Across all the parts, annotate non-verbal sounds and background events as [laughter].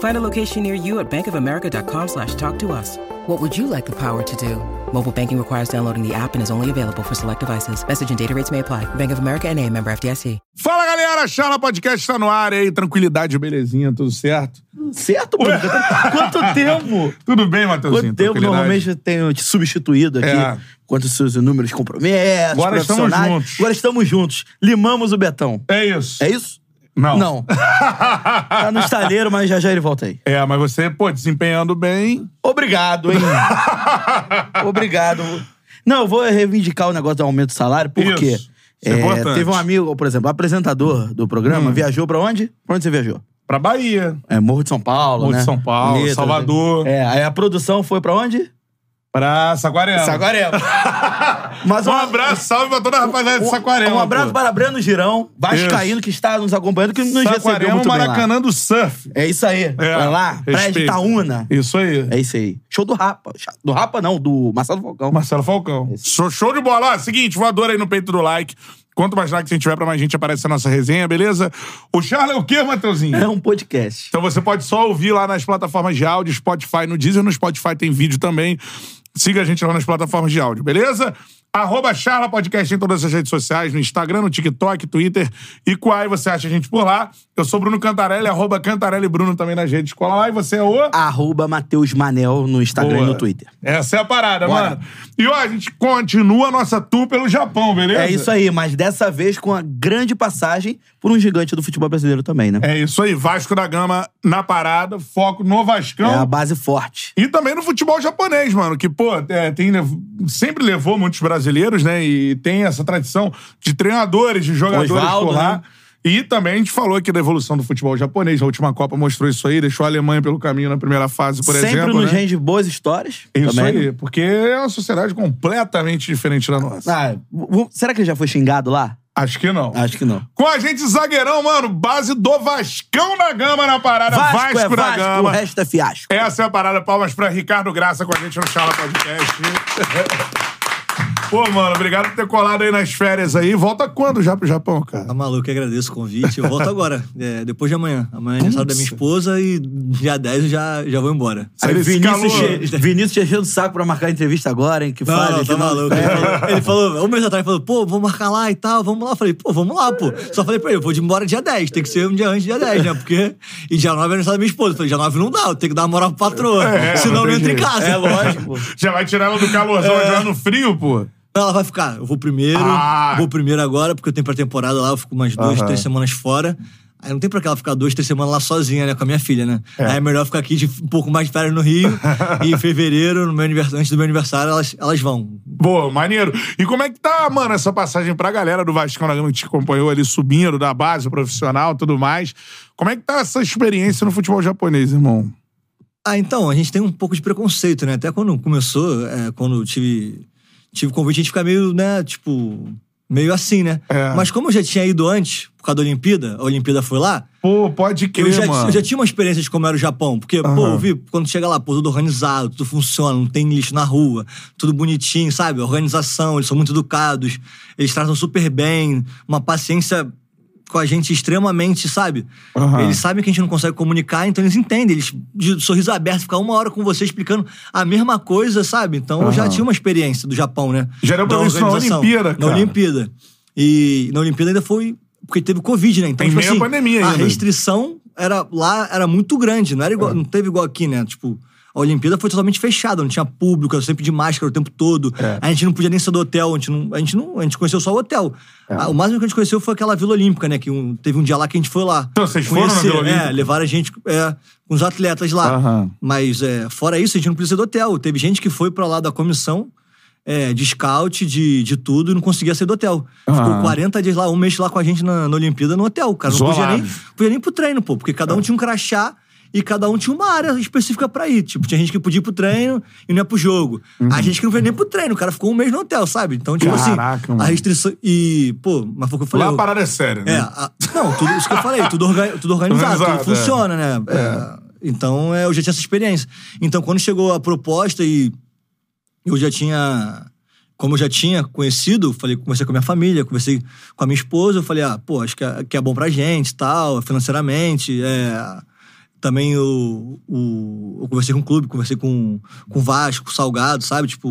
Find a location near you at bankofamerica.com slash talk to us. What would you like the power to do? Mobile banking requires downloading the app and is only available for select devices. Message and data rates may apply. Bank of America and a member FDIC. Fala, galera! Charla Podcast está no ar aí. Tranquilidade, belezinha, tudo certo? Certo, pô. Quanto [laughs] tempo? Tudo bem, Matheusinho? Quanto tempo normalmente eu tenho te substituído aqui? É. Quanto os seus inúmeros compromissos, Agora estamos juntos. Agora estamos juntos. Limamos o Betão. É isso. É isso? Não. Não. [laughs] tá no estaleiro, mas já já ele volta aí. É, mas você, pô, desempenhando bem. Obrigado, hein? [laughs] Obrigado. Não, eu vou reivindicar o negócio do aumento do salário, porque Isso. Isso é importante. teve um amigo, por exemplo, apresentador do programa, viajou pra onde? Pra onde você viajou? Pra Bahia. É, Morro de São Paulo, Morro de né? São Paulo, Letras, Salvador. né? É, aí a produção foi pra onde? Pra Saquarema. Saquarema. [laughs] Mas Um abraço, salve pra toda a rapaziada de Saquarema. Um abraço pô. para Breno Girão, Vascaíno, que está nos acompanhando, que nos recebeu Saquarema, muito bem lá. Maracanã do surf. É isso aí. Vai lá, Prédio respeito. Itaúna. Isso aí. É isso aí. Show do Rapa. Do Rapa não, do Marcelo Falcão. Marcelo Falcão. Show, show de bola. Ó, seguinte, voador aí no peito do like. Quanto mais likes a gente tiver, pra mais gente aparece a nossa resenha, beleza? O Charla é o quê, Matheusinho? É um podcast. Então você pode só ouvir lá nas plataformas de áudio, Spotify, no Deezer, no Spotify tem vídeo também. Siga a gente lá nas plataformas de áudio, beleza? Arroba Charla Podcast em todas as redes sociais, no Instagram, no TikTok, Twitter e Quai, você acha a gente por lá. Eu sou Bruno Cantarelli, arroba Cantarelli Bruno também nas redes. Cola lá e você é o... Arroba Matheus Manel no Instagram Boa. e no Twitter. Essa é a parada, Bora. mano. E ó, a gente continua a nossa tour pelo Japão, beleza? É isso aí, mas dessa vez com a grande passagem por um gigante do futebol brasileiro também, né? É isso aí, Vasco da Gama na parada, foco no Vascão. É a base forte. E também no futebol japonês, mano, que, pô, é, tem, sempre levou muitos brasileiros, né? E tem essa tradição de treinadores, de jogadores Osvaldo, por lá. né? E também a gente falou aqui da evolução do futebol japonês. A última Copa mostrou isso aí, deixou a Alemanha pelo caminho na primeira fase, por Sempre exemplo. nos né? rende boas histórias. Isso também, aí, né? porque é uma sociedade completamente diferente da nossa. Ah, será que ele já foi xingado lá? Acho que não. Acho que não. Com a gente, zagueirão, mano, base do Vascão da Gama na parada. Vasco, Vasco, é da Vasco, o Gama. resto é fiasco. Essa é a parada. Palmas pra Ricardo Graça com a gente no Charla Podcast. [laughs] Pô, mano, obrigado por ter colado aí nas férias aí. Volta quando já pro Japão, cara? Tá maluco, eu agradeço o convite. Eu volto agora, é, depois de amanhã. Amanhã é aniversário da minha esposa e dia 10 eu já, já vou embora. Sai Aí Vinícius, calor. che... Vinícius te enchendo o saco pra marcar a entrevista agora, hein? Que Não, fale, não, tá maluco. Ele falou, ele falou, um mês atrás, ele falou, pô, vou marcar lá e tal, vamos lá. Eu falei, pô, vamos lá, pô. Só falei pra ele, eu vou de embora dia 10, tem que ser um dia antes, dia 10, né? Porque. E dia 9 é aniversário da minha esposa. Eu falei, dia 9 não dá, eu tenho que dar uma moral pro patroa. É, senão não eu não entro em casa. É lógico. [laughs] Já vai tirar ela do calorzão, já vai no frio, pô. Não, ela vai ficar. Eu vou primeiro, Ah. vou primeiro agora, porque eu tenho pré-temporada lá, eu fico umas duas, Aham. três semanas fora. Aí não tem pra que ela ficar duas, três semanas lá sozinha, né, com a minha filha, né? Aí é melhor ficar aqui de um pouco mais de férias no Rio. [laughs] e em fevereiro, no meu aniversário, antes do meu aniversário, elas, elas vão. Boa, maneiro. E como é que tá, mano, essa passagem pra galera do Vascão da Gama que te acompanhou ali subindo da base profissional e tudo mais? Como é que tá essa experiência no futebol japonês, irmão? Ah, então, a gente tem um pouco de preconceito, né? Até quando começou, é, quando eu tive, tive convite, a gente fica meio, né, tipo, meio assim, né? É. Mas como eu já tinha ido antes, por causa da Olimpíada, a Olimpíada foi lá, Pô, pode crer, eu já, mano. eu já tinha uma experiência de como era o Japão. Porque, pô, Aham. eu vi, quando chega lá, pô, tudo organizado, tudo funciona, não tem lixo na rua, tudo bonitinho, sabe? Organização, eles são muito educados, eles tratam super bem, uma paciência com a gente extremamente, sabe? Aham. Eles sabem que a gente não consegue comunicar, então eles entendem. Eles, de sorriso aberto, ficam uma hora com você explicando a mesma coisa, sabe? Então eu já tinha uma experiência do Japão, né? Já deu pra isso na. Olimpíada, cara. Na Olimpíada. E na Olimpíada ainda foi. Porque teve Covid, né? Então, Em tipo meio assim, pandemia a ainda. restrição era, lá era muito grande. Não, era igual, não teve igual aqui, né? Tipo, a Olimpíada foi totalmente fechada, não tinha público, era sempre de máscara o tempo todo. É. A gente não podia nem sair do hotel, a gente não, a gente não, a gente conheceu só o hotel. É. Ah, O máximo que a gente conheceu foi aquela Vila Olímpica, né? Que um- teve um dia lá que a gente foi lá. Então, vocês foram na Conhecer, Vila Olímpica? É, levaram a gente é, com os atletas lá. Aham. Mas é, fora isso, a gente não precisa do hotel. Teve gente que foi pra lá da comissão é, de scout, de, de tudo, e não conseguia sair do hotel. Ficou Aham. 40 dias lá, um mês lá com a gente na, na Olimpíada no hotel. Cara, não podia nem, podia nem pro treino, pô, porque cada um tinha um crachá e cada um tinha uma área específica pra ir. Tipo, tinha gente que podia ir pro treino e não ia pro jogo. A gente que não foi nem pro treino, o cara ficou um mês no hotel, sabe? Então, tipo Uhum. Caraca, assim, mano. a restrição. E, pô, mas foi o que eu falei. Lá a parada é séria, né? é, a- não, tudo isso que eu falei, tudo, orga- tudo organizado, Organizado, tudo funciona, né? É, então, é, eu já tinha essa experiência. Então, quando chegou a proposta e eu já tinha. Como eu já tinha conhecido, falei, conversei com a minha família, conversei com a minha esposa, eu falei, ah, pô, acho que é, que é bom pra gente, tal, financeiramente, é, também o- eu conversei com o clube, conversei com, com o Vasco, Salgado, sabe? Tipo,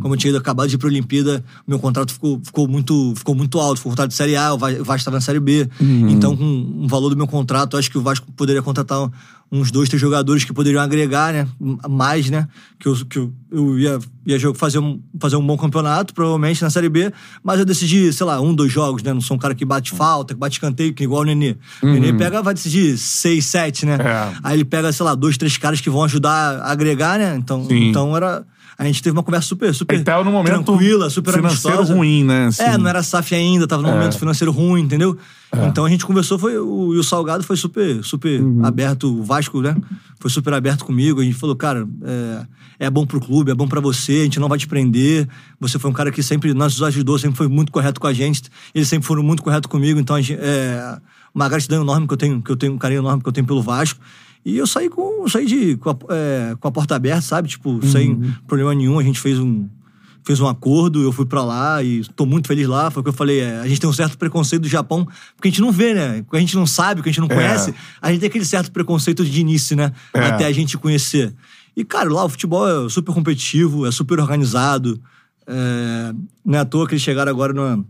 como eu tinha ido, acabado de ir pra Olimpíada, meu contrato ficou, ficou, muito, ficou muito alto. Ficou contrato de Série A, o Va- o Vasco estava na Série B. Então, com o valor do meu contrato, eu acho que o Vasco poderia contratar uns dois, três jogadores que poderiam agregar, né? Mais, né? Que eu, que eu, eu ia, ia fazer, um, fazer um bom campeonato, provavelmente, na Série B. Mas eu decidi, sei lá, um, dois jogos, né? Não sou um cara que bate falta, que bate canteio, que igual o Nenê. O Nenê pega, vai decidir seis, sete, né? É. Aí ele pega, sei lá, dois, três caras que vão ajudar a agregar, né? Então, Sim. então era. A gente teve uma conversa super, super num momento tranquila, super financeiro amistosa. ruim, né? assim. É, não era SAF ainda, tava num momento financeiro ruim, entendeu? É. Então a gente conversou, foi, o, e o Salgado foi super, super Uhum. aberto, o Vasco, né? Foi super aberto comigo. A gente falou, cara, é, é bom pro clube, é bom pra você, a gente não vai te prender. Você foi um cara que sempre nos ajudou, sempre foi muito correto com a gente. Eles sempre foram muito corretos comigo, então a gente, é uma gratidão enorme que eu tenho, que eu tenho um carinho enorme que eu tenho pelo Vasco. E eu saí com, eu saí de, com, a, é, com a porta aberta, sabe? Tipo, sem Uhum. problema nenhum. A gente fez um, fez um acordo, eu fui pra lá e tô muito feliz lá. Foi o que eu falei, é, a gente tem um certo preconceito do Japão, porque a gente não vê, né? A gente não sabe, porque a gente não conhece, a gente tem aquele certo preconceito de início, né? É. Até a gente conhecer. E, cara, lá o futebol é super competitivo, é super organizado. É, não é à toa que eles chegaram agora no.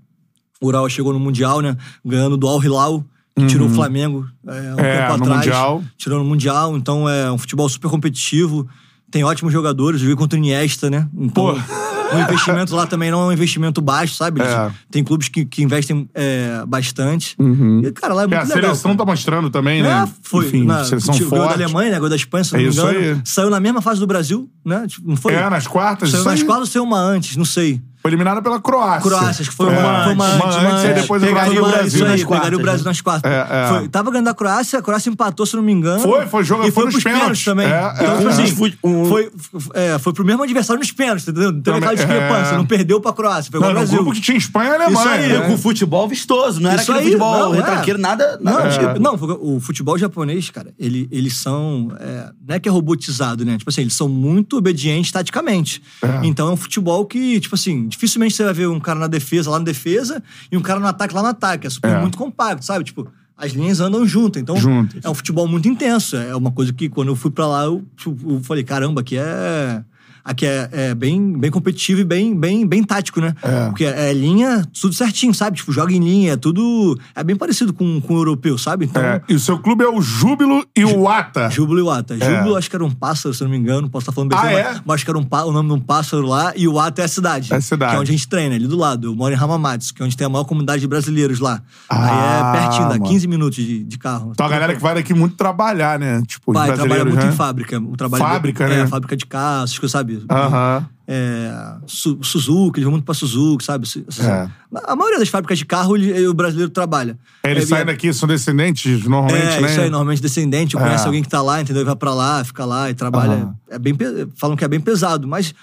O Ural chegou no Mundial, né? Ganhando do Al Hilal, que tirou o Flamengo é, um Uhum. É, tempo no atrás. Mundial. Tirou no Mundial, então é um futebol super competitivo. Tem ótimos jogadores, joguei contra o Iniesta, né? Então, Pô. o investimento lá também não é um investimento baixo, sabe? É. Tem clubes que, que investem é, bastante. E, cara, lá é É, muito a legal. seleção tá mostrando também, né? É, foi. Enfim, na, seleção tipo, ganhou da forte. Alemanha, né? Ganhou da Espanha, se não É me engano. aí. Saiu na mesma fase do Brasil, né? Tipo, não foi? É, nas quartas, Saiu nas aí. quartas ou saiu uma antes, não sei. Foi eliminada pela Croácia. Croácia, acho que foi É, uma, foi uma uma antes. antes, uma e antes. depois o Pegaria Brasil o Brasil nas isso aí, quartas, pegaria o Brasil nas quartas. É, é. Foi, tava ganhando da Croácia, a Croácia empatou, se não me engano. Foi, foi jogo- e foi foi, nos pênaltis. pênaltis também. É, então, é, tipo é. assim, um- foi, é, foi pro mesmo adversário nos pênaltis, entendeu? Não teve aquela discrepância, é. não perdeu pra Croácia, pegou Não, o Brasil. grupo que tinha Espanha e Alemanha. Isso aí, né? Com futebol vistoso, não era Isso aquele aí, futebol não, é. retranqueiro, nada. Não, nada tipo, tipo. não, porque o futebol japonês, cara, ele, eles são. é, não é que é robotizado, né? Tipo assim, eles são muito obedientes taticamente. Então é um futebol que, tipo assim, dificilmente você vai ver um cara na defesa lá na defesa e um cara no ataque lá no ataque. É super É. muito compacto, sabe? Tipo, as linhas andam juntas. Então Juntas. é um futebol muito intenso. É uma coisa que quando eu fui pra lá, eu, eu falei, caramba, aqui é. Aqui é, é bem, bem competitivo e bem, bem, bem tático, né? É. Porque é linha, tudo certinho, sabe? Tipo, joga em linha, é tudo. É bem parecido com, com o europeu, sabe? Então. É, e o seu clube é o Júbilo e o Ata. Júbilo e o Ata. Júbilo, acho que era um pássaro, se não me engano. Posso estar falando É. Ah, besteira, é? mas, mas acho que era um o nome de um pássaro lá. E o Ata é a cidade. É a cidade. Que é onde a gente treina, ali do lado. Eu moro em Hamamatsu, que é onde tem a maior comunidade de brasileiros lá. Ah, Aí é pertinho, dá mano. 15 minutos de, de carro. Então a galera que vai daqui muito trabalhar, né? Tipo, Vai, trabalha muito né? em fábrica. O trabalho Fábrica, é, né? fábrica de carros, coisas, sabe? Aham. É, Su- Suzuki, eles vão muito pra Suzuki, sabe? É. A maioria das fábricas de carro, ele- o brasileiro trabalha. Eles É, saem daqui, são descendentes, normalmente, é, né? isso aí, normalmente descendente. Eu É. conheço alguém que tá lá, entendeu? E vai pra lá, fica lá e trabalha. É bem, falam que é bem pesado, mas,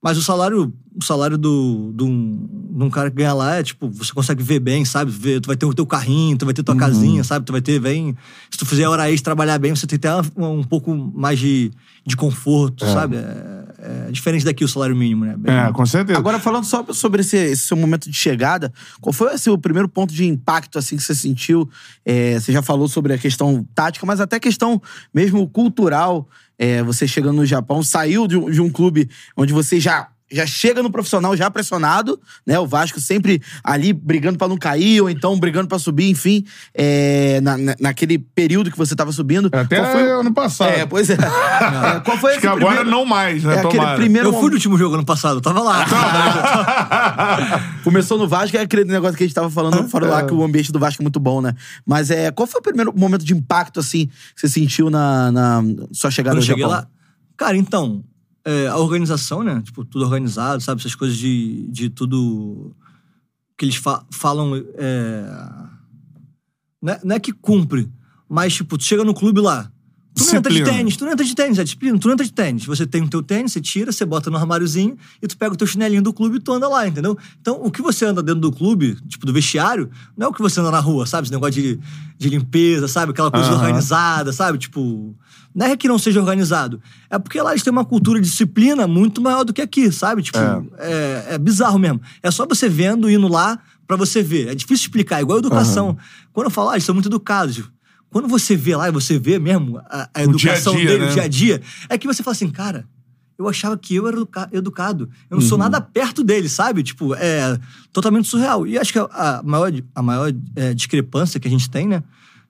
mas o salário, o salário do, do, um, de um cara que ganha lá é tipo, você consegue ver bem, sabe? Ver, tu vai ter o teu carrinho, tu vai ter tua Uhum. casinha, sabe? Tu vai ter bem. Se tu fizer hora extra trabalhar bem, você tem até um, um pouco mais de, de conforto, sabe? É, é diferente daqui o salário mínimo, né? Bem- É, com certeza. Agora, falando só sobre esse, esse seu momento de chegada, qual foi assim, o primeiro ponto de impacto assim, que você sentiu? É, você já falou sobre a questão tática, mas até a questão mesmo cultural. É, você chegando no Japão, saiu de um, de um clube onde você já já chega no profissional já pressionado, né? O Vasco sempre ali brigando pra não cair, ou então brigando pra subir, enfim. é, na, na- naquele período que você tava subindo. Até Qual foi o- ano passado. É, pois é. [laughs] É, Qual foi Acho que agora primeiro- não mais, né? É aquele primeiro Eu fui no último jogo ano passado, eu tava lá. [laughs] Começou no Vasco, é aquele negócio que a gente tava falando fora lá, É. que o ambiente do Vasco é muito bom, né? Mas é, qual foi o primeiro momento de impacto, assim, que você sentiu na, na sua chegada Quando ao eu cheguei Japão? lá. Cara, então, é, a organização, né? Tipo, tudo organizado, sabe? Essas coisas de, de tudo que eles fa- falam. É... Não, é, não é que cumpre, mas, tipo, tu chega no clube lá. Tu não entra de tênis, tu não entra de tênis, é disciplina, tu não entra de tênis. Você tem o teu tênis, você tira, você bota no armáriozinho e tu pega o teu chinelinho do clube e tu anda lá, entendeu? Então, o que você anda dentro do clube, tipo, do vestiário, não é o que você anda na rua, sabe? Esse negócio de, de limpeza, sabe? Aquela coisa organizada, sabe? Tipo, não é que não seja organizado. É porque lá eles têm uma cultura de disciplina muito maior do que aqui, sabe? Tipo, é, é bizarro mesmo. É só você vendo, indo lá pra você ver. É difícil explicar, igual a educação. Quando eu falo, ah, eles são muito educados. Quando você vê lá e você vê mesmo a, a O dia a educação dia, dele, né? o dia a dia, é que você fala assim, cara, eu achava que eu era educa- educado. Eu não Uhum. sou nada perto dele, sabe? Tipo, é totalmente surreal. E acho que a, a maior, a maior é, discrepância que a gente tem, né?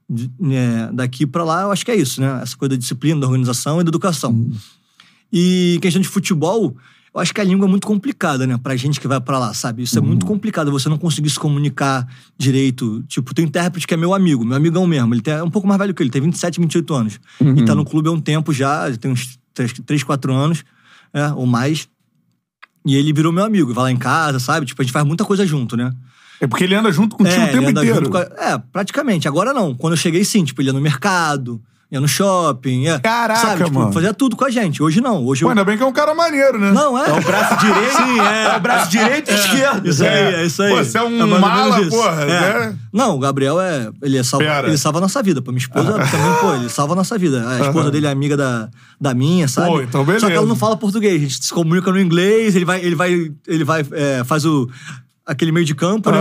De- né, daqui pra lá, eu acho que é isso, né? Essa coisa da disciplina, da organização e da educação. Uhum. E questão de futebol, eu acho que a língua é muito complicada, né? Pra gente que vai pra lá, sabe? Isso é Uhum. muito complicado, você não conseguir se comunicar direito. Tipo, tem um intérprete que é meu amigo, meu amigão mesmo. Ele tem, é um pouco mais velho que ele, tem 27, 28 anos. E tá no clube há um tempo já, tem uns 3, 4 anos, é, ou mais. E ele virou meu amigo, vai lá em casa, sabe? Tipo, a gente faz muita coisa junto, né? É porque ele anda junto contigo o ele tempo anda inteiro. a- É, praticamente. Agora não. Quando eu cheguei, sim. Tipo, ele ia no mercado, ia no shopping. Ia, Caraca, sabe? Tipo, mano. fazia tudo com a gente. Hoje não. Hoje Pô, eu... ainda bem que é um cara maneiro, né? Não, é. É o braço [laughs] direito? Sim, é. É o braço direito e esquerdo. Isso aí, é isso aí. Pô, você é um ou mala, porra, É. né? Não, o Gabriel é. Ele, é salva, Pera. ele salva a nossa vida. Pô, minha esposa também, pô, ele salva a nossa vida. A esposa dele é amiga da, da minha, sabe? Pô, então beleza. Só que ela não fala português. A gente se comunica no inglês, ele vai, ele vai, ele vai, é, faz o. aquele meio de campo, né?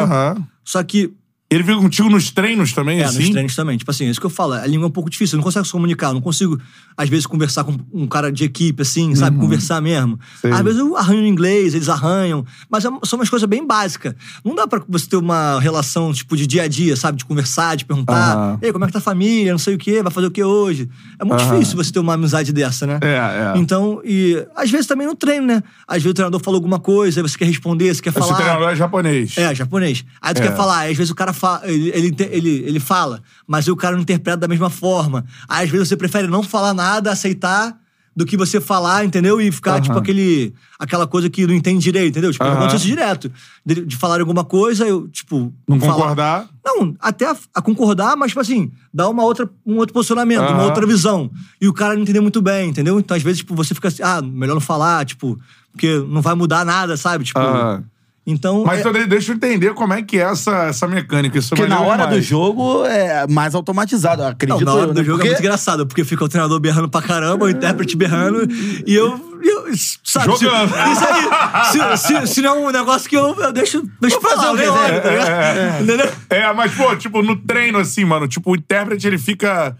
Só que Ele fica contigo nos treinos também, É, assim? nos treinos também. Tipo assim, é isso que eu falo. A língua é um pouco difícil. Eu não consigo se comunicar. Eu não consigo, às vezes, conversar com um cara de equipe, assim, sabe? Conversar mesmo. Uhum. Sei. Às vezes eu arranho em inglês, eles arranham. Mas é- são umas coisas bem básicas. Não dá pra você ter uma relação, tipo, de dia a dia, sabe? De conversar, de perguntar. Aham. Ei, como é que tá a família? Não sei o quê. Vai fazer o quê hoje? É muito Aham. difícil você ter uma amizade dessa, né? É, é. Então, e às vezes também no treino, né? Às vezes o treinador falou alguma coisa, aí você quer responder, você quer Esse falar. treinador é japonês. É, japonês. Aí tu É. quer falar, aí às vezes o cara fala, ele, ele, ele, ele fala, mas o cara não interpreta da mesma forma. Às vezes você prefere não falar nada, aceitar, do que você falar, entendeu? E ficar, Aham. tipo, aquele, aquela coisa que não entende direito, entendeu? Tipo, Aham. acontece isso direto. De, de falar alguma coisa, eu, tipo. Não falar- concordar. Não, até a, a concordar, mas, tipo assim, dar uma outra, um outro posicionamento, uma Aham. outra visão. E o cara não entender muito bem, entendeu? Então, às vezes, tipo, você fica assim, ah, melhor não falar, tipo, porque não vai mudar nada, sabe? Tipo. Aham. Então. Mas é- de- deixa eu entender como é que é essa, essa mecânica. Isso é Porque na hora do demais. jogo é mais automatizado, eu Não, acredito na hora eu, do né? jogo Porque- é muito engraçado, porque fica o treinador berrando pra caramba, o intérprete berrando, e eu. eu sabe, se- Jogando. [laughs] isso aí. Se, se, se não é um negócio que eu, eu deixo, deixo Vou fazer falar, o eu olho, tá ligado? É, Entendeu? É, mas, pô, tipo, no treino, assim, mano, tipo, o intérprete, ele fica.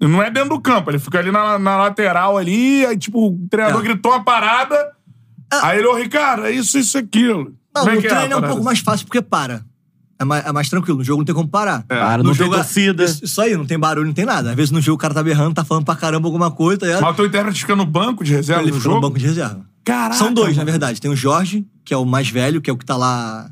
Não é dentro do campo, ele fica ali na, na lateral ali, aí, tipo, o treinador É. gritou uma parada, aí ele, ô, Ricardo, é isso, isso, aquilo. Não, Como no que a treino é um parada? pouco mais fácil porque para. É mais, é mais tranquilo. No jogo não tem como parar. Para, no não tem jogo é- torcida. Isso, isso aí, não tem barulho, não tem nada. Às vezes no jogo o cara tá berrando, tá falando pra caramba alguma coisa, tá ligado? Mas o teu intérprete fica no banco de reserva Ele no fica no jogo? banco de reserva. Caraca, São dois, na verdade. Tem o Jorge, que é o mais velho, que é o que tá lá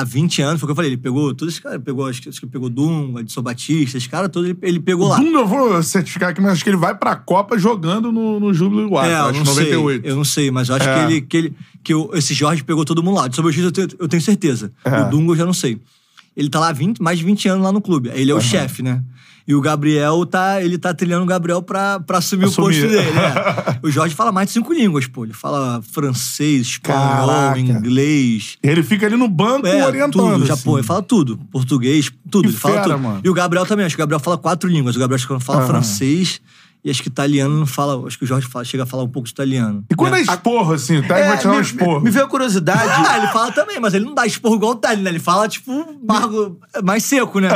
há 20 anos. Foi o que eu falei. Ele pegou todos esses caras. Pegou, acho que, acho que pegou Dunga, Edson Batista, esses caras todos, ele, ele pegou lá. Dunga, eu vou certificar aqui, mas acho que ele vai pra Copa jogando no, no Júbilo Igual, É, eu acho, não 98. sei. Eu não sei, mas eu acho É. que ele. Que, ele, que o- esse Jorge pegou todo mundo lá. De Sobre o eu tenho, eu tenho certeza. É. O Dunga eu já não sei. Ele tá lá há 20, mais de 20 anos lá no clube. Ele é o chefe, né? E o Gabriel tá. Ele tá trilhando o Gabriel pra, pra assumir, Assumir. o posto dele. né? [laughs] o Jorge fala mais de cinco línguas, pô. Ele fala francês, espanhol, Caraca. inglês. Ele fica ali no banco É, orientando. tudo, assim. Japão, ele fala tudo. Português, tudo. Que ele fala fera, tudo. mano. E o Gabriel também, acho que o Gabriel fala quatro línguas. O Gabriel acho que fala Aham. francês E acho que italiano não fala. Acho que o Jorge fala- chega a falar um pouco de italiano. E quando é esporro, assim, o técnico vai te dar um me, esporro. me veio a curiosidade. [laughs] Ah, ele fala também, mas ele não dá esporro igual o Tele, né? Ele fala, tipo, margo, mais seco, né?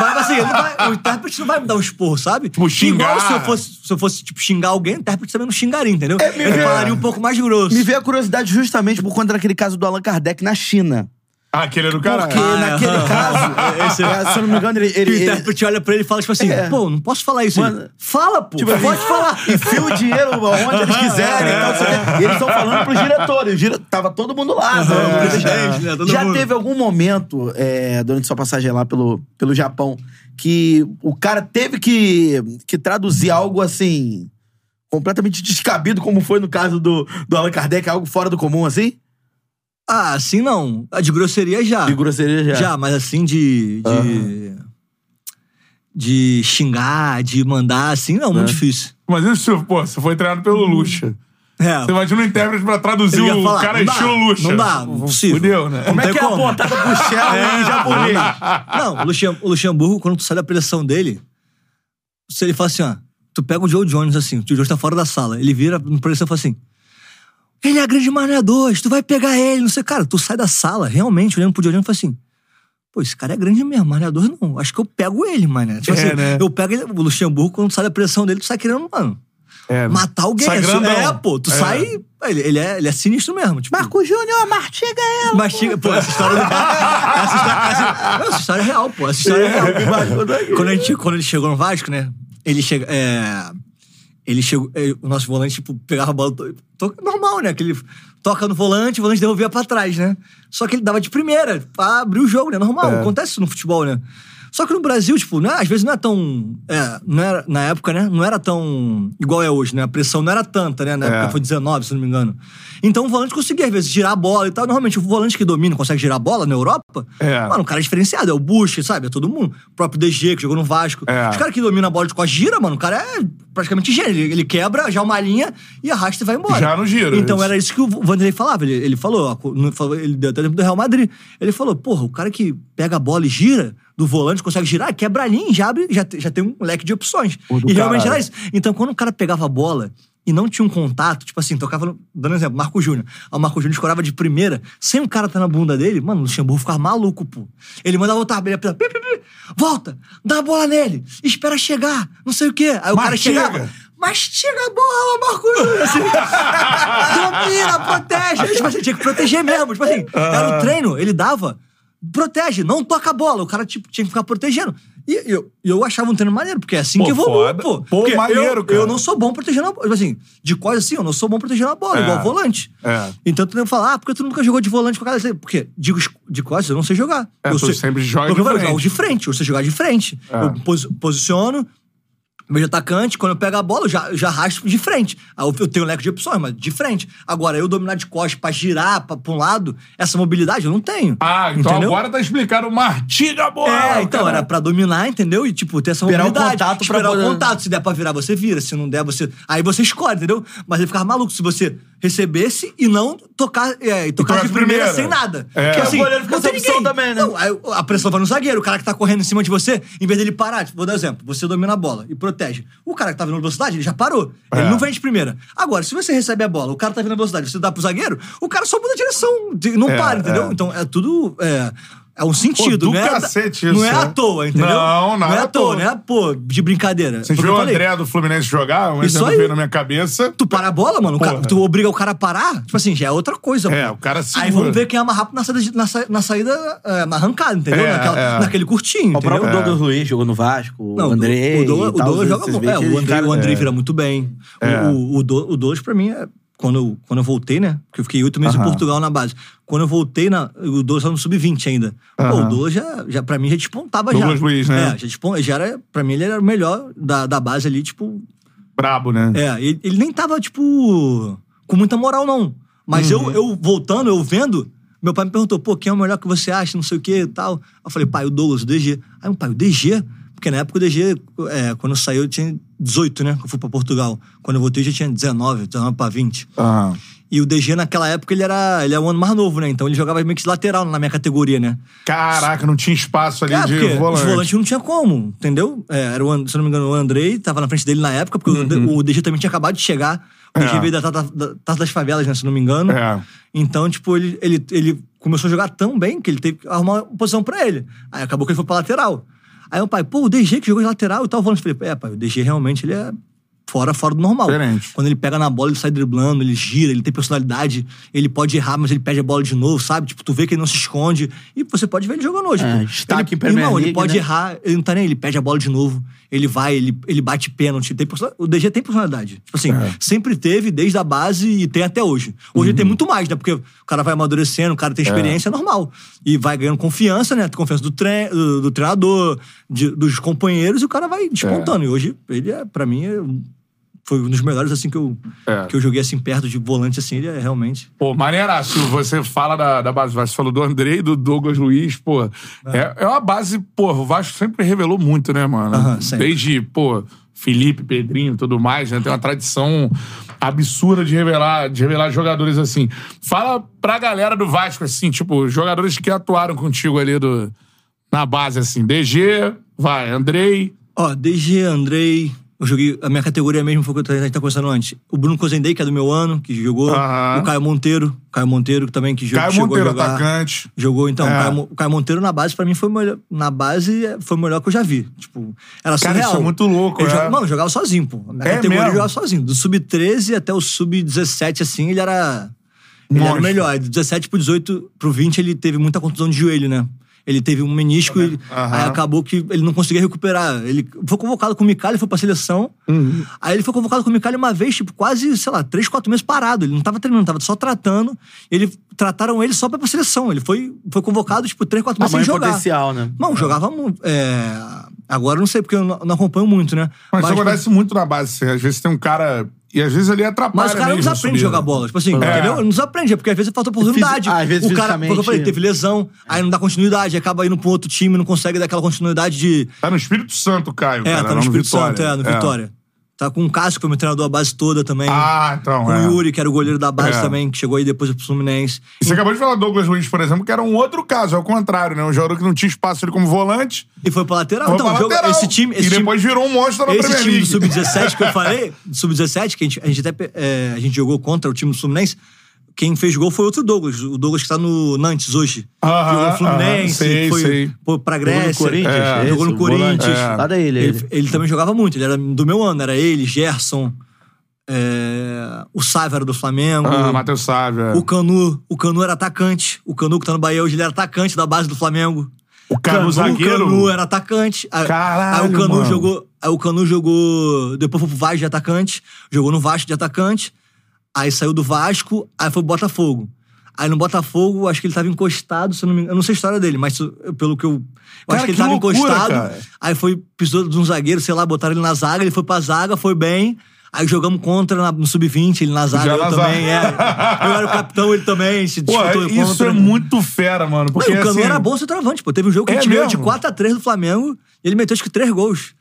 mas assim, ele vai- o intérprete não vai me dar um esporro, sabe? Tipo, xingar. Igual se eu fosse, se eu fosse tipo, xingar alguém, o intérprete também não xingaria, entendeu? É, me ele falaria um pouco mais grosso. me veio a curiosidade justamente por conta daquele caso do Allan Kardec na China. Ah, aquele é do caralho. Porque Ah, é. naquele [laughs] caso, Esse- é, se eu não me engano, ele. Ele, o ele intérprete olha pra ele e fala, tipo assim, É. pô, não posso falar isso. Mano, Fala, pô, Tipo, pode falar. Enfia o dinheiro onde eles quiserem. e tal. E eles estão falando pros diretores. O dire... Tava todo mundo lá. né? o presidente, né? Todo Já mundo. teve algum momento, é, durante sua passagem lá pelo, pelo Japão, que o cara teve que, que traduzir algo assim. completamente descabido, como foi no caso do, do Allan Kardec, algo fora do comum, assim? Ah, assim não. A de grosseria já. De grosseria já. Já, mas assim de. de... De xingar, de mandar, assim, não, É. muito difícil. Mas isso, pô, você foi treinado pelo Lucha. É. Você imagina um intérprete pra traduzir o falar, cara não dá, estilo Lucha. não dá, impossível. Fudeu, né? Como é Não que é tem a como. pontada pro Shell [laughs] em japonês? Não, o, Luxem- o Luxemburgo, quando tu sai da pressão dele, se ele fala assim, ó, tu pega o Joe Jones assim, o Joe Jones tá fora da sala, ele vira no pressão e fala assim, ele é a grande Mané 2, tu vai pegar ele, não sei, cara, tu sai da sala, realmente, olhando pro Jones e fala assim, pô, esse cara é grande mesmo, Mané 2 não, acho que eu pego ele, mané. Tipo É, assim, né? eu pego ele, o Luxemburgo, quando tu sai da pressão dele, tu sai querendo, mano, É, matar alguém. Sai grandão. é, pô, tu É. sai, ele, ele, é, ele é sinistro mesmo, tipo... Marco Júnior, mastiga ela. Mas chega, pô, essa história do cara. Essa história, essa, essa história é real, pô. Essa história é real. Quando, a gente, quando ele chegou no Vasco, né? Ele chega. É, ele chegou. é, o nosso volante, tipo, pegava a bola. to- normal, né? Que ele toca no volante, o volante devolvia pra trás, né? Só que ele dava de primeira, pra abrir o jogo, né? Normal, acontece isso no futebol, né? Só que no Brasil, tipo, né, às vezes não é tão. É, não era, na época, né? Não era tão igual é hoje, né? A pressão não era tanta, né? Na É. época foi 19, se não me engano. Então o volante conseguia, às vezes, girar a bola e tal. Normalmente o volante que domina, consegue girar a bola na Europa, É. mano, um cara diferenciado. É o Bush, sabe? É todo mundo. O próprio DG, que jogou no Vasco. É. Os caras que dominam a bola de costas gira, mano, o cara é praticamente gênio. Ele, ele quebra já uma linha e arrasta e vai embora. Já no giro, Então isso. era isso que o Vanderlei falava. Ele, ele falou, ele deu até exemplo do Real Madrid. Ele falou, porra, o cara que pega a bola e gira, do volante, consegue girar, quebra a linha e já abre, já, já tem um leque de opções. Pô, E realmente caralho. era isso. Então, quando o cara pegava a bola e não tinha um contato, tipo assim, tocava, dando um exemplo, Marco Júnior. Aí O Marco Júnior escorava de primeira, sem o cara estar na bunda dele, mano, o Luxemburgo ficava maluco, pô. Ele mandava voltar, ele ia volta, dá a bola nele, espera chegar, não sei o quê. Aí o cara Mastiga. chegava, mastiga a bola, Marco Júnior, assim. [laughs] Domina, protege. Tipo assim, tinha que proteger mesmo. Tipo assim, era o treino, ele dava, protege, não toca a bola. O cara tipo, tinha que ficar protegendo. E eu, eu achava um treino maneiro, porque é assim Pô, que evolui, foda. pô. Pô, Porque maneiro, eu, cara. Eu não sou bom protegendo a bola. Tipo assim, de quase assim, eu não sou bom protegendo a bola, É. igual volante. É. Então tu deve falar, ah, porque tu nunca jogou de volante com a cara. Porque digo de costas, eu não sei jogar. É, eu sei, sempre joga eu de jogo frente. de frente, eu sei jogar de frente. É. Eu pos- posiciono, Vejo atacante, quando eu pego a bola, eu já, eu já arrasto de frente. Aí eu, eu tenho um leque de opções, mas de frente. Agora, eu dominar de costas pra girar pra, pra um lado, essa mobilidade eu não tenho. Ah, então Entendeu? agora tá explicado. Martiga a bola. É, então, cara. era pra dominar, entendeu? E, tipo, ter essa Esperar o mobilidade. contato pra Esperar o contato. Se der pra virar, você vira. Se não der, você... Aí você escolhe, entendeu? Mas ele ficava maluco se você recebesse e não tocar, é, e tocar de primeira, primeira. sem nada. É. Porque, Porque o goleiro fica não tem sem opção também, né? Não, a pressão vai no zagueiro. O cara que tá correndo em cima de você, em vez dele parar, tipo, vou dar um exemplo. Você domina a bola e protege. O cara que tá vindo na velocidade, ele já parou. Ele É. não vem de primeira. Agora, se você recebe a bola, o cara tá vindo na velocidade, você dá pro zagueiro, o cara só muda a direção. Não É, para, entendeu? é. Então é tudo. É, é um sentido, do não é? cacete não isso, é né? à toa, entendeu? Não, nada Não é à à toa, toa. não é, pô, de brincadeira. Você o viu o. André do Fluminense jogar? Um Isso aí. veio na minha cabeça. Tu para a bola, mano, cara- tu obriga o cara a parar, tipo assim, já é outra coisa. É, pô. o cara segura. Aí vamos ver quem é mais rápido na saída, na, sa- na saída, é, na arrancada, entendeu? É, Naquela- é. Naquele curtinho, O próprio Douglas Luiz jogou no Vasco, Não, o André. o Douglas, joga bom. É, o André, o André vira muito bem. É. O, o, Do- o Douglas, pra mim, é, quando, eu, quando eu voltei, né? Porque eu fiquei oito meses Aham. em Portugal na base. Quando eu voltei, na, o Douglas tava no sub-20 ainda. Pô, Aham. o Douglas já, já, pra mim, já despontava Douglas já. Luiz, né? É, já, despon, já era, pra mim, ele era o melhor da, da base ali, tipo, Brabo, né? é, ele, ele nem tava, tipo, com muita moral, não. Mas Uhum. eu, eu voltando, eu vendo, meu pai me perguntou, pô, quem é o melhor que você acha, não sei o que e tal. Eu falei, pai, o Douglas, o DG. Aí, meu pai, o DG? Porque na época o DG, é, quando saí, eu tinha 18, né? Que eu fui pra Portugal. Quando eu voltei, eu já tinha 19, 19 pra 20. Aham. E o DG naquela época ele era, ele é um ano mais novo, né? Então ele jogava meio que de lateral na minha categoria, né? Caraca, não tinha espaço ali É, de volante. os volantes não tinha como, entendeu? É, era o, se não me engano, o Andrei tava na frente dele na época, porque o D- o DG também tinha acabado de chegar. O DG Uhum. É. veio da Taça da Taça das Favelas, né? Se não me engano. É. Então, tipo, ele, ele, ele começou a jogar tão bem que ele teve que arrumar uma posição pra ele. Aí acabou que ele foi pra lateral. Aí o pai, pô, o DG que jogou de lateral e tal. O volante falei, é, pai, o DG realmente ele é fora, fora do normal. Diferente. Quando ele pega na bola, ele sai driblando, ele gira, ele tem personalidade, ele pode errar, mas ele pede a bola de novo, sabe? Tipo, tu vê que ele não se esconde. E você pode ver ele jogando hoje. É, pô. destaque ele, em Premier irmão, ele League, pode né? errar, ele não tá nem ele pede a bola de novo, ele vai, ele, ele bate pênalti. Tem O DG tem personalidade. Tipo assim, É. sempre teve desde a base e tem até hoje. Hoje ele Uhum. tem muito mais, né? Porque o cara vai amadurecendo, o cara tem experiência, é normal. E vai ganhando confiança, né? Confiança do, tre do, do treinador, de- dos companheiros, e o cara vai despontando. E hoje, ele é, pra mim, é um- foi um dos melhores, assim, que eu, É. que eu joguei, assim, perto de volante, assim, ele é realmente... Pô, maneiraço. Você fala da, da base. Você falou do Andrei e do Douglas Luiz, pô. É, é uma base, pô, o Vasco sempre revelou muito, né, mano? Desde, pô, Felipe, Pedrinho e tudo mais, né? Tem uma tradição absurda de revelar, de revelar jogadores assim. Fala pra galera do Vasco, assim, tipo, jogadores que atuaram contigo ali do, na base, assim. DG, vai, Andrei. Ó, DG, Andrei. Eu joguei. A minha categoria mesmo foi o que a gente tá conversando antes. O Bruno Cozendei, que é do meu ano, que jogou. Aham. O Caio Monteiro. Caio Monteiro também, que jogou. Caio Monteiro, jogar. atacante. Jogou, então. É. O, Caio, o Caio Monteiro na base, pra mim, foi melhor. Na base, é, foi o melhor que eu já vi. Tipo, era Cara, surreal. isso é muito louco, Ele é. joga- Mano, jogava sozinho, pô. A minha É categoria mesmo? jogava sozinho. Do sub-13 até o sub-17, assim, ele era. Ele era Monstro. o melhor. Do 17 pro 18 pro 20, ele teve muita contusão de joelho, né? Ele teve um menisco e aí acabou que ele não conseguia recuperar. Ele foi convocado com o Micali, foi pra seleção. Uhum. Aí ele foi convocado com o Micali uma vez, tipo, quase, sei lá, três, quatro meses parado. Ele não tava treinando, tava só tratando. Ele trataram ele só pra ir pra seleção. Ele foi, foi convocado, tipo, três, quatro meses sem jogar. potencial, né? Não, jogava muito. É... Agora eu não sei, porque eu não, não acompanho muito, né? Mas, isso tipo, acontece muito na base, assim. Às vezes tem um cara. E às vezes ele atrapalha. Mas o cara não desaprende a subida. jogar bola. Tipo assim, É. entendeu? Não desaprende, é porque às vezes falta oportunidade. Fisi- ah, às vezes o cara, fisicamente- porque eu falei, teve lesão, aí não dá continuidade, acaba indo pra um outro time, não consegue dar aquela continuidade de. Tá no Espírito Santo, Caio. É, cara, tá não no Espírito Vitória. Santo, é, no Vitória. Tá com o Cássio, que foi meu treinador a base toda também. Ah, então. com é. o Yuri, que era o goleiro da base É. também, que chegou aí depois pro Fluminense. E você acabou de falar do Douglas Luiz, por exemplo, que era um outro caso, é o contrário, né? Um jogador que não tinha espaço ali como volante. E foi pra lateral. Foi então, pra jogo- lateral. esse time. Esse e time depois virou um monstro na Esse Premier time do League. Sub-17 que eu falei, [laughs] do Sub-17, que a gente, a gente até é, a gente jogou contra o time do Fluminense, quem fez gol foi outro Douglas. O Douglas que tá no Nantes hoje. Aham, jogou no Fluminense, aham, sei, foi sei. pra Jogou no Grécia. Corinthians, é, jogou no. Corinthians. É. Da ele, Ele, ele. ele também jogava muito, ele era do meu ano, era ele, Gerson, é, o Sávio era do Flamengo. Ah, Matheus Sávio. é. O Canu, o Canu era atacante. O Canu que tá no Bahia hoje, ele era atacante da base do Flamengo. O Canu zagueiro? O Canu era atacante. Caralho, Aí o Canu mano. jogou. Aí o Canu jogou. Depois foi pro Vasco de atacante. Jogou no Vasco de atacante. Aí saiu do Vasco, aí foi pro Botafogo. Aí no Botafogo, acho que ele tava encostado, se eu não me engano. Eu não sei a história dele, mas isso- pelo que eu. Eu Cara, acho que ele que tava loucura, encostado. cara. Aí foi, precisou de um zagueiro, sei lá, botaram ele na zaga, ele foi pra zaga, foi bem. Aí jogamos contra na- no Sub-20, ele na zaga, eu na também. zaga. É. Eu era o capitão, ele também, se Pô, disputou isso contra. é muito fera, mano. Porque e o Canu assim, era bom centroavante, pô. Teve um jogo que É a gente ganhou de mesmo? 4x3 do Flamengo e ele meteu acho que 3 gols.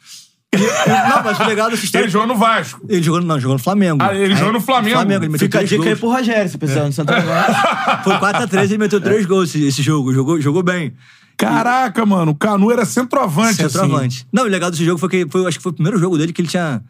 E- e- não, mas foi legal dessa história. Ele jogou no Vasco. Ele jogou, não, jogou no Flamengo. Ah, ele jogou no Flamengo. Flamengo, ele meteu Fica a dica aí gols. pro Rogério, se precisar no centroavante. Foi 4x3 ele meteu 3 gols esse, esse jogo. Jogou, jogou bem. Caraca, mano. O Canu era centroavante, assim. Centroavante. Não, o legal desse jogo foi que foi, acho que foi o primeiro jogo dele que ele tinha.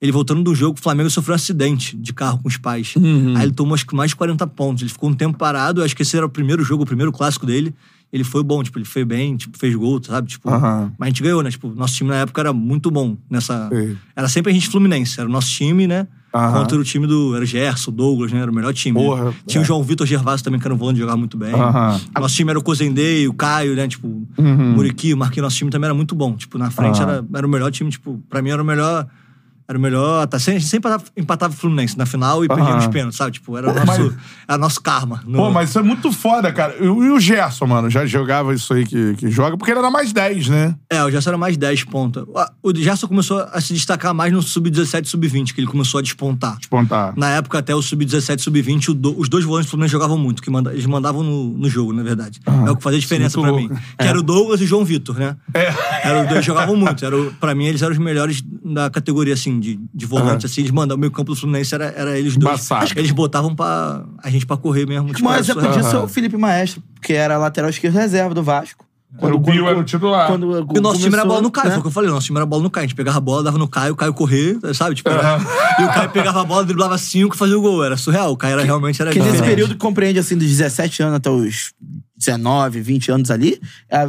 Ele voltando do jogo, o Flamengo sofreu um acidente de carro com os pais. Uhum. Aí ele tomou acho que mais de 40 pontos. Ele ficou um tempo parado, acho que esse era o primeiro jogo, o primeiro clássico dele. Ele foi bom, tipo, ele foi bem, tipo, fez gol, sabe? Tipo, mas a gente ganhou, né? Tipo, nosso time na época era muito bom nessa. Sei. Era sempre a gente Fluminense, era o nosso time, né? Contra o time do. Era o Gerson, o Douglas, né? Era o melhor time. né? Porra, Tinha é. o João Vitor Gervásio também, que era um volante, jogava muito bem. Nosso time era o Cozendei, o Caio, né? Tipo, o Muriqui, o Marquinhos, nosso time também era muito bom. Tipo, na frente era, era o melhor time, tipo, pra mim era o melhor. Era o melhor. Tá, sempre, sempre empatava, o Fluminense na final e perdia Aham. nos pênaltis, sabe? Tipo, era o nosso, Mas- era nosso karma. no- Pô, mas isso é muito foda, cara. E o e o Gerson, mano, já jogava isso aí que, que joga, porque ele era mais 10, né? É, o Gerson era mais 10 ponta. O Gerson começou a se destacar mais no sub-17 sub-20, que ele começou a despontar. Despontar. Na época, até o sub-17 sub-20, o do- os dois volantes do Fluminense jogavam muito, que manda- eles mandavam no, no jogo, na verdade. é o que fazia diferença muito pra mim. louco. Que era o Douglas e o João Vitor, né? É. Era os dois jogavam muito. Era, o- pra mim, eles eram os melhores da categoria, assim, de, de volante, assim, eles mandavam. O meio campo do Fluminense era, era eles dois. Embaçado. Acho que eles botavam pra, a gente pra correr mesmo. Tipo, era exemplo disso é o Felipe Maestro, que era lateral esquerdo reserva do Vasco. Era o Bill, era o titular. Quando, E o nosso time era bola no Caio, né? foi o que eu falei. O nosso time era bola no Caio. A gente pegava a bola, dava no Caio, o Caio correr, sabe? Tipo, era- E o Caio pegava a bola, driblava cinco e fazia o gol. Era surreal. O Caio era, realmente era Que nesse período que compreende, assim, dos 17 anos até os 19, 20 anos ali, o- é,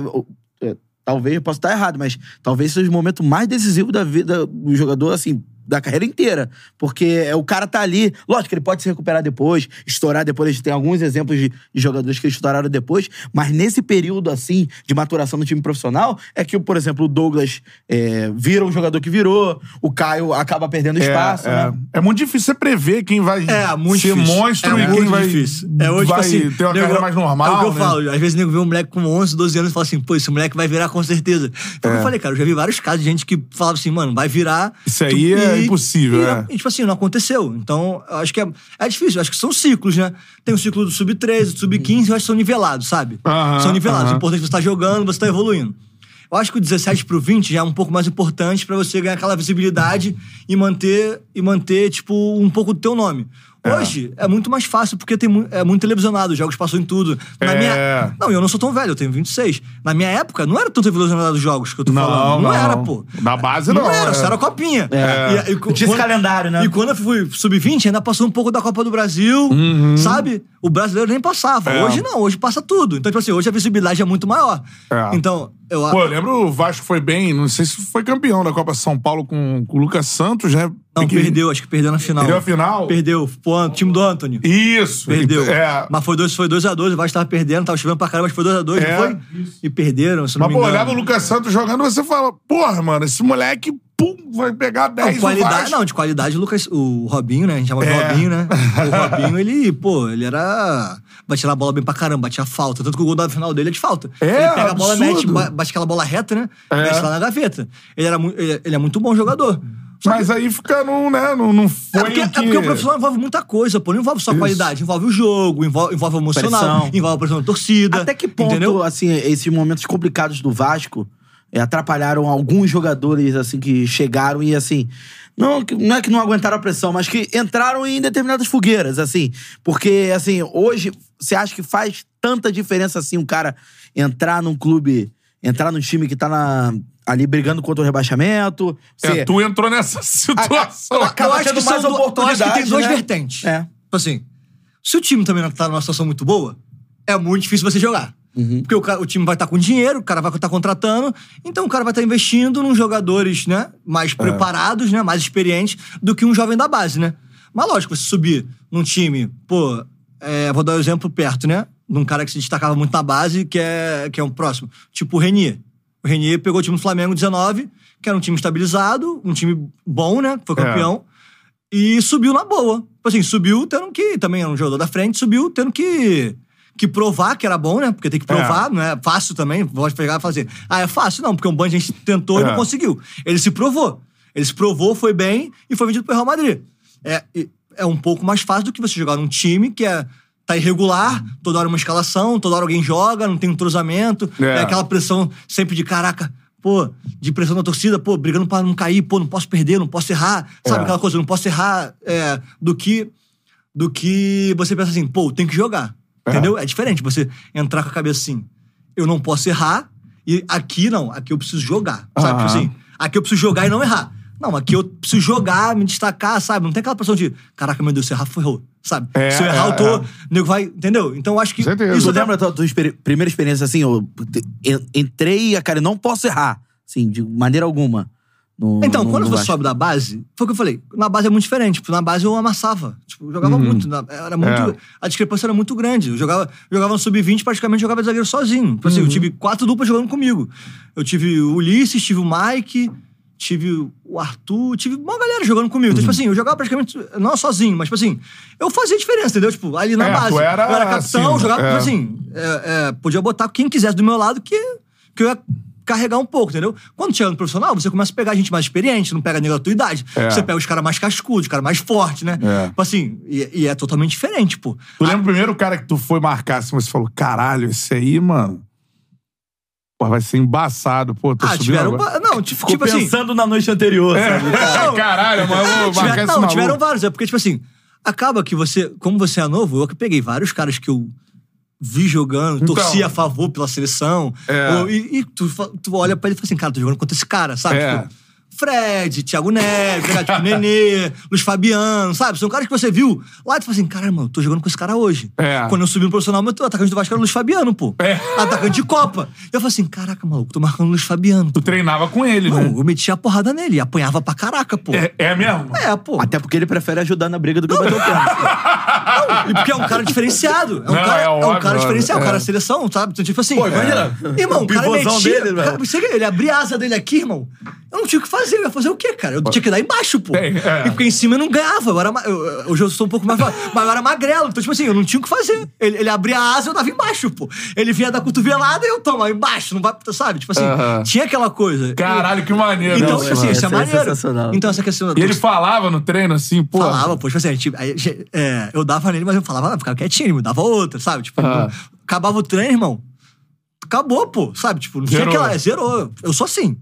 talvez, eu posso estar errado, mas talvez seja o momento mais decisivo da vida do jogador, assim, da carreira inteira. Porque é, o cara tá ali, lógico que ele pode se recuperar depois, estourar depois, a gente tem alguns exemplos de, de jogadores que estouraram depois, mas nesse período, assim, de maturação no time profissional, é que, por exemplo, o Douglas é, vira um jogador que virou, o Caio acaba perdendo espaço, é, né? é. É muito difícil você prever quem vai É, muito ser difícil. monstro é e muito quem vai, difícil. É hoje, vai tipo assim, ter uma nego- carreira mais normal. É o que eu né? falo. Às vezes, nego vê um moleque com 11, 12 anos e fala assim, pô, esse moleque vai virar com certeza. Foi o que eu falei, cara. Eu já vi vários casos de gente que falava assim, mano, vai virar. Isso aí é impossível, e, é. e, tipo assim, não aconteceu. Então, eu acho que é, é difícil. Eu acho que são ciclos, né? Tem o ciclo do sub-13, do sub-15, eu acho que são nivelados, sabe? Aham, são nivelados. aham. O importante é que você tá jogando, você tá evoluindo. Eu acho que o 17 pro 20 já é um pouco mais importante pra você ganhar aquela visibilidade e manter, e manter, tipo, um pouco do teu nome. Hoje é muito mais fácil porque tem mu- é muito televisionado, os jogos passam em tudo. Na É. minha, não, eu não sou tão velho, eu tenho 26. Na minha época, não era tão televisionado os jogos que eu tô Não, falando. Não, não. era, pô. Da base não, era, é. só era copinha. É. E- e co- Tinha esse quando- calendário, né? E quando eu fui sub-20, ainda passou um pouco da Copa do Brasil, sabe? O brasileiro nem passava. Uhum. É. Hoje não, hoje passa tudo. Então, tipo assim, hoje a visibilidade é muito maior. É. Então, eu Pô, eu lembro o Vasco foi bem, não sei se foi campeão da Copa São Paulo com, com o Lucas Santos, né? Não, Que- perdeu, acho que perdeu na final. Perdeu a final? Perdeu. Pô, o time do Anthony. Isso. Perdeu. É. Mas foi 2x2, foi dois a dois, o Vasco tava perdendo, tava chovendo pra caramba, mas foi 2x2, É. não foi? E perderam, se não Mas, me pô, engano. olhava o Lucas Santos jogando você fala, porra, mano, esse moleque, pum, vai pegar 10 Não, qualidade, não, de qualidade, o Lucas, o Robinho, né? A gente chama de É. Robinho, né? O [laughs] Robinho, ele, pô, ele era. Batia na bola bem pra caramba, batia falta. Tanto que o gol da final dele é de falta. É, ele pega a bola, absurdo. mete, ba- bate aquela bola reta, né? É. Mete lá na gaveta. Ele, era ele, ele é muito bom jogador. Mas aí fica, não, né, não, não foi É porque, o é que... porque o profissional envolve muita coisa, pô. Não envolve só Isso. qualidade, envolve o jogo, envolve, envolve o emocional, Pressão. envolve a pressão da torcida. Até que ponto, Entendeu? assim, esses momentos complicados do Vasco atrapalharam alguns jogadores, assim, que chegaram e, assim... Não, não é que não aguentaram a pressão, mas que entraram em determinadas fogueiras, assim. Porque, assim, hoje, você acha que faz tanta diferença, assim, um cara entrar num clube... Entrar num time que tá na- ali brigando contra o rebaixamento... É, você- tu entrou nessa [laughs] situação. acaba eu acho tendo mais eu acho que tem duas né? vertentes. É. Tipo assim, se o time também não tá numa situação muito boa, é muito difícil você jogar. Uhum. Porque o, cara- o time vai estar com dinheiro, o cara vai estar contratando, então o cara vai estar investindo nos jogadores, né, mais preparados, né, mais experientes do que um jovem da base, né? Mas lógico, você subir num time, pô, é, vou dar um exemplo perto, né? De um cara que se destacava muito na base, que é, que é um próximo, tipo o Renier. O Renier pegou o time do Flamengo 19, que era um time estabilizado, um time bom, né? Foi É. campeão. E subiu na boa. Tipo assim, subiu tendo que. Também era um jogador da frente, subiu tendo que. Que provar que era bom, né? Porque tem que provar, não é fácil também. Pode pegar e fazer. Ah, é fácil? Não, porque um bando de gente tentou e É. não conseguiu. Ele se provou. Ele se provou, foi bem e foi vendido pro Real Madrid. É, e- é um pouco mais fácil do que você jogar num time que é. Tá irregular, toda hora uma escalação, toda hora alguém joga, não tem um entrosamento, É. é aquela pressão sempre de caraca, pô, de pressão da torcida, pô, brigando pra não cair, pô, não posso perder, não posso errar, sabe É. aquela coisa, não posso errar é, do que do que você pensa assim, pô, tem que jogar, É. entendeu? É diferente você entrar com a cabeça assim, eu não posso errar e aqui não, aqui eu preciso jogar, sabe? Tipo assim, aqui eu preciso jogar e não errar. Não, aqui eu preciso jogar, me destacar, sabe? Não tem aquela pressão de, caraca, meu Deus, se errar, ferrou, sabe? É, se eu errar, é, eu tô. é. O nego vai. Entendeu? Então eu acho que. Certeza. Isso lembra da tua primeira experiência assim? Eu entrei e, cara, eu não posso errar. Assim, de maneira alguma. No- Então, no- quando no você Vasco. sobe da base, foi o que eu falei. Na base é muito diferente. Tipo, na base eu amassava. Tipo, eu jogava muito. na- Era muito. É. A discrepância era muito grande. Eu jogava, jogava no sub-20, praticamente jogava de zagueiro sozinho. Tipo assim, eu tive quatro duplas jogando comigo. Eu tive o Ulisses, tive o Mike, tive o Arthur, tive uma galera jogando comigo. Então, tipo assim, eu jogava praticamente, não sozinho, mas tipo assim, eu fazia diferença, entendeu? Tipo, ali na É, base. era, eu era capitão, assim, jogava, é. tipo assim, é, é, podia botar quem quisesse do meu lado que, que eu ia carregar um pouco, entendeu? Quando chega no profissional, você começa a pegar gente mais experiente, não pega nego da tua idade. É. Você pega os caras mais cascudos, os caras mais fortes, né? É. Tipo assim, e, e é totalmente diferente, pô. Tu lembra o primeiro cara que tu foi marcar assim, você falou, caralho, esse aí, mano. Pô, vai ser embaçado. Pô, tô Ah, subindo tiveram. agora. Não, tipo, Ficou tipo assim. pensando na noite anterior, sabe? [laughs] É, caralho, mano, eu vou Tiver- marcar esse não, maluco. tiveram vários. É porque, tipo assim, acaba que você, como você é novo, eu que peguei vários caras que eu vi jogando, Então. torci a favor pela seleção. É. ou- e e tu, tu olha pra ele e fala assim, cara, tô jogando contra esse cara, sabe? É. Tipo, Fred, Thiago Neves, tipo, Nenê, [laughs] Luiz Fabiano, sabe? São caras que você viu lá e tu fala assim, caralho, mano, tô jogando com esse cara hoje. É. Quando eu subi no profissional, meu atacante do Vasco era o Luiz Fabiano, pô. É. Atacante de Copa. Eu falei assim, caraca, maluco, tô marcando o Luiz Fabiano. Tu treinava com ele, Não, né? eu metia a porrada nele, apanhava pra caraca, pô. É, é mesmo? É, pô. Até porque ele prefere ajudar na briga do que bater o pé. [laughs] E porque é um cara diferenciado. É um, Não, cara, é é um óbvio, cara diferenciado. é. O cara é seleção, sabe? Então, tipo assim. Pô, imagina. É. Irmão, O cara pivôzão metia. dele, cara, velho. você, ele abria a asa dele aqui, irmão. Eu não tinha o que fazer. Eu ia fazer o quê, cara? Eu tinha que dar embaixo, pô. É, é. E porque em cima eu não ganhava. Eu era, ma- eu- eu- hoje eu sou um pouco mais. Mas eu era magrelo. Então, tipo assim, eu não tinha o que fazer. Ele, ele abria a asa e eu dava embaixo, pô. Ele vinha da cotovelada e eu toma embaixo. Não vai, sabe? Tipo assim, Aham. tinha aquela coisa. Caralho, que maneiro. Então, né, tipo assim, mano? isso é é maneiro. sensacional. Então, essa questão da E ele falava no treino assim, pô. Falava, pô, tipo assim, a gente, aí, ge- é, eu dava nele, mas eu falava, ah, ficava quietinho, me dava outra, sabe? Tipo, Ah. não- acabava o treino, irmão. Acabou, pô, sabe? Tipo, não Zerou. aquela. Zerou. Eu sou assim.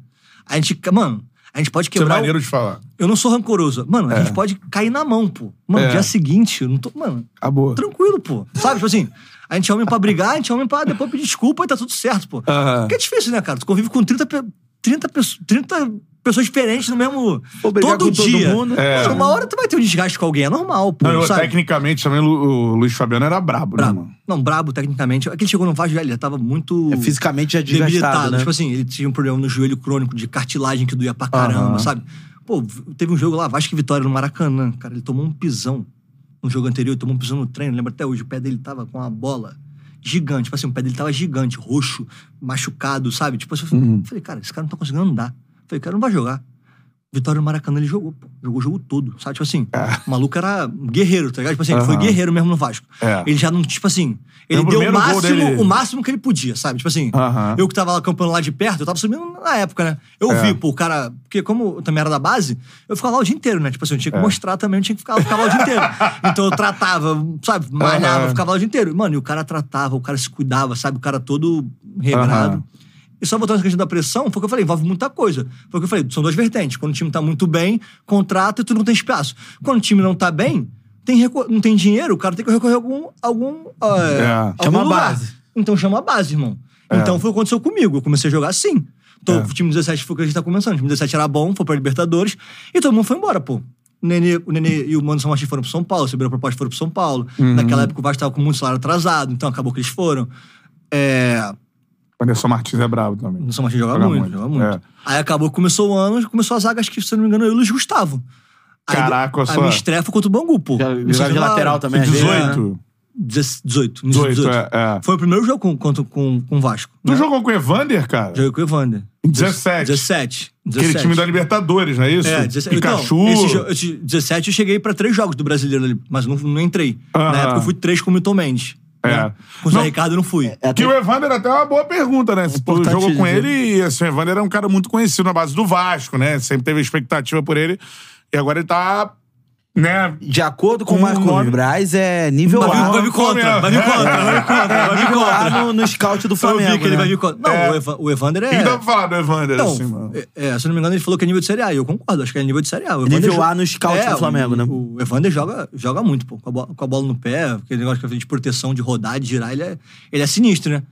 A gente, mano, a gente pode Isso é quebrar. o- maneiro de falar. Eu não sou rancoroso. Mano, a gente pode cair na mão, pô. Mano, É. dia seguinte, eu não tô. Mano, Acabou. tranquilo, pô. Sabe? Tipo assim, a gente é homem pra brigar, a gente é homem pra depois pedir desculpa e tá tudo certo, pô. Aham. Porque é difícil, né, cara? Tu convive com 30, pe- 30, pesso- 30 pessoas diferentes no mesmo. Todo todo dia. mundo. É. Uma hora tu vai ter um desgaste com alguém, é normal, pô. Não, eu, sabe? tecnicamente também o, Luiz Fabiano era brabo, né, Brabo. mano? Não, brabo tecnicamente. Aquele chegou no Vasco, velho, ele já tava muito. É fisicamente já debilitado. né? Tipo assim, ele tinha um problema no joelho crônico de cartilagem que doía pra caramba, Aham. sabe? Pô, teve um jogo lá, Vasco e Vitória no Maracanã. Cara, ele tomou um pisão no jogo anterior, ele tomou um pisão no treino. Lembra até hoje, o pé dele tava com uma bola gigante. Tipo assim, o pé dele tava gigante, roxo, machucado, sabe? Tipo assim, eu Uhum. falei, cara, esse cara não tá conseguindo andar. Falei, cara, não vai jogar. Vitória no Maracanã, ele jogou, pô. Jogou o jogo todo, sabe? Tipo assim, o maluco era guerreiro, tá ligado? Tipo assim, ele foi É. Guerreiro mesmo no Vasco. É. Ele já não, tipo assim, ele o deu o máximo, o máximo que ele podia, sabe? Tipo assim, Aham. eu que tava lá lá de perto, eu tava subindo na época, né? Eu É. vi, pô, o cara. Porque como eu também era da base, eu ficava lá o dia inteiro, né? Tipo assim, eu tinha que É. mostrar também, eu tinha que ficar, eu ficava lá o dia inteiro. Então eu tratava, sabe? Malhava, Aham. ficava lá o dia inteiro. Mano, e o cara tratava, o cara se cuidava, sabe? O cara todo regrado. Aham. E só voltando essa questão da pressão, foi o que eu falei, envolve muita coisa. Foi o que eu falei, são duas vertentes. Quando o time tá muito bem, contrata e tu não tem espaço. Quando o time não tá bem, tem não tem dinheiro, o cara tem que recorrer a algum. algum é, É. algum Chama a lugar. base. Então chama a base, irmão. É. Então foi o que aconteceu comigo. Eu comecei a jogar assim. Então, É. o time 17 foi o que a gente tá começando. O time 17 era bom, foi pra Libertadores, e todo mundo foi embora, pô. O Nenê, o Nenê e o Mano São foram pro São Paulo, receberam a proposta e foram pro São Paulo. Uhum. Naquela época o Vasco tava com muito salário atrasado, então acabou que eles foram. É, O Anderson Martins é brabo também. o São Martins joga, Joga muito, muito, joga muito. é. Aí acabou, começou o ano, começou a zaga, acho que, se eu não me engano, eu e o Luiz Gustavo. Aí, Caraca, a só- minha estreia foi contra o Bangu, pô. Jogava de a lateral também, às vezes, 18. 18. 18, é, é. Foi o primeiro jogo com, contra, com, com o Vasco. Tu né? jogou com o Evander, cara? Joguei com o Evander. Em 17. 17. Aquele 17. time da Libertadores, não é isso? É, 17. Pikachu. Então, esse jo- esse 17 eu cheguei pra três jogos do brasileiro ali, mas não, não entrei. Aham. Na época eu fui três com o Milton Mendes. É. Com o Zé Não- Ricardo eu não fui. É Que até- o Evander até é uma boa pergunta, né? Se tu Importante jogou com dizer. ele e assim, o Evander era um cara muito conhecido na base do Vasco, né? Sempre teve expectativa por ele. E agora ele tá, né? De acordo com o Marcos nome- Braz, é nível Vai A. vai vir contra, vai vir contra, vai vir contra, vai A contra. no, no scout do Eu Flamengo. vi que ele né? vai vir contra. Não, É. o, Eva- o Evander O que é... dá pra falar do Evander, Não, assim, mano? é, é, se eu não me engano, ele falou que é nível de Série A. E eu concordo, acho que é nível de Série A. O Nível Evander jo- A no scout do Flamengo, o, né? O Evander joga, joga muito, pô. Com a, bola, com a bola no pé, aquele negócio eu de proteção, de rodar, de girar, ele é, ele é sinistro, né?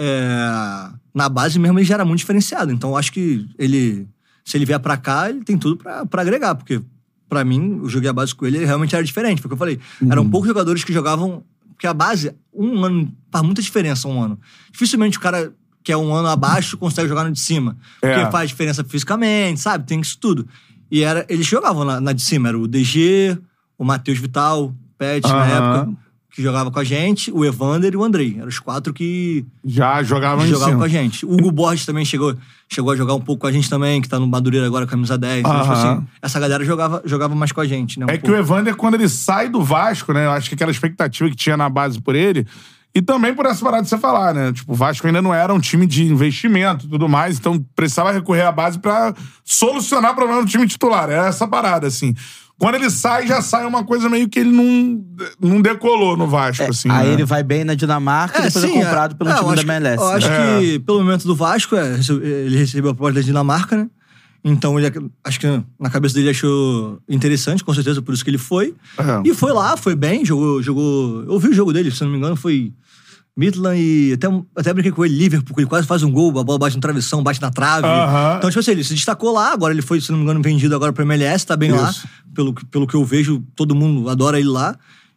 É, na base mesmo ele já era muito diferenciado. Então eu acho que ele, se ele vier pra cá, ele tem tudo pra, pra agregar. Porque pra mim, eu joguei a base com ele, ele realmente era diferente. Porque eu falei, Uhum. eram poucos jogadores que jogavam... Porque a base, um ano, faz muita diferença um ano. Dificilmente o cara que é um ano abaixo consegue jogar no de cima. É. Porque faz diferença fisicamente, sabe? Tem isso tudo. E era, eles jogavam na, na de cima. Era o DG, o Matheus Vital, o Pet, na Aham. época, que jogava com a gente, o Evander e o Andrei. Eram os quatro que Já jogava em jogavam cima. com a gente. O Hugo Borges também chegou, chegou a jogar um pouco com a gente também, que tá no Madureira agora, camisa 10. Então, tipo assim, essa galera jogava, jogava mais com a gente, né? um É que pouco. o Evander, quando ele sai do Vasco, né? Eu acho que aquela expectativa que tinha na base por ele. E também por essa parada de você falar, né? Tipo, o Vasco ainda não era um time de investimento e tudo mais, então precisava recorrer à base pra solucionar o problema do time titular. Era essa parada, assim. Quando ele sai, já sai uma coisa meio que ele não, não decolou no Vasco, assim. Aí né? ele vai bem na Dinamarca e depois sim, é comprado pelo é, time da MLS. Eu acho né? que, pelo momento do Vasco, é, ele recebeu a proposta da Dinamarca, né? Então, ele, ac- acho que na cabeça dele achou interessante, com certeza, por isso que ele foi. É. E foi lá, foi bem, jogou, jogou... Eu vi o jogo dele, se não me engano, foi Midland e até, até brinquei com ele, Liverpool, porque ele quase faz um gol, a bola bate no travessão, bate na trave. Aham. Então, tipo assim, ele se destacou lá, agora ele foi, se não me engano, vendido agora pra MLS, tá bem lá. Isso. Pelo, que- pelo que eu vejo, todo mundo adora ele lá.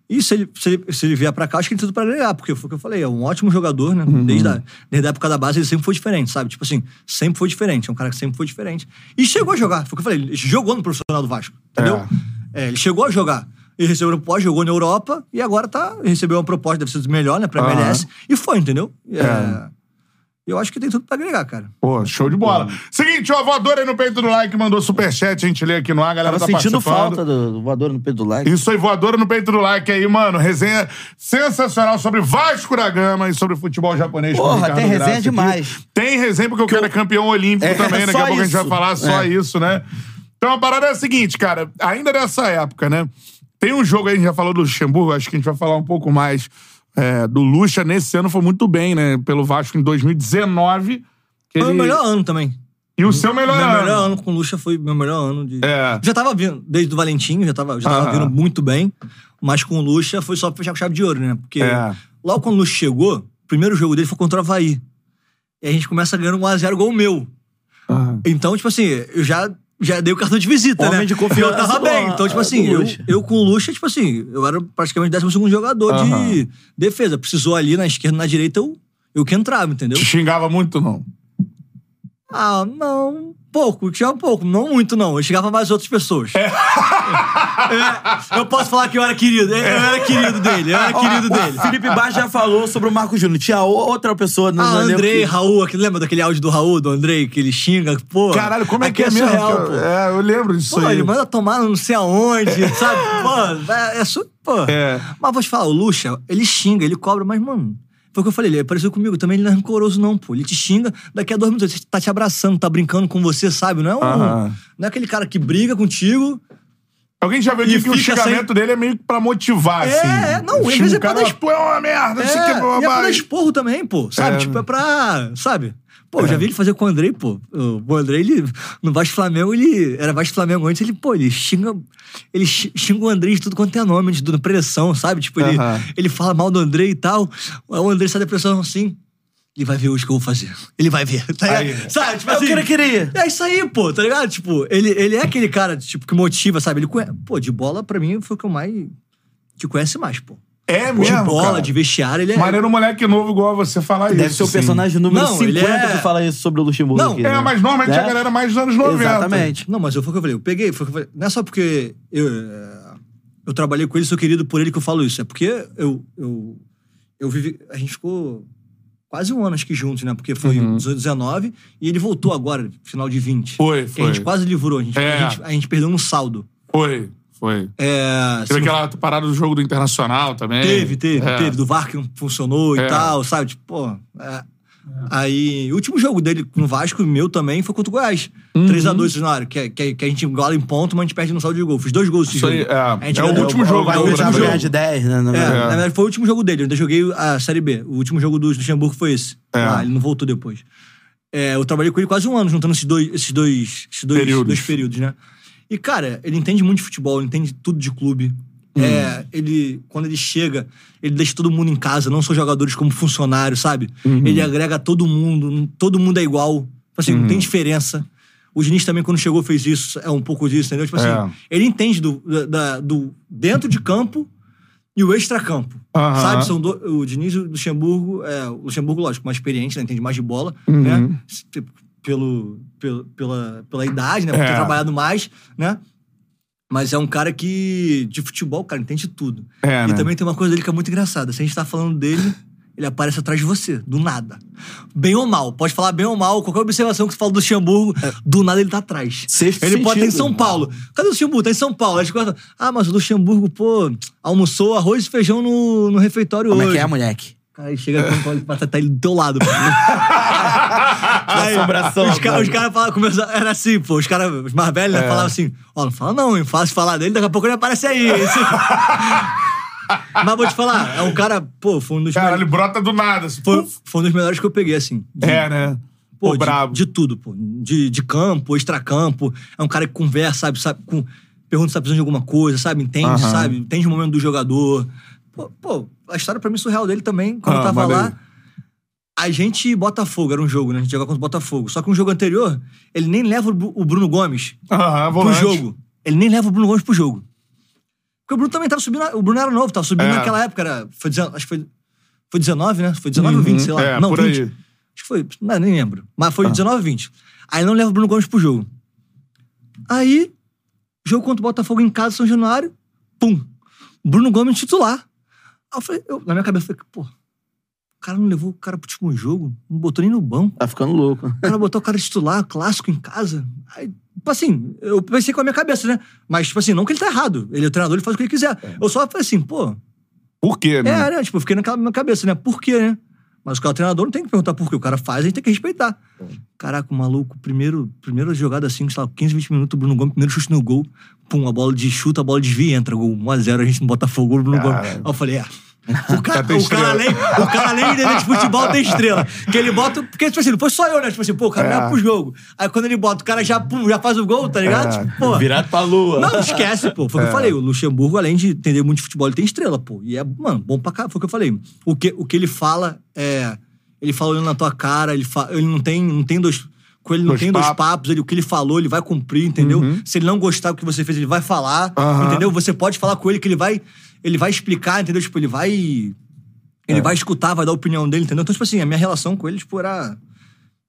E se ele, se ele, se ele vier pra cá, acho que ele tem tudo pra ganhar, porque foi o que eu falei, é um ótimo jogador, né? Uhum. Desde, a, desde a época da base, ele sempre foi diferente, sabe? Tipo assim, sempre foi diferente, é um cara que sempre foi diferente. E chegou a jogar, foi o que eu falei, ele jogou no profissional do Vasco, entendeu? É, ele chegou a jogar. Ele recebeu uma proposta, jogou na Europa e agora tá, recebeu uma proposta, deve ser melhor, né, pra Aham. MLS, e foi, entendeu? É, É. Eu acho que tem tudo pra agregar, cara. Pô, show de bola. Seguinte, ó, voador aí no peito do like, mandou superchat, a gente lê aqui no ar, a galera Tava tá sentindo falta do, do voador no peito do like. Isso aí, voadora no peito do like aí, mano. Resenha sensacional sobre Vasco da Gama e sobre futebol japonês. Porra, tem resenha Graça aqui. demais. Tem resenha porque o cara é campeão olímpico É, também, daqui só a pouco a gente vai falar só É. isso, né? Então a parada é a seguinte, cara, ainda nessa época, né? Tem um jogo aí, a gente já falou do Luxemburgo, acho que a gente vai falar um pouco mais é, do Lucha. Nesse ano foi muito bem, né? Pelo Vasco em 2019. que Foi o ele- melhor ano também. E o seu melhor meu ano. melhor ano com o Lucha foi meu melhor ano de. É. Já tava vindo, desde o Valentim, já tava, já tava vindo muito bem. Mas com o Lucha foi só fechar com chave de ouro, né? Porque É. logo quando o Lucha chegou, o primeiro jogo dele foi contra o Havaí. E a gente começa ganhando 1x0 gol meu. Então, tipo assim, eu já, já dei o cartão de visita, Homem né? de confiança Eu tava bem. Então, tipo assim, do eu, eu com o Lucha, tipo assim, eu era praticamente 12 jogador Aham. de defesa. Precisou ali na esquerda, na direita, eu, eu que entrava, entendeu? Te xingava muito, não? Ah, não. Pouco, tinha um pouco, não muito, não. Eu chegava mais outras pessoas. É, eu posso falar que eu era querido. Eu era querido dele, eu era querido [laughs] dele. Felipe Bar já falou sobre o Marco Júnior. Tinha outra pessoa no Ah, Andrei, que- Raul, aquele- lembra daquele áudio do Raul, do Andrei, que ele xinga, pô. Caralho, como é que é aquilo mesmo? surreal, eu-. É, eu lembro disso Pô, aí. ele manda tomar não sei aonde, sabe? Pô, é, é su... Pô. É. Mas vou te falar, o Lucha, ele xinga, ele cobra, mas, mano. Foi o que eu falei, ele apareceu comigo também, ele não é rancoroso, não, pô. Ele te xinga, daqui a dois minutos ele tá te abraçando, tá brincando com você, sabe? Não é um. Aham. Não é aquele cara que briga contigo. Alguém já viu E que o fica xingamento dele é meio que pra motivar, É, assim. é, não, O às vezes é o cara pra dar tu é uma merda, não sei o que, É, blá, e é blá, pra dar esporro também, pô. Sabe? É. Tipo, é pra. Sabe? Pô, eu já vi ele fazer com o Andrei, pô. O Andrei, ele. No Vasco Flamengo, ele. Era Vasco Flamengo antes, ele, pô, ele xinga. Ele xi- xinga o Andrei de tudo quanto é nome, de tudo, pressão, sabe? Tipo, ele, Aham. ele fala mal do Andrei e tal. O Andrei sai da pressão assim. Ele vai ver hoje o que eu vou fazer. Ele vai ver. [laughs] Tá Aí. ligado? Sabe? Tipo É o assim. que ele queria. É isso aí, pô, tá ligado? Tipo, ele, ele é aquele cara, tipo, que motiva, sabe? Ele conhece. Pô, de bola, pra mim, foi o que eu mais. que conhece mais, pô. É De mesmo, bola, cara. de vestiário, ele é. Maneiro moleque novo igual a você falar isso. Deve ser o personagem número Não, 50 ele é- que fala isso sobre o Luxemburgo. Não, aqui, É, né? mas normalmente Né? a galera é mais dos anos 90. Exatamente. Não, mas eu foi o que eu falei. Eu peguei, foi o que eu falei. Não é só porque eu, eh, eu trabalhei com ele, sou querido por ele que eu falo isso. É porque eu, eu, eu vivi. A gente ficou quase um ano, acho que juntos, né? Porque foi Uhum. 18, 19 e ele voltou agora, final de 20. Foi, foi. A gente quase livrou. A gente, É. a gente, a gente perdeu no saldo. Foi, foi. É, Teve não- aquela parada do jogo do Internacional também. Teve, teve, É. teve. Do VAR que não funcionou É. e tal, sabe? Tipo, pô. é. Aí, o último jogo dele no Vasco, meu também, foi contra o Goiás. Uhum. 3x2 cenário, que, é- que, é- que a gente iguala em ponto, mas a gente perde no saldo de gol. Fiz dois gols esse Isso aí, jogo. é. A gente É o último jogo Vai é o do último jogo. de 10, né? na É, verdade. na verdade, foi o último jogo dele. Eu ainda joguei a Série B. O último jogo do Luxemburgo foi esse. É. Ah, ele não voltou depois. É, eu trabalhei com ele quase um ano, juntando esses dois, esses dois, esses dois, Períodos. dois períodos, né? E, cara, ele entende muito de futebol, ele entende tudo de clube. É, ele, quando ele chega, ele deixa todo mundo em casa, não só jogadores como funcionários, sabe? Ele agrega todo mundo, todo mundo é igual. Assim, não tem diferença. O Diniz também, quando chegou, fez isso, é um pouco disso, entendeu? Tipo assim, É. ele entende do, da- do dentro de campo e o extracampo. Aham. Sabe? São do- o Diniz e o Luxemburgo, é, o Luxemburgo, lógico, mais experiente, né? Entende mais de bola, Uhum. né? Pelo, pelo, pela, pela idade, né? Por ter É. trabalhado mais, né? Mas é um cara que, de futebol, cara, entende tudo. É, e né? também tem uma coisa dele que é muito engraçada. Se a gente tá falando dele, ele aparece atrás de você, do nada. Bem ou mal, pode falar bem ou mal, qualquer observação que você fala do Luxemburgo, do nada ele tá atrás. Sexto ele pode estar em sentido. São Paulo. Cadê o Luxemburgo? Tá em São Paulo. Aí a ah, mas o Luxemburgo, pô, almoçou arroz e feijão no, no refeitório Como hoje. é que é, moleque? Cara, ele chega quando pra [laughs] tá ele do teu lado, pô. [laughs] Aí, assombração, Os, ca- cara. os caras falavam, começaram- era assim, pô, os caras, os mais velhos, né, É. falavam assim, ó, não fala não, hein, fácil falar dele, daqui a pouco ele aparece aí. Esse- Mas vou te falar, é um cara, pô, foi um dos Cara, ele melhores. brota do nada. Assim, Foi, foi um dos melhores que eu peguei, assim. de- É, né? Pô, Pô, de, brabo. de tudo, pô. De, de campo, extracampo. É um cara que conversa, sabe? sabe com, pergunta se tá precisando de alguma coisa, sabe? Entende, Aham. sabe? Entende o momento do jogador. Pô, pô, a história pra mim surreal dele também, quando Ah, eu tava manda lá. A gente Botafogo, era um jogo, né? A gente jogava contra o Botafogo. Só que um jogo anterior, ele nem leva o Bru- o Bruno Gomes Aham, pro jogo. Ele nem leva o Bruno Gomes pro jogo. Porque o Bruno também tava subindo. O Bruno era novo, tava subindo É. naquela época. Era, foi, acho que foi, foi 19, né? Foi 19 ou 20, sei lá. É, não, por 20. aí. Acho que foi. Não, nem lembro. Mas Ah. foi 19 ou 20. Aí não leva o Bruno Gomes pro jogo. Aí, jogo contra o Botafogo em casa, São Januário, pum. Bruno Gomes titular. Aí eu falei, eu, na minha cabeça, eu falei, pô, o cara não levou o cara pro último jogo, não botou nem no banco. Tá ficando louco. O cara botou o cara titular, clássico em casa. Aí, tipo assim, eu pensei com a minha cabeça, né? Mas, tipo assim, não que ele tá errado. Ele é o treinador, ele faz o que ele quiser. Eu só falei assim, pô, Por quê, né? é, né? Tipo, eu fiquei naquela minha cabeça, né? Por quê, né? Mas o cara é o treinador não tem que perguntar por quê. O cara faz, a gente tem que respeitar. Caraca, o maluco, primeiro, primeira jogada assim, sei lá, 15, 20 minutos, o Bruno Gomes, primeiro chute no gol. Pum, a bola de chuta, a bola desvia entra. Gol 1x0, a gente não bota fogo, o Bruno Gomes. Aí eu falei, é. O cara, tem o, cara além, o cara, além de entender de futebol, tem estrela. Que ele bota. Porque, tipo assim, não foi só eu, né? Tipo assim, pô, o cara É. leva pro jogo. Aí quando ele bota, o cara já, pum, já faz o gol, tá ligado? É. Tipo, pô. Virado pra lua. Não, esquece, pô. Foi o que eu falei. O Luxemburgo, além de entender muito de futebol, ele tem estrela, pô. E é, mano, bom pra cá. Foi o que eu falei. O que, o que ele fala é. Ele fala olhando na tua cara, ele, fa, ele não tem, não tem dois. Com ele não Dois tem dois papos. papos, ele, o que ele falou, ele vai cumprir, entendeu? Se ele não gostar do que você fez, ele vai falar, Aham. entendeu? Você pode falar com ele que ele vai, ele vai explicar, entendeu? Tipo, ele vai. Ele vai escutar, vai dar a opinião dele, entendeu? Então, tipo assim, a minha relação com ele, tipo, era.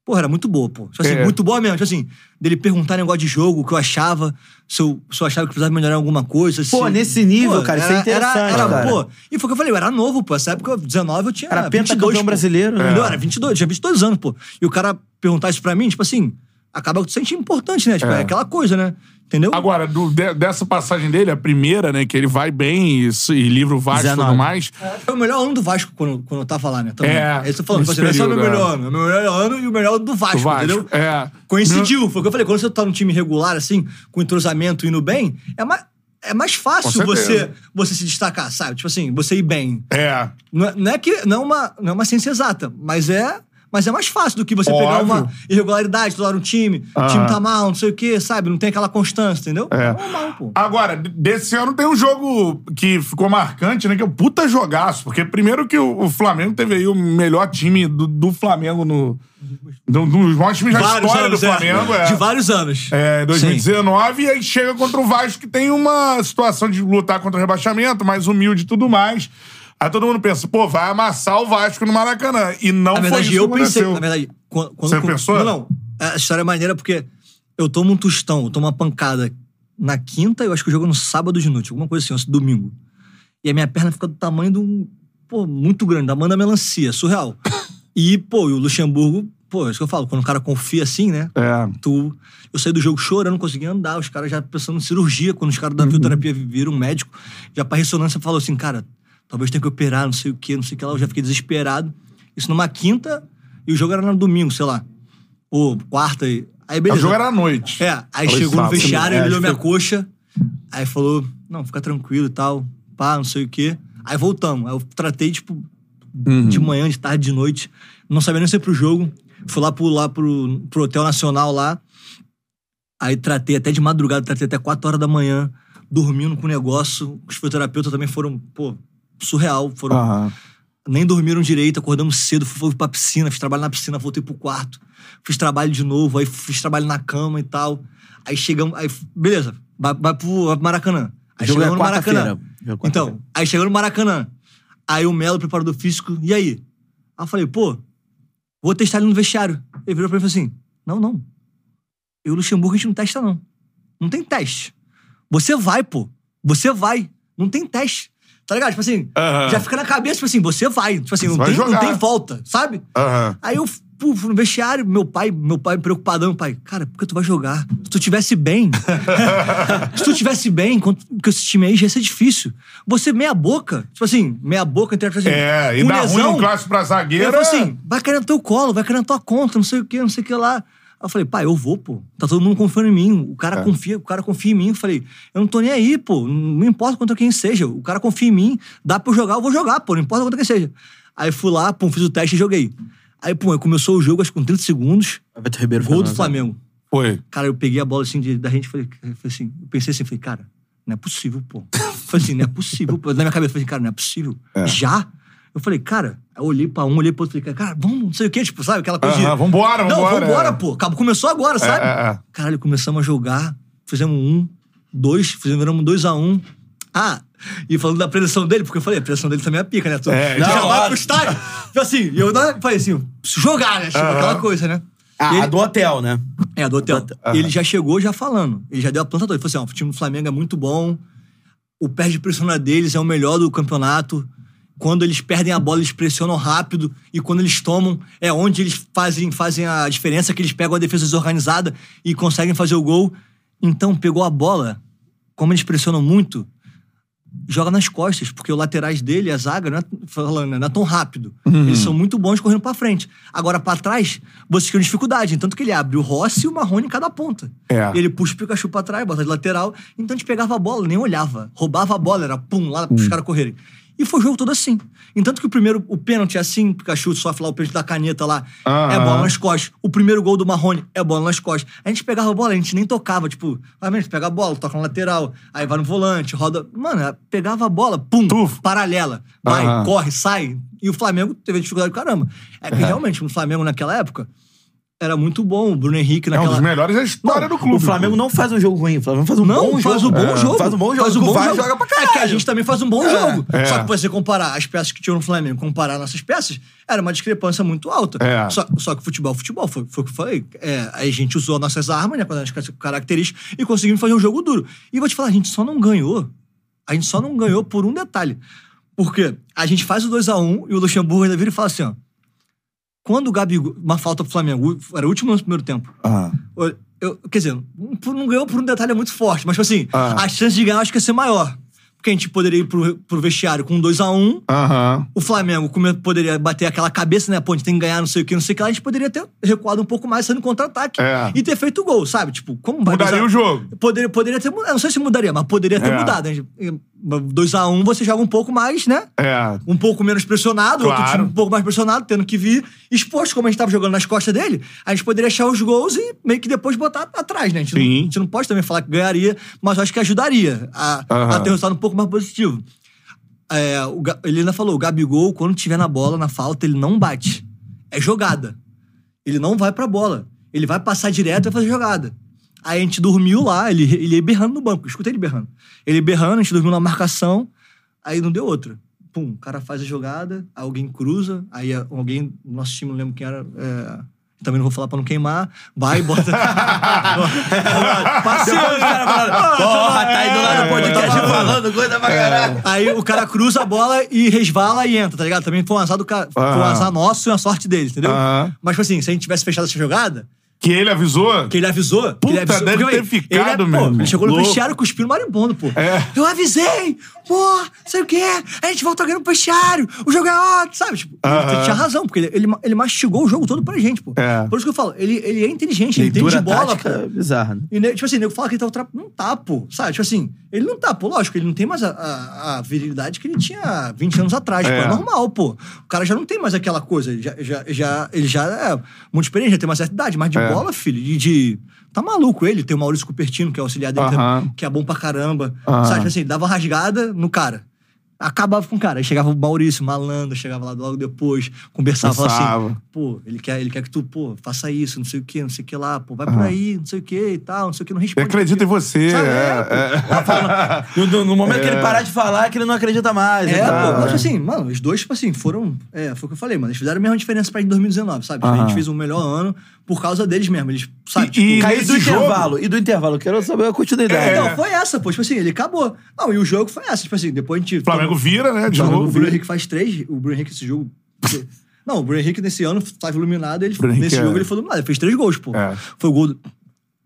Porra, era muito boa, pô. Tipo assim, É. muito boa mesmo. Tipo assim, dele perguntar negócio de jogo, o que eu achava, se eu, se eu achava que precisava melhorar alguma coisa. Pô, se- nesse nível, cara, isso é era- interessante, Era, era. Pô, e foi o que eu falei, eu era novo, pô. Essa época, 19, eu tinha Era 22, pentacampeão pô. brasileiro, né? Entendeu? Era 22, tinha 22 anos, pô. E o cara perguntar isso pra mim, tipo assim, acaba que tu sente importante, né? Tipo, é, É. aquela coisa, né? Entendeu? Agora, do- de- dessa passagem dele, a primeira, né, que ele vai bem e, e livra o Vasco e 19. tudo mais. Foi o melhor ano do Vasco quando, quando eu tava lá, né? Também. É, eu falando, tipo nesse assim, esse é o meu período, melhor é. ano. É o meu melhor ano e o melhor do Vasco, Do Vasco. entendeu? É. Coincidiu, foi o que eu falei. Quando você tá num time regular, assim, com entrosamento indo bem, é mais, é mais fácil você, você se destacar, sabe? Tipo assim, você ir bem. É. Não é, não é que não é, uma, não é uma ciência exata, mas é, mas é mais fácil do que você pegar Óbvio. uma irregularidade, toda hora um time, o Aham. time tá mal, não sei o quê, sabe? Não tem aquela constância, entendeu? É. normal, pô. Agora, desse ano tem um jogo que ficou marcante, né? Que é o puta jogaço. Porque primeiro que o, o Flamengo teve aí o melhor time do, do Flamengo no. do- dos maiores times da história do é. Flamengo. É. De vários anos. É, 2019, e aí chega contra o Vasco, que tem uma situação de lutar contra o rebaixamento, mais humilde e tudo mais. Aí todo mundo pensa, pô, vai amassar o Vasco no Maracanã. E não Na foi verdade, isso eu que pensei. aconteceu. Na verdade, quando, quando Você com- pensou? Não, não. A história é maneira porque eu tomo um tostão, eu tomo uma pancada na quinta, eu acho que o jogo é no sábado de noite, alguma coisa assim, ou domingo. E a minha perna fica do tamanho de um. Pô, muito grande, da tamanho da melancia, surreal. E, pô, e o Luxemburgo, pô, é isso que eu falo, quando o cara confia assim, né? É. Tu, eu saí do jogo chorando, não conseguia andar. Os caras já pensando em cirurgia, quando os caras da fisioterapia viram um médico, já pra ressonância falou assim, cara, talvez tenha que operar, não sei o quê, não sei o que lá. Eu já fiquei desesperado. Isso numa quinta, e o jogo era no domingo, sei lá. Ou quarta. E... Aí O beleza. jogo era à noite. É, aí Falei chegou no sábado. vestiário, É, ele olhou acho minha que coxa, aí falou, não, fica tranquilo e tal, pá, não sei o quê. Aí voltamos. Aí eu tratei, tipo, Uhum. de manhã, de tarde, de noite. Não sabia nem se ir pro jogo. Fui lá pro, lá pro, pro Hotel Nacional lá. Aí tratei até de madrugada, tratei até 4 horas da manhã, dormindo com o negócio. Os fisioterapeutas também foram, pô, surreal. Foram, Aham. nem dormiram direito, acordamos cedo, fui pra piscina, fiz trabalho na piscina, voltei pro quarto. Fiz trabalho de novo, aí fiz trabalho na cama e tal. Aí chegamos, aí, beleza, vai, vai pro vai pro Maracanã. Aí O é chegamos no Maracanã. é Então, aí chegou no Maracanã. Aí o Melo, preparador físico, e aí? Aí eu falei, pô, vou testar ele no vestiário. Ele virou pra mim e falou assim: não, não. Eu e o Luxemburgo a gente não testa, não. Não tem teste. Você vai, pô. Você vai. Não tem teste. Tá ligado? Tipo assim, Aham. já fica na cabeça, tipo assim, você vai. Tipo assim, não tem, não tem volta, sabe? Aham. Aí eu, pô, fui no vestiário, meu pai, meu pai preocupadão, pai, cara, por que tu vai jogar? Se tu tivesse bem, [laughs] se tu tivesse bem, com esse time aí já ia ser difícil. Você meia boca, tipo assim, meia boca, entre assim, É, e dá ruim lesão, um clássico pra zagueiro. é- assim: vai no teu colo, vai na tua conta, não sei o que, não sei o que lá. Aí eu falei, pai, eu vou, pô. Tá todo mundo confiando em mim. O cara É. confia, o cara confia em mim. Eu falei, eu não tô nem aí, pô. Não importa contra quem seja. O cara confia em mim, dá pra eu jogar, eu vou jogar, pô. Não importa contra quem seja. Aí fui lá, pum, fiz o teste e joguei. Aí, pum, aí começou o jogo, acho que com 30 segundos, Everton Ribeiro gol do uma- Flamengo. Foi. Cara, eu peguei a bola assim de- da gente e falei, falei assim, eu pensei assim, falei, cara, não é possível, pô. Falei assim, não é possível, pô. Na minha cabeça, eu falei, cara, não é possível. Já? Eu falei, cara, eu olhei pra um, olhei pro outro, falei, cara, vamos, não sei o quê, tipo, sabe? Aquela coisa Aham, de. vambora, Não, vambora, vambora, é. pô. Acabou, começou agora, sabe? é, é. Caralho, começamos a jogar, fizemos um, dois, fizemos viramos dois a um. Ah, e falando da pressão dele, porque eu falei, a pressão dele também é pica, né? Tu É, tu já não, vai pro estádio. Tipo assim, e eu falei assim, jogar, né? Tipo, Aham. aquela coisa, né? Ah, ele- a do hotel, né? é, do hotel. Aham. Ele já chegou já falando. Ele já deu a planta toda. Ele falou assim: ó, o time do Flamengo é muito bom. O pé de pressionar deles é o melhor do campeonato. Quando eles perdem a bola, eles pressionam rápido. E quando eles tomam, é onde eles fazem, fazem a diferença, que eles pegam a defesa desorganizada e conseguem fazer o gol. Então, pegou a bola, como eles pressionam muito, joga nas costas, porque os laterais dele, a zaga, não é, falando, né, não é tão rápido. Eles são muito bons correndo pra frente. Agora, pra trás, vocês criam dificuldade. Tanto que ele abre o Rossi e o Marrone em cada ponta. É. Ele puxa o Pikachu pra trás, bota de lateral. Então a gente pegava a bola, nem olhava. Roubava a bola, era pum, lá pros caras correrem. E foi o jogo todo assim. Entanto que o primeiro, o pênalti é assim, o Pikachu sofre lá o pênalti da caneta lá, é bola nas costas. O primeiro gol do Marrone é bola nas costas. A gente pegava a bola, a gente nem tocava, tipo, a gente pega a bola, toca no lateral, aí vai no volante, roda. Mano, é, pegava a bola, pum, Tufo. paralela. Vai, corre, sai. E o Flamengo teve dificuldade do caramba. É que realmente, no Flamengo naquela época, era muito bom. O Bruno Henrique É um naquela dos melhores da história Não, do clube. O Flamengo não faz um jogo ruim. O Flamengo faz um Não, bom faz jogo. um bom É. jogo. Faz um bom jogo. Faz um bom jogo. joga pra É que a caralho. gente também faz um bom jogo. É. Só que você comparar as peças que tinham no Flamengo, comparar nossas peças, era uma discrepância muito alta. É. Só, só que futebol, futebol, foi, foi o que eu falei. É, a gente usou nossas armas, né, com as características, e conseguimos fazer um jogo duro. E vou te falar, a gente só não ganhou. A gente só não ganhou por um detalhe. Porque a gente faz o 2x1 e o Luxemburgo ainda vira e fala assim, ó. Quando o Gabigol... Uma falta pro Flamengo, era o último no primeiro tempo. Ah. Eu- quer dizer, não, ganhou por um detalhe muito forte, mas tipo assim, Ah. a chance de ganhar acho que ia ser maior. Porque a gente poderia ir pro, pro vestiário com 2x1, Aham. o Flamengo poderia bater aquela cabeça, né? Pô, a gente tem que ganhar, não sei o que, não sei o que lá. A gente poderia ter recuado um pouco mais sendo contra-ataque. É. E ter feito o gol, sabe? Tipo, como vai Mudaria 2 a- o jogo. Poderia, poderia ter mudado. Não sei se mudaria, mas poderia ter É. mudado. 2x1 você joga um pouco mais, né? É. um pouco menos pressionado, outro Claro. time um pouco mais pressionado, tendo que vir exposto, como a gente tava jogando nas costas dele, a gente poderia achar os gols e meio que depois botar atrás, né? A gente, não, Sim. a gente não pode também falar que ganharia, mas acho que ajudaria a, Aham. a ter um resultado um pouco mais positivo. É, o ele ainda falou, o Gabigol, quando tiver na bola, na falta, ele não bate. É jogada. Ele não vai pra bola. Ele vai passar direto e vai fazer jogada. Aí a gente dormiu lá, ele, ele ia berrando no banco. Eu escutei ele berrando. Ele berrando, a gente dormiu na marcação, aí não deu outra. Pum, o cara faz a jogada, alguém cruza, aí alguém, nosso time, não lembro quem era, é, também não vou falar pra não queimar, vai, bota... [laughs] Os caras falaram, porra, tá aí do lado do podcast falando coisa pra caralho. Aí o cara cruza a bola e resvala e entra, tá ligado? Também foi um azar do cara. Foi um azar nosso e uma sorte deles, entendeu? Mas, tipo assim, se a gente tivesse fechado essa jogada, Que ele avisou? que ele avisou. que Puta, ele avisou deve ter ficado, ele, meu pô, irmão. Ele chegou no vestiário cuspindo marimbondo, pô. É. Eu avisei! Pô, sei o quê? A gente volta ganhando pro vestiário. O jogo é ótimo, sabe? Tipo, Aham. ele tinha razão, porque ele, ele, ele mastigou o jogo todo pra gente, pô. É. Por isso que eu falo, ele, ele é inteligente, ele entende Leitura de bola, pô. bizarra, né? E, né, tipo assim, nego fala que ele tá ultra... Não tá, pô. Sabe? Tipo assim, ele não tá, pô. Lógico, ele não tem mais a, a, a virilidade que ele tinha 20 anos atrás, É. pô. É normal, pô. O cara já não tem mais aquela coisa. Ele já, já, já- ele já é muito experiente, já tem uma certa idade. Mas de É. bola, filho, de, de- Tá maluco ele. Tem o Maurício Cupertino, que é auxiliar dele, Aham. que é bom pra caramba. Aham. Sabe? Tipo assim, dava rasgada no cara. Acabava com o cara. Aí chegava o Maurício, malandro, chegava lá logo depois, conversava, falava assim, pô, ele quer, ele quer que tu, pô, faça isso, não sei o quê, não sei o que lá, pô, vai por Aham. aí, não sei o que e tal, não sei o que, não Ele responde. acredita em você. Sabe? é, É, é. [laughs] No, no- no momento que É. ele parar de falar, é que ele não acredita mais. É, e tal, pô, mas assim, mano, os dois, tipo assim, foram. É, foi o que eu falei, mano. Eles fizeram a mesma diferença pra gente em 2019, sabe? A Aham. gente fez um melhor ano por causa deles mesmo. Eles, sabe? E- tipo, e- Caiu do jogo- intervalo. E do intervalo, quero saber a continuidade. É. Então, foi essa, pô. Tipo assim, ele acabou. Não, e o jogo foi essa. Tipo assim, depois a gente. O Flamengo vira, né? De O novo. Bruno Henrique faz três. O Bruno Henrique, esse jogo. [laughs] Não, o Bruno Henrique nesse ano tava iluminado, ele, Bruno Henrique nesse é- jogo ele foi iluminado. Ele fez três gols, pô. É. Foi o gol. do-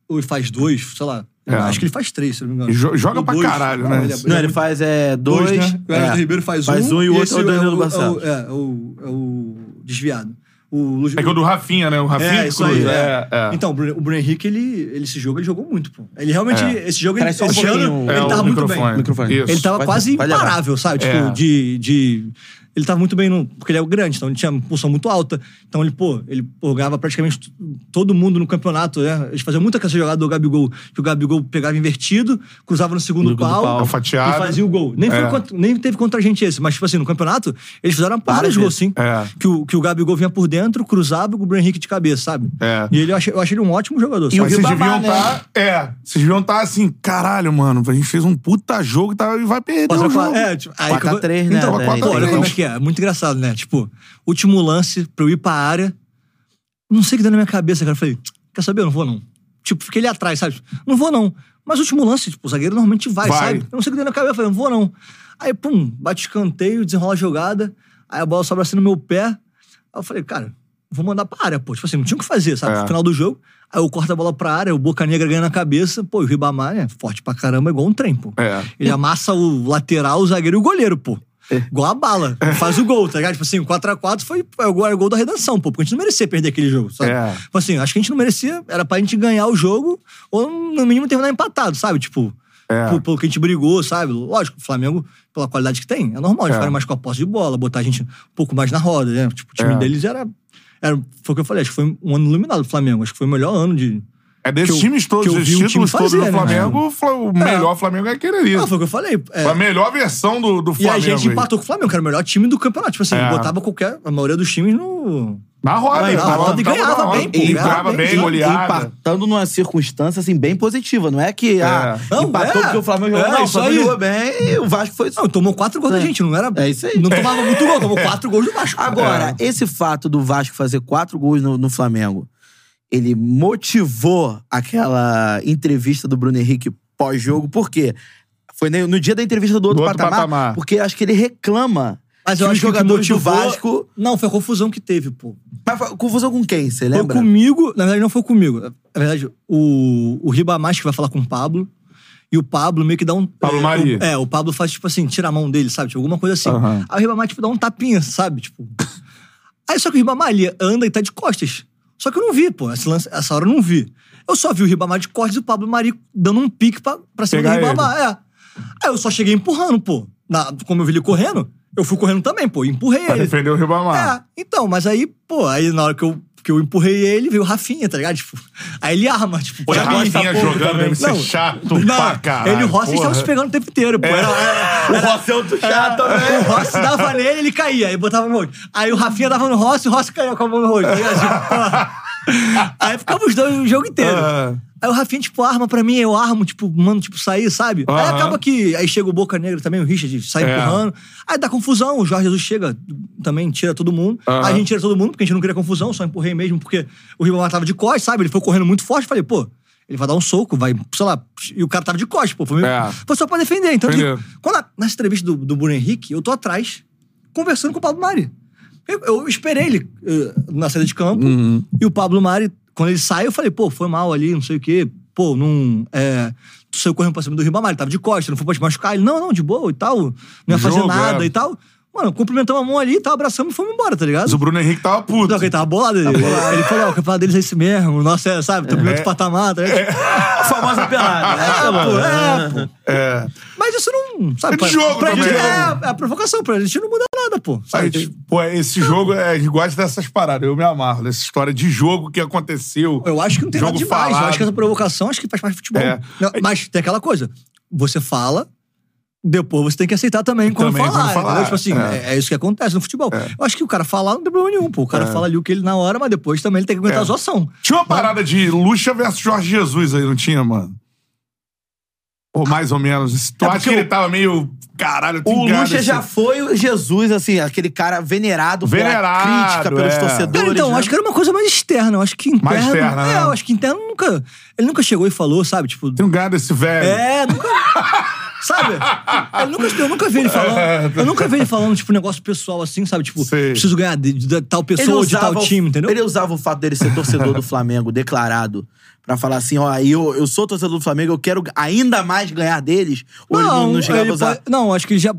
Ou ele faz dois, sei lá. É. Acho que ele faz três, se eu não me engano. Jo- joga Ou pra dois. caralho, né? ele é- Não, é ele faz é, dois. dois, né? O Everton é. Ribeiro faz, Faz um e o outro é o Danilo é o, Barcelos. é, o, é o desviado. O É que o do Rafinha, né? O Rafinha É, isso aí. é. É, é. Então, o Bruno, o Bruno Henrique, ele, ele, esse jogo, ele jogou muito, pô. Ele realmente, É. esse jogo, ele, só um esse ano, É, ele tava muito microfone. bem. Microfone. Ele tava quase imparável, sabe? Tipo, É. de, de... Ele tava muito bem no... Porque ele é o grande, então ele tinha uma pulsão muito alta. Então ele, pô, ele ganhava praticamente todo mundo no campeonato, né? Eles faziam muita essa jogada do Gabigol, que o Gabigol pegava invertido, cruzava no segundo No pau, pau. Fatiado. e fazia o gol. Nem, foi É. contra- nem teve contra a gente esse, mas, tipo assim, no campeonato, eles fizeram uma porrada de gols, vezes. sim. É. Que, o, que o Gabigol vinha por dentro, cruzava com o Bruno Henrique de cabeça, sabe? É. E ele, eu achei, eu achei ele um ótimo jogador, E sabe? Mas vocês deviam né? estar. É. Vocês deviam estar assim, caralho, mano. A gente fez um puta jogo e tá- e vai perder Quatro o jogo. É, tipo, aí 4 a que eu- 3, né? Então, Tava 4 a pô, olha 3. como é que é. É muito engraçado, né? Tipo, último lance pra eu ir pra área. Não sei o que deu na minha cabeça, cara. Eu falei, quer saber? Eu não vou, não. Tipo, fiquei ali atrás, sabe? Não vou, não. Mas o último lance, tipo, o zagueiro normalmente vai, Vai. sabe? Eu não sei o que deu na minha cabeça. Eu falei, não vou, não. Aí, pum, bate escanteio, desenrola a jogada. Aí a bola sobra assim no meu pé. Aí eu falei, cara, vou mandar pra área, pô. Tipo assim, não tinha o que fazer, sabe? É. No final do jogo. Aí eu corto a bola pra área, o Boca Negra ganha na cabeça. Pô, e o Ribamar é forte pra caramba, igual um trem, pô. É. Ele amassa o lateral, o zagueiro e o goleiro, pô. Igual a bala. Faz o gol, tá ligado? Tipo assim, o 4x4 foi o gol, gol da redenção, pô. Porque a gente não merecia perder aquele jogo, sabe? É. Tipo assim, acho que a gente não merecia. Era pra gente ganhar o jogo ou, no mínimo, terminar empatado, sabe? Tipo, É. por- pelo que a gente brigou, sabe? Lógico, o Flamengo, pela qualidade que tem, é normal eles É. mais com a posse de bola, botar a gente um pouco mais na roda, né? Tipo, o time É. deles era, era. Foi o que eu falei, acho que foi um ano iluminado do Flamengo. Acho que foi o melhor ano de. É desses eu- times todos, time títulos todos do né? Flamengo, o Fla- o melhor Flamengo é aquele ali. Ah, foi o que eu falei. é, A melhor versão do, do E Flamengo. a gente aí. empatou com o Flamengo, que era o melhor time do campeonato. Tipo assim, É. botava qualquer. A maioria dos times no. Na roda, Não, na na roda, e tava ganhava roda. bem, pô, E ganhava bem. bem, E- goleada. Empatando numa circunstância, assim, bem positiva. Não é que, ah, Não, empatou é. porque o Flamengo É, jogou. não, o Flamengo jogou bem e o Vasco foi... Não, tomou quatro gols da É. gente, não era. É isso aí. Não tomava muito gol, tomou quatro gols do Vasco. Agora, É. esse fato do Vasco fazer quatro gols no, no Flamengo, ele motivou aquela entrevista do Bruno Henrique pós-jogo, por quê? Foi no dia da entrevista do outro, Do outro patamar, patamar. porque acho que ele reclama Mas eu acho que o do motivou- Vasco... Não, foi a confusão que teve, pô. Mas foi- confusão com quem, você Foi lembra? comigo, na verdade não foi comigo. Na verdade, o, o Ribamar que vai falar com o Pablo. E o Pablo meio que dá um. Pablo é, Mari. o- É, o Pablo faz, tipo assim, tira a mão dele, sabe? Tipo, alguma coisa assim. Aham. Aí o Ribamar, tipo, dá um tapinha, sabe? Tipo. Aí só que o Ribamar, ele anda e tá de costas. Só que eu não vi, pô. Lance- essa hora eu não vi. Eu só vi o Ribamar de costas e o Pablo Mari dando um pique pra, pra cima Pegar do Ribamar. É. Aí eu só cheguei empurrando, pô. Na- como eu vi ele correndo, eu fui correndo também, pô. Empurrei Pra ele. defender o Ribamar. É, então, mas aí, pô, aí na hora que eu, que eu empurrei ele, veio o Rafinha, tá ligado? Tipo, aí ele arma, tipo, Pô, Rafinha pouco jogando deve ser chato pra caralho, Ele e o Rossi estavam se pegando o tempo inteiro, pô. Era, era, O Rossi é outro chato também. o Rossi dava nele, ele caía, aí botava no rosto. Aí o Rafinha dava no Rossi, o Rossi caía com a mão no rosto. Aí, assim, pô. [laughs] Aí ficava os dois o jogo inteiro. Ah. Aí o Rafinha, tipo, arma pra mim, eu armo, tipo, mano, tipo, sair, sabe? Aí Aham. acaba que. Aí chega o Boca Negra também, o Richard, sai É. empurrando. Aí dá confusão, o Jorge Jesus chega, também tira todo mundo. Aham. Aí a gente tira todo mundo, porque a gente não queria confusão, só empurrei mesmo, porque o Ribamar tava de costas, sabe? Ele foi correndo muito forte, falei, pô. Ele vai dar um soco, vai, sei lá, e o cara tava de costas, pô. Foi, meio- É. foi só pra defender. Então, tipo, quando a, nessa entrevista do, do Bruno Henrique, eu tô atrás, conversando com o Pablo Mari. Eu, eu esperei ele eh, na saída de campo, Uhum. e o Pablo Mari, quando ele sai, eu falei, pô, foi mal ali, não sei o quê. Pô, não. É, tu saiu correndo pra cima do Ribamar, ele tava de costas, não foi pra te machucar. Ele, não, não, de boa e tal. Não ia fazer Jogo, nada é. e tal. Mano, cumprimentamos a mão ali e tal, abraçamos e fomos embora, tá ligado? Mas o Bruno Henrique tava puto. Não, que ele tava bolado. Ele, ele falou, ó, o campeonato deles é esse mesmo. Nossa, é, sabe, tô em outro patamar, tá ligado? A famosa pelada. É, pô, é, pô. É. Mas isso não. Sabe, É de pra- jogo pra também, gente, né? é, é a provocação, pra gente não muda nada, pô. Sabe? gente, pô, esse jogo, é, a gente gosta dessas paradas. Eu me amarro dessa história de jogo que aconteceu. Eu acho que não tem jogo nada demais. Eu falado. acho que essa provocação acho que faz parte do futebol. É. Não, mas tem aquela coisa. Você fala, depois você tem que aceitar também quando Também falar. quando falar, entendeu? Tipo assim, é. é. é isso que acontece no futebol. Eu acho que o cara falar não tem problema nenhum, pô. O cara fala ali o que ele na hora, mas depois também ele tem que aguentar É. a zoação. Tinha uma parada de Lucha versus Jorge Jesus aí, não tinha, mano? Ou mais ou menos. Tu É acha porque que ele tava meio. Caralho, O Lucha esse- já foi o Jesus, assim, aquele cara venerado, Venerado, pela crítica pelos é. torcedores. Cara, então, né? acho que era uma coisa mais externa. Eu acho que interno. Mais externa, é, né? eu acho que interno nunca. Ele nunca chegou e falou, sabe? Tipo. Tem um gado esse velho. É, nunca. [laughs] sabe? Eu [laughs] nunca, eu nunca vi ele falando. Eu nunca vi ele falando, tipo, um negócio pessoal assim, sabe? Tipo, Sei. preciso ganhar de, de tal pessoa ou de tal time, entendeu? Ele usava o fato dele ser torcedor do Flamengo [laughs] declarado pra falar assim, ó, eu, eu sou torcedor do Flamengo, eu quero ainda mais ganhar deles. Ou ele não, não chegava ele a usar. pode- não, acho que ele já.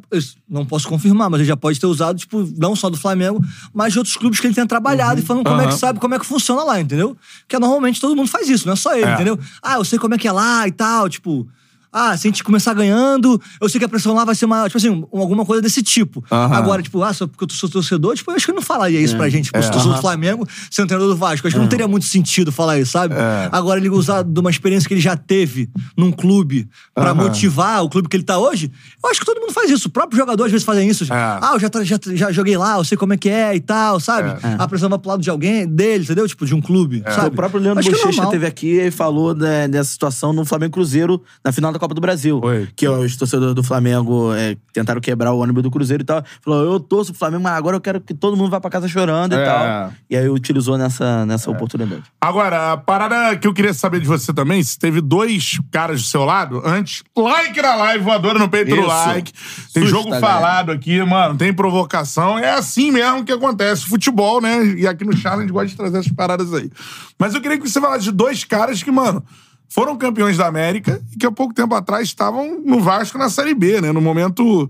Não posso confirmar, mas ele já pode ter usado, tipo, não só do Flamengo, mas de outros clubes que ele tenha trabalhado e falando como é que sabe, como é que funciona lá, entendeu? Porque normalmente todo mundo faz isso, não é só ele, É. entendeu? Ah, eu sei como é que é lá e tal, tipo. Ah, se a gente começar ganhando, eu sei que a pressão lá vai ser maior. Tipo assim, um- alguma coisa desse tipo. Agora, tipo, ah, só porque eu sou torcedor, tipo, eu acho que ele não falaria isso pra gente. Tipo, se eu torcedor do Flamengo, sendo treinador do Vasco. Eu acho que não teria muito sentido falar isso, sabe? É. Agora, ele usar de uma experiência que ele já teve num clube pra motivar o clube que ele tá hoje, eu acho que todo mundo faz isso. O próprio jogador às vezes fazem isso. É. Ah, eu já, já, já joguei lá, eu sei como é que é e tal, sabe? É. A pressão vai pro lado de alguém, dele, entendeu? Tipo, de um clube, sabe? O próprio Leandro é Bochecha normal. teve aqui e falou né, dessa situação no Flamengo Cruzeiro, na final da Copa do Brasil. Foi. Que os torcedores do Flamengo é, tentaram quebrar o ônibus do Cruzeiro e tal. Falou, eu torço pro Flamengo, mas agora eu quero que todo mundo vá pra casa chorando É. e tal. E aí utilizou nessa, nessa oportunidade. Agora, a parada que eu queria saber de você também, se teve dois caras do seu lado, antes, like na live, voadora no peito do Isso. like. Tem Susta, jogo galera. falado aqui, mano, tem provocação. É assim mesmo que acontece. Futebol, né? E aqui no Challenge gosta de trazer essas paradas aí. Mas eu queria que você falasse de dois caras que, mano, foram campeões da América e que há pouco tempo atrás estavam no Vasco na Série B, né? No momento.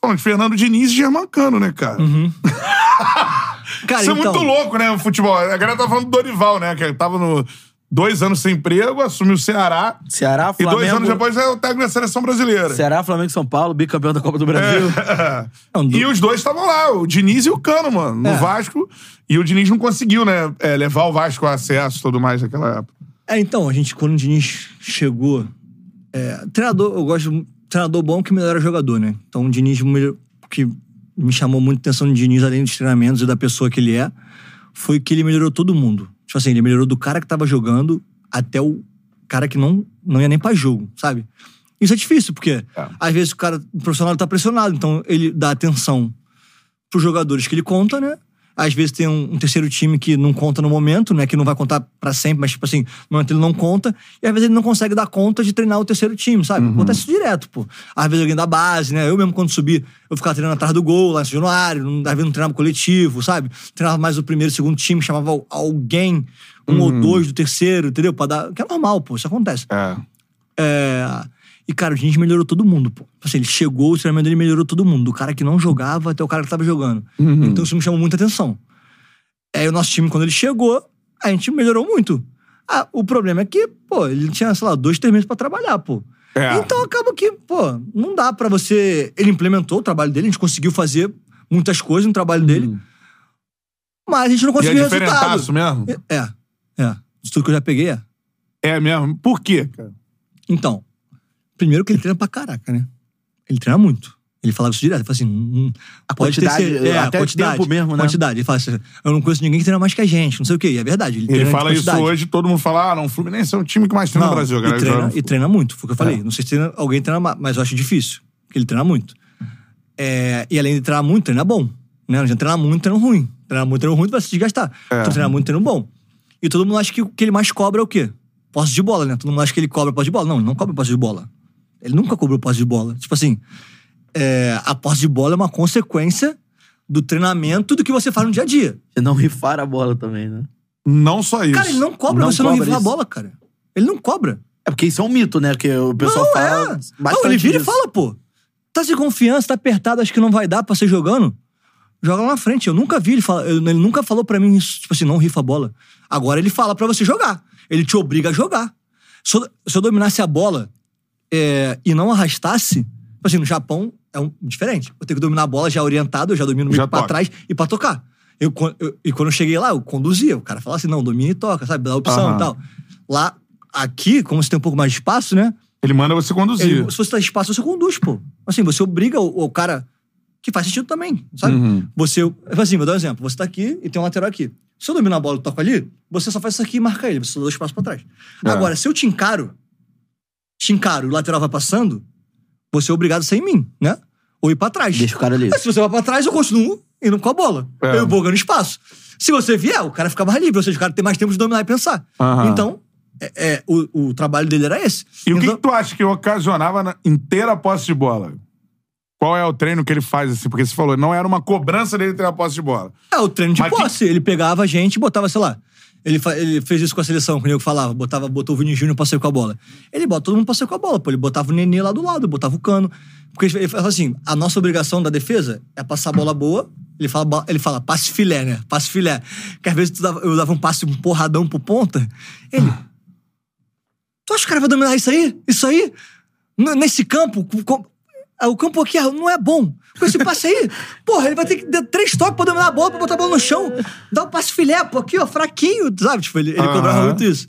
Bom, de Fernando Diniz e Germancano, né, cara? [laughs] Cara, Isso é então, muito louco, né, o futebol. A galera tá falando do Dorival, né? Que tava no dois anos sem emprego, assumiu o Ceará. Ceará, E Flamengo... dois anos depois é o técnico da seleção brasileira. Ceará, Flamengo e São Paulo, bicampeão da Copa do Brasil. [laughs] Não, do- E os dois estavam lá, o Diniz e o Cano, mano, no É. Vasco. E o Diniz não conseguiu, né, é, levar o Vasco a acesso e tudo mais naquela época. É, então, a gente, quando o Diniz chegou. é, treinador, eu gosto de treinador bom que melhora jogador, né? Então, o Diniz, que me chamou muito atenção no Diniz, além dos treinamentos e da pessoa que ele é, foi que ele melhorou todo mundo. Tipo assim, ele melhorou do cara que tava jogando até o cara que não, não ia nem pra jogo, sabe? Isso é difícil, porque É. às vezes o cara, o profissional tá pressionado, então ele dá atenção pros jogadores que ele conta, né? Às vezes tem um, um terceiro time que não conta no momento, né? Que não vai contar pra sempre, mas, tipo assim, no momento ele não conta. E às vezes ele não consegue dar conta de treinar o terceiro time, sabe? Acontece isso direto, pô. Às vezes alguém da base, né? Eu mesmo, quando subi, eu ficava treinando atrás do gol, lá em São Januário. não- Às vezes não treinava coletivo, sabe? Treinava mais o primeiro, segundo time, chamava al- alguém, um ou dois do terceiro, entendeu? Pra dar... Que é normal, pô. Isso acontece. É. É, E, cara, o Diniz melhorou todo mundo, pô. Assim, ele chegou, o treinamento dele melhorou todo mundo. Do cara que não jogava até o cara que tava jogando. Então isso me chamou muita atenção. Aí o nosso time, quando ele chegou, a gente melhorou muito. Ah, o problema é que, pô, ele tinha, sei lá, dois, três meses pra trabalhar, pô. É. Então acaba que, pô, não dá pra você. Ele implementou o trabalho dele, a gente conseguiu fazer muitas coisas no trabalho dele. Mas a gente não E é conseguiu resultado. mesmo? É, é. Isso tudo que eu já peguei é. É mesmo. Por quê, cara? Então, primeiro que ele treina pra caraca, né? Ele treina muito. Ele falava isso direto. Ele fala assim, hum, A pode quantidade, ter, é, até a quantidade, tempo mesmo, né? Quantidade. Ele fala assim, eu não conheço ninguém que treina mais que a gente, não sei o quê. E é verdade. Ele, Ele treina fala isso hoje, todo mundo fala, ah, não, o Fluminense é o time que mais treina Não, no Brasil. a e, galera treina, e treina muito, foi o que eu falei. É. Não sei se treina- alguém treina mais, mas eu acho difícil. Porque ele treina muito. É, e além de treinar muito, treina bom. Né? Não adianta treinar muito, treino ruim. Treinar muito, treino ruim, tu vai se desgastar. É. Então treinar muito, treino bom. E todo mundo acha que o que ele mais cobra é o quê? Posse de bola, né? Todo mundo acha que ele cobra posse de bola. Não, ele não cobra posse de bola. Ele nunca cobrou posse de bola. Tipo assim, é, a posse de bola é uma consequência do treinamento do que você faz no dia a dia. Você não rifar a bola também, né? Não só isso. Cara, ele não cobra Não você não cobra rifar a isso. bola, cara. Ele não cobra. É porque isso é um mito, né? Que o pessoal Não, fala. é. bastante Não, ele vira e disso. fala, pô. Tá sem confiança, tá apertado, acho que não vai dar pra ser jogando. Joga lá na frente. Eu nunca vi ele falar. Ele nunca falou pra mim isso, tipo assim, não rifa a bola. Agora ele fala pra você jogar. Ele te obriga a jogar. Se eu, se eu dominasse a bola é, e não arrastasse, tipo assim, no Japão é um, diferente. Eu tenho que dominar a bola já orientado, eu já domino meio pra trás e pra tocar. Eu, eu- e quando eu cheguei lá, eu conduzia. O cara falava assim, não, domina e toca, sabe? Dá opção Aham. e tal. Lá, aqui, como você tem um pouco mais de espaço, né? Ele manda você conduzir. Ele- se você tá espaço, você conduz, pô. Assim, você obriga o, o cara. Que faz sentido também, sabe? Uhum. Você. Assim, vou dar um exemplo. Você tá aqui e tem um lateral aqui. Se eu domino a bola e toco ali, você só faz isso aqui e marca ele. Você só dá dois passos pra trás. É. Agora, se eu te encaro, te encaro e o lateral vai passando, você é obrigado a sair em mim, né? Ou ir pra trás. Deixa o cara ali. Mas se você vai pra trás, eu continuo indo com a bola. É. Eu vou ganhando espaço. Se você vier, o cara fica mais livre. Ou seja, o cara tem mais tempo de dominar e pensar. Aham. Então, é, é, o, o trabalho dele era esse. E o que, Então- que tu acha que ocasionava na inteira posse de bola? Qual é o treino que ele faz assim? Porque você falou, não era uma cobrança dele ter a posse de bola. É, o treino de Mas que- posse. Ele pegava a gente e botava, sei lá. Ele, ele fez isso com a seleção, quando eu falava, botava, botou o Vini Júnior pra sair com a bola. Ele bota todo mundo pra sair com a bola, pô. Ele botava o Nenê lá do lado, botava o cano. Porque ele fala assim: a nossa obrigação da defesa é passar a bola boa. Ele fala, ele fala passe filé, né? Passe filé. Que às vezes dava- eu dava um passe um porradão pro ponta. Ele. Tu acha que o cara vai dominar isso aí? Isso aí? Nesse campo? O campo aqui não é bom. Com esse passe aí, porra, ele vai ter que dar três toques pra dominar a bola, pra botar a bola no chão. Dar um passe filé, pô, aqui, ó, fraquinho, sabe? Tipo, ele, ele cobrava muito isso.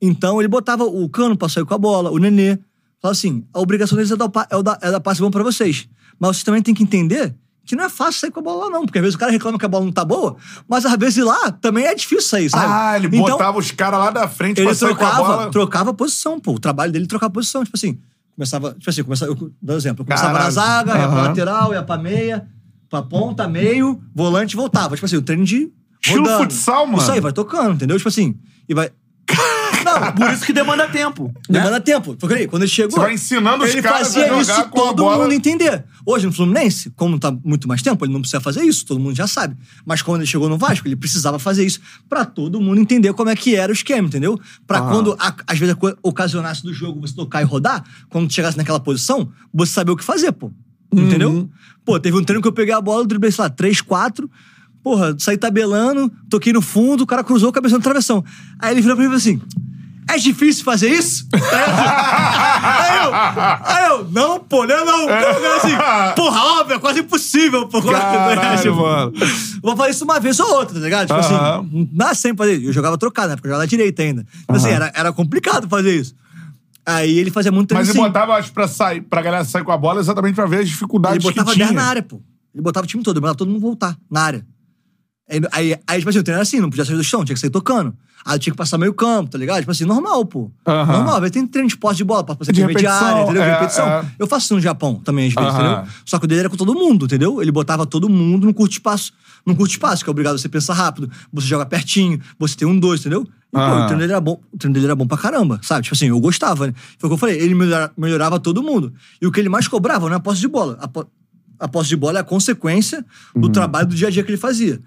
Então, ele botava o cano pra sair com a bola, o nenê. Falava assim, a obrigação deles é dar, é dar, é dar passe bom pra vocês. Mas vocês também têm que entender que não é fácil sair com a bola lá, não. Porque às vezes o cara reclama que a bola não tá boa, mas às vezes lá também é difícil sair, sabe? Ah, ele Então, botava os caras lá da frente ele pra sair com a trocava, bola. trocava posição, pô. O trabalho dele é trocar posição. Tipo assim, começava. Tipo assim, começava, eu, dou exemplo. Eu começava Caralho. na zaga, ia pra lateral, ia pra meia, pra ponta, meio, volante voltava. Tipo assim, o treino de. Estilo rodando. futsal, mano. Isso aí, vai tocando, entendeu? Tipo assim. E vai. [laughs] Por isso que demanda tempo. né? demanda tempo. Porque aí, quando ele chegou. Você vai ensinando os ele caras a fazia jogar isso a todo bola. mundo entender. Hoje no Fluminense, como tá muito mais tempo, ele não precisa fazer isso, todo mundo já sabe. Mas quando ele chegou no Vasco, ele precisava fazer isso pra todo mundo entender como é que era o esquema, entendeu? Pra Ah. quando a- às vezes a coisa ocasionasse do jogo você tocar e rodar, quando chegasse naquela posição, você saber o que fazer, pô. Entendeu? Uhum. Pô, teve um treino que eu peguei a bola, driblei, sei lá, 3, 4. Porra, saí tabelando, toquei no fundo, o cara cruzou, cabeça no travessão. Aí ele virou pra mim e falou assim: É difícil fazer isso? [laughs] aí, eu, aí eu, não, pô, não, não. Eu assim, porra, óbvio, é quase impossível, pô. Caralho, Tipo, mano. Vou fazer isso uma vez ou outra, tá ligado? Tipo Aham. assim, não dá sempre fazer. Eu jogava trocado, né? Porque eu jogava na direita ainda. Então, assim, era, era complicado fazer isso. Aí ele fazia muito treino Mas ele assim. botava, acho, pra, sair, pra galera sair com a bola exatamente pra ver as dificuldades Ele botava que tinha. 10 na área, pô. Ele botava o time todo, ele mandava todo mundo voltar na área. Aí, aí, aí, tipo assim, o treino era assim, não podia sair do chão, tinha que sair tocando. Aí eu tinha que passar meio campo, tá ligado? Tipo assim, normal, pô. Normal, vezes tem treino de posse de bola, pra passar De intermediária, entendeu? De é, repetição. é. Eu faço isso no Japão também, às vezes, entendeu? Só que o dele era com todo mundo, entendeu? Ele botava todo mundo num curto espaço. Num curto espaço, que é obrigado a você pensar rápido, você joga pertinho, você tem um, dois, entendeu? E, pô, o treino dele era bom. O treino dele era bom pra caramba, sabe? Tipo assim, eu gostava, né? Foi o que eu falei, ele melhora- melhorava todo mundo. E o que ele mais cobrava não é a posse de bola. A, po- a posse de bola é a consequência do Uhum. trabalho do dia a dia que ele fazia.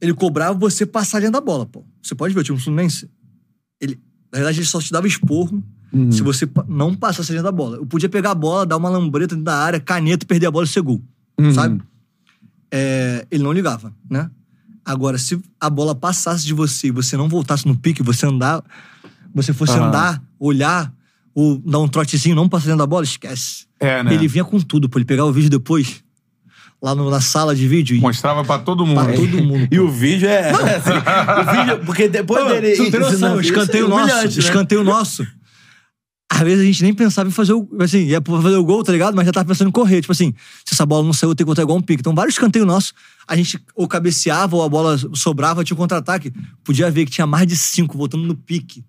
Ele cobrava você passar dentro da bola, pô. Você pode ver o time Fluminense. Ele, na verdade, ele só te dava esporro Uhum. se você não passasse dentro da bola. Eu podia pegar a bola, dar uma lambreta dentro da área, caneta e perder a bola e ser gol. Uhum. Sabe? É, ele não ligava, né? Agora, se a bola passasse de você e você não voltasse no pique, você andar, você fosse Aham. andar, olhar, ou dar um trotezinho, não passar dentro da bola, esquece. É, né? Ele vinha com tudo, pô. Ele pegava o vídeo depois, lá no- na sala de vídeo, Mostrava pra todo mundo. pra todo mundo. E o vídeo é. [laughs] assim, o vídeo, porque depois Pô, dele. não tem noção, escanteio é nosso, né? escanteio nosso. Às vezes a gente nem pensava em fazer o. Assim, ia pra fazer o gol, tá ligado? Mas já tava pensando em correr. Tipo assim, se essa bola não saiu, tenho que botar igual um pique. Então, vários escanteios nossos, a gente ou cabeceava, ou a bola sobrava, tinha um contra-ataque. Podia ver que tinha mais de cinco voltando no pique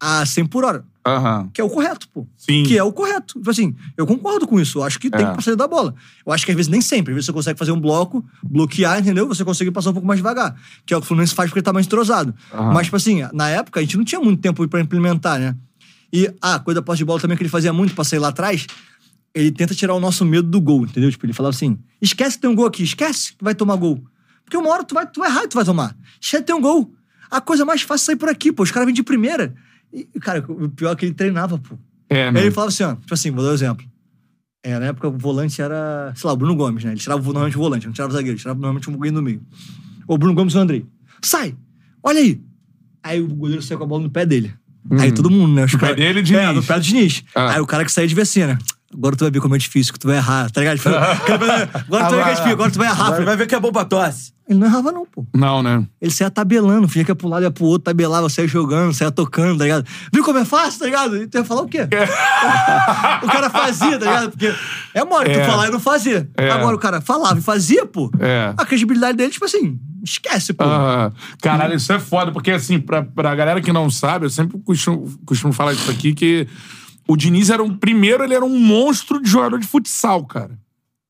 a 100 por hora. Aham. Que é o correto, pô. Sim. Que é o correto. Tipo assim, eu concordo com isso. Eu acho que tem É. que passar da bola. Eu acho que às vezes nem sempre. Às vezes você consegue fazer um bloco, bloquear, entendeu? Você consegue passar um pouco mais devagar. Que é o que o Fluminense faz porque ele tá mais entrosado. Aham. Mas, tipo assim, na época a gente não tinha muito tempo pra implementar, né? E a coisa da posse de bola também que ele fazia muito pra sair lá atrás, ele tenta tirar o nosso medo do gol, entendeu? Tipo, ele falava assim: esquece que tem um gol aqui, esquece que vai tomar gol. Porque uma hora tu vai, tu vai errar e tu vai tomar. Esquece que tem um gol. A coisa mais fácil é sair por aqui, pô. Os caras vêm de primeira. E, cara, o pior é que ele treinava, pô. É? Aí ele falava assim, ó, tipo assim, vou dar um exemplo. É, na época o volante era, sei lá, o Bruno Gomes, né? Ele tirava normalmente o volante, não tirava o zagueiro, ele tirava normalmente um alguém no meio. O Bruno Gomes e o Andrei. Sai! Olha aí! Aí o goleiro saiu com a bola no pé dele. Aí todo mundo, né? Os No pé cara- dele, Diniz. É, no pé do Diniz. Ah. Aí o cara que saía de assim, né? Agora tu vai ver como é difícil, que tu vai errar, tá ligado? Tipo, [laughs] agora tu vai ver que é agora tu vai errar. Agora vai ver que é bom pra tosse. Ele não errava não, pô. Não, né? Ele saia tabelando, fingia que ia pro lado, ia pro outro, tabelava, saia jogando, saia tocando, tá ligado? Viu como é fácil, tá ligado? E tu ia falar o quê? [laughs] o cara fazia, tá ligado? Porque é mole É. tu falar e não fazer. É. Agora o cara falava e fazia, pô. É. A credibilidade dele, tipo assim, esquece, pô. Aham. Caralho, isso é foda, porque assim, pra, pra galera que não sabe, eu sempre costumo, costumo falar isso aqui, que o Diniz era um. Primeiro, ele era um monstro de jogador de futsal, cara.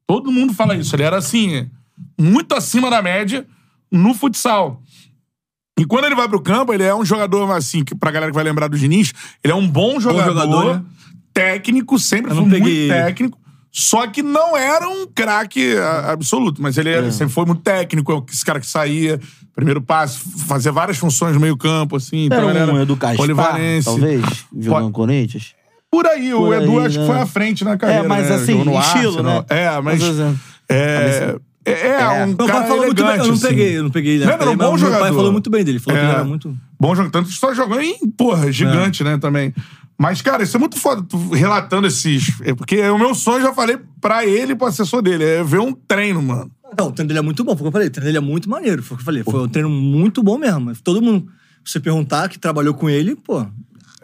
Todo mundo fala isso. Ele era assim, muito acima da média no futsal. E quando ele vai pro campo, ele é um jogador, assim, que pra galera que vai lembrar do Diniz, ele é um bom jogador, jogador, né? técnico, sempre foi muito peguei ele. técnico. Só que não era um craque absoluto, mas ele É. sempre foi muito técnico, esse cara que saía, primeiro passe, fazia várias funções no meio campo, assim. Então Era um era Edu polivalência. talvez, jogando no Corinthians. Por aí, o Por Edu aí, acho que né? foi à frente na carreira. É, mas né? assim, no estilo, Arsenal. né? É, mas. Mas, assim, É, é, é, um Meu cara pai falou muito bem. elegante, Eu não assim. peguei, eu não peguei. né? Não, era um bom meu jogador. pai falou muito bem dele. Falou que É. ele era muito. Bom jogo, tanto que só jogou em, porra, gigante, né, também. Mas, cara, isso é muito foda, tu relatando esses... é Porque é o meu sonho, já falei pra ele e pro assessor dele, é ver um treino, mano. Não, o treino dele é muito bom, foi o que eu falei. O treino dele é muito maneiro, foi o que eu falei. Foi um treino muito bom mesmo. Todo mundo, se você perguntar que trabalhou com ele, pô,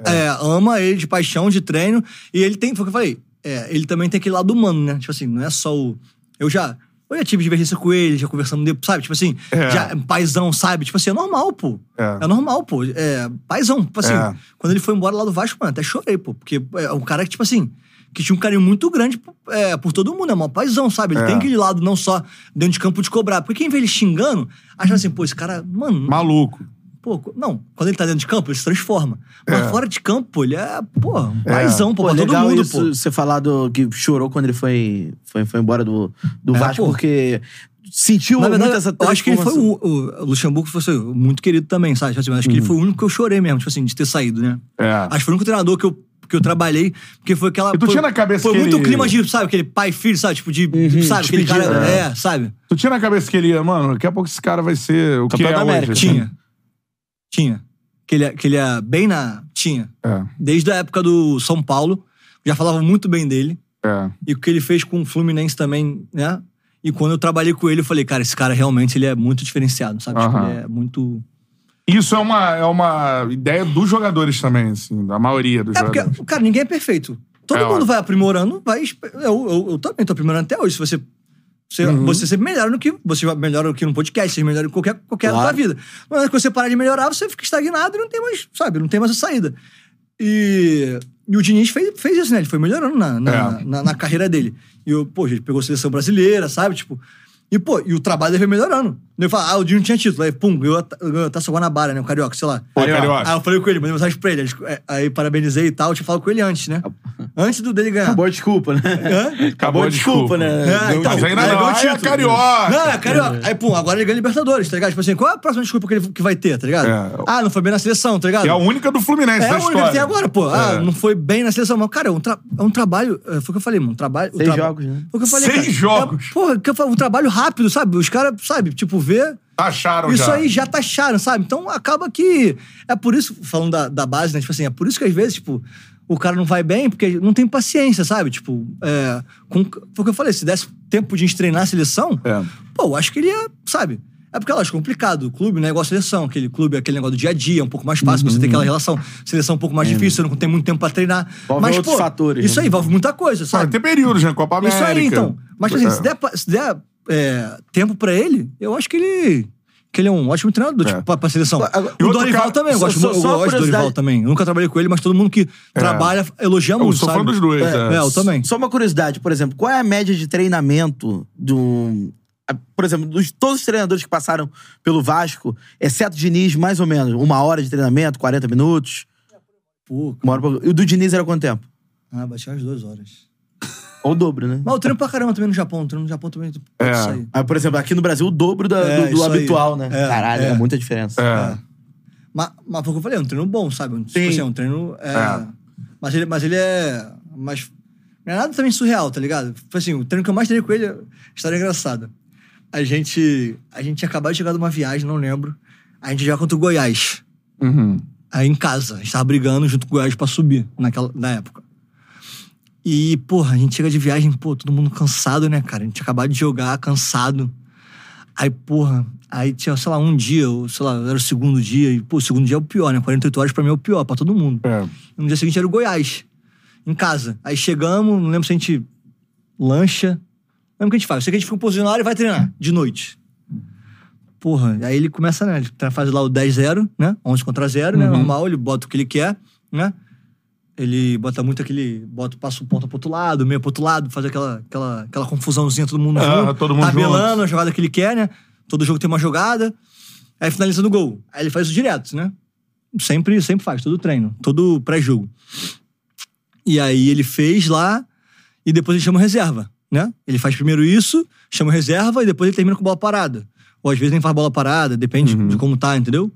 é, ama ele de paixão, de treino. E ele tem, foi o que eu falei, é, ele também tem aquele lado humano, né? Tipo assim, não é só o. Eu já. Eu já tive divergência com ele, já conversamos, depois, sabe? Tipo assim, É. já, paizão, sabe? Tipo assim, é normal, pô. É. É, normal, pô. É, paizão. Tipo assim, É. quando ele foi embora lá do Vasco, mano, até chorei, pô. Porque é um cara que, tipo assim, que tinha um carinho muito grande é, por todo mundo, é mó paizão, sabe? Ele É. tem aquele lado não só dentro de campo de cobrar. Porque quem vê ele xingando, acha assim, pô, esse cara, mano, Maluco. Pô, não, quando ele tá dentro de campo, ele se transforma. Mas É. fora de campo, pô, ele é, pô, um paizão, pô, Pô, pra todo mundo, isso, pô. você falar do, que chorou quando ele foi, foi, foi embora do, do É, Vasco, pô. porque sentiu Na verdade, muito essa eu acho que ele foi o, o Luxemburgo foi assim, muito querido também, sabe? Tipo assim, acho que ele foi o único que eu chorei mesmo, tipo assim, de ter saído, né? É. Acho que foi o único treinador que eu, que eu trabalhei, porque foi aquela. E tu foi, tinha na cabeça Foi que muito ele- clima de, sabe, aquele pai-filho, sabe? Tipo, de. sabe, aquele cara. né? É, sabe? Tu tinha na cabeça que ele ia, mano, daqui a pouco esse cara vai ser o que Campeão é da hoje. América. assim. Tinha. Que ele, é- que ele é bem na. Tinha. É, Desde a época do São Paulo, já falava muito bem dele. é. E o que ele fez com o Fluminense também, né? E quando eu trabalhei com ele, eu falei, cara, esse cara realmente ele é muito diferenciado, sabe? Tipo, Aham. ele é muito. Isso é uma, é uma ideia dos jogadores também, assim, da maioria dos É porque, jogadores. cara, ninguém é perfeito. Todo É, mundo vai aprimorando, vai. Eu, eu, eu também tô aprimorando até hoje. Se você. Você, Uhum. você sempre melhora no que. Você melhora no que no podcast, você melhora em qualquer, qualquer área da Claro. vida. Mas quando você parar de melhorar, você fica estagnado e não tem mais, sabe, não tem mais a saída. E, e o Diniz fez, fez isso, né? Ele foi melhorando na, na, É. na, na carreira dele. E eu, pô, gente pegou seleção brasileira, sabe? Tipo. E, pô, e o trabalho dele foi melhorando. Ele fala, ah, o Diniz não tinha título. Aí, pum, ganhou a Taça Guanabara, né? O Carioca, sei lá. Pô, Carioca. aí eu falei com ele, mandei mensagem pra ele. Aí, é, Aí parabenizei e tal. Eu tinha falado com ele antes, né? Antes do dele ganhar. Acabou a desculpa, né? Hã? Acabou a desculpa, né? É, então, Mas ainda aí não, aí é carioca. Não, é carioca. Aí, pum, agora ele ganha Libertadores, tá ligado? Tipo assim, qual é a próxima desculpa que ele que vai ter, tá ligado? É. Ah, não foi bem na seleção, tá ligado? É a única do Fluminense É a única que tem agora, pô. Ah, É. não foi bem na seleção. Mas, cara, é um, tra- é um trabalho. é, Foi o que eu falei, mano. Um trabalho. Seis traba- jogos, né? Foi o que eu falei. Seis cara. jogos. É, porra, que eu falo, um trabalho rápido, sabe? Os caras, sabe, tipo, vê. Acharam Isso já. aí já taxaram, sabe? Então acaba que. É por isso, falando da, da base, né? Tipo assim, é por isso que às vezes, tipo, o cara não vai bem porque não tem paciência, sabe? Tipo, é. Com, foi o que eu falei, se desse tempo de treinar a seleção, É. pô, eu acho que ele ia, sabe? É porque, lógico, é complicado. O clube não é igual a seleção. Aquele clube é aquele negócio do dia a dia, é um pouco mais fácil, você tem aquela relação. Seleção é um pouco mais difícil, você não tem muito tempo pra treinar. Envolve Mas, outros pô, fatores, Isso né? aí envolve muita coisa, sabe? tem períodos, né? Copa América. Isso aí, então. Mas, tipo assim, É. se der, pa- se der é, tempo pra ele, eu acho que ele. Que ele é um ótimo treinador, É. tipo, pra, pra seleção. E o Dorival cara- também, eu gosto, só- eu só gosto do Dorival também. Eu nunca trabalhei com ele, mas todo mundo que trabalha elogia Eu muito, sou sabe? fã dos dois. É, É, eu também. Só uma curiosidade, por exemplo, qual é a média de treinamento do. Por exemplo, dos todos os treinadores que passaram pelo Vasco, exceto o Diniz, mais ou menos, uma hora de treinamento, 40 minutos. Pô, Uma hora pra... E o do Diniz era quanto tempo? ah, baixei umas duas horas. Ou o dobro, né? Mas eu treino pra caramba também no Japão. Treino no Japão também. Pode É. sair. Aí, por exemplo, aqui no Brasil, o dobro da- É, do, do isso aí. habitual, né? É, Caralho, é. é. muita diferença. É. Mas, mas foi o que eu falei, é um treino bom, sabe? Tipo Sim. assim, é um treino. é, É. Mas, ele, mas ele é. Mas não é nada também surreal, tá ligado? Tipo assim, o treino que eu mais treinei com ele é história engraçada. A gente. A gente tinha acabado de chegar de uma viagem, não lembro. A gente já contra o Goiás. Uhum. Aí em casa. A gente tava brigando junto com o Goiás pra subir naquela, na época. E, porra, a gente chega de viagem, pô, todo mundo cansado, né, cara? A gente tinha acabado de jogar, cansado. Aí, porra, aí tinha, sei lá, um dia, ou sei lá, era o segundo dia. E, pô, o segundo dia é o pior, né? 48 horas pra mim é o pior, pra todo mundo. É. No dia seguinte era o Goiás, em casa. Aí chegamos, não lembro se a gente lancha. Não lembro o que a gente faz. Eu sei que a gente fica posicionado e vai treinar, de noite. Porra, aí ele começa, né? Ele faz lá o 10-0, né? 11 contra 0, né? Normal, ele bota o que ele quer, né? Ele bota muito aquele. Bota, passa o ponta pro outro lado, meio pro outro lado, faz aquela, aquela, aquela confusãozinha, todo mundo Ah, junto. todo mundo tabelando junto. a jogada que ele quer, né? Todo jogo tem uma jogada. Aí finaliza no gol. Aí ele faz isso direto, né? Sempre, sempre faz, todo treino, todo pré-jogo. E aí ele fez lá e depois ele chama reserva, né? Ele faz primeiro isso, chama reserva e depois ele termina com bola parada. Ou às vezes nem faz bola parada, depende de como tá, entendeu?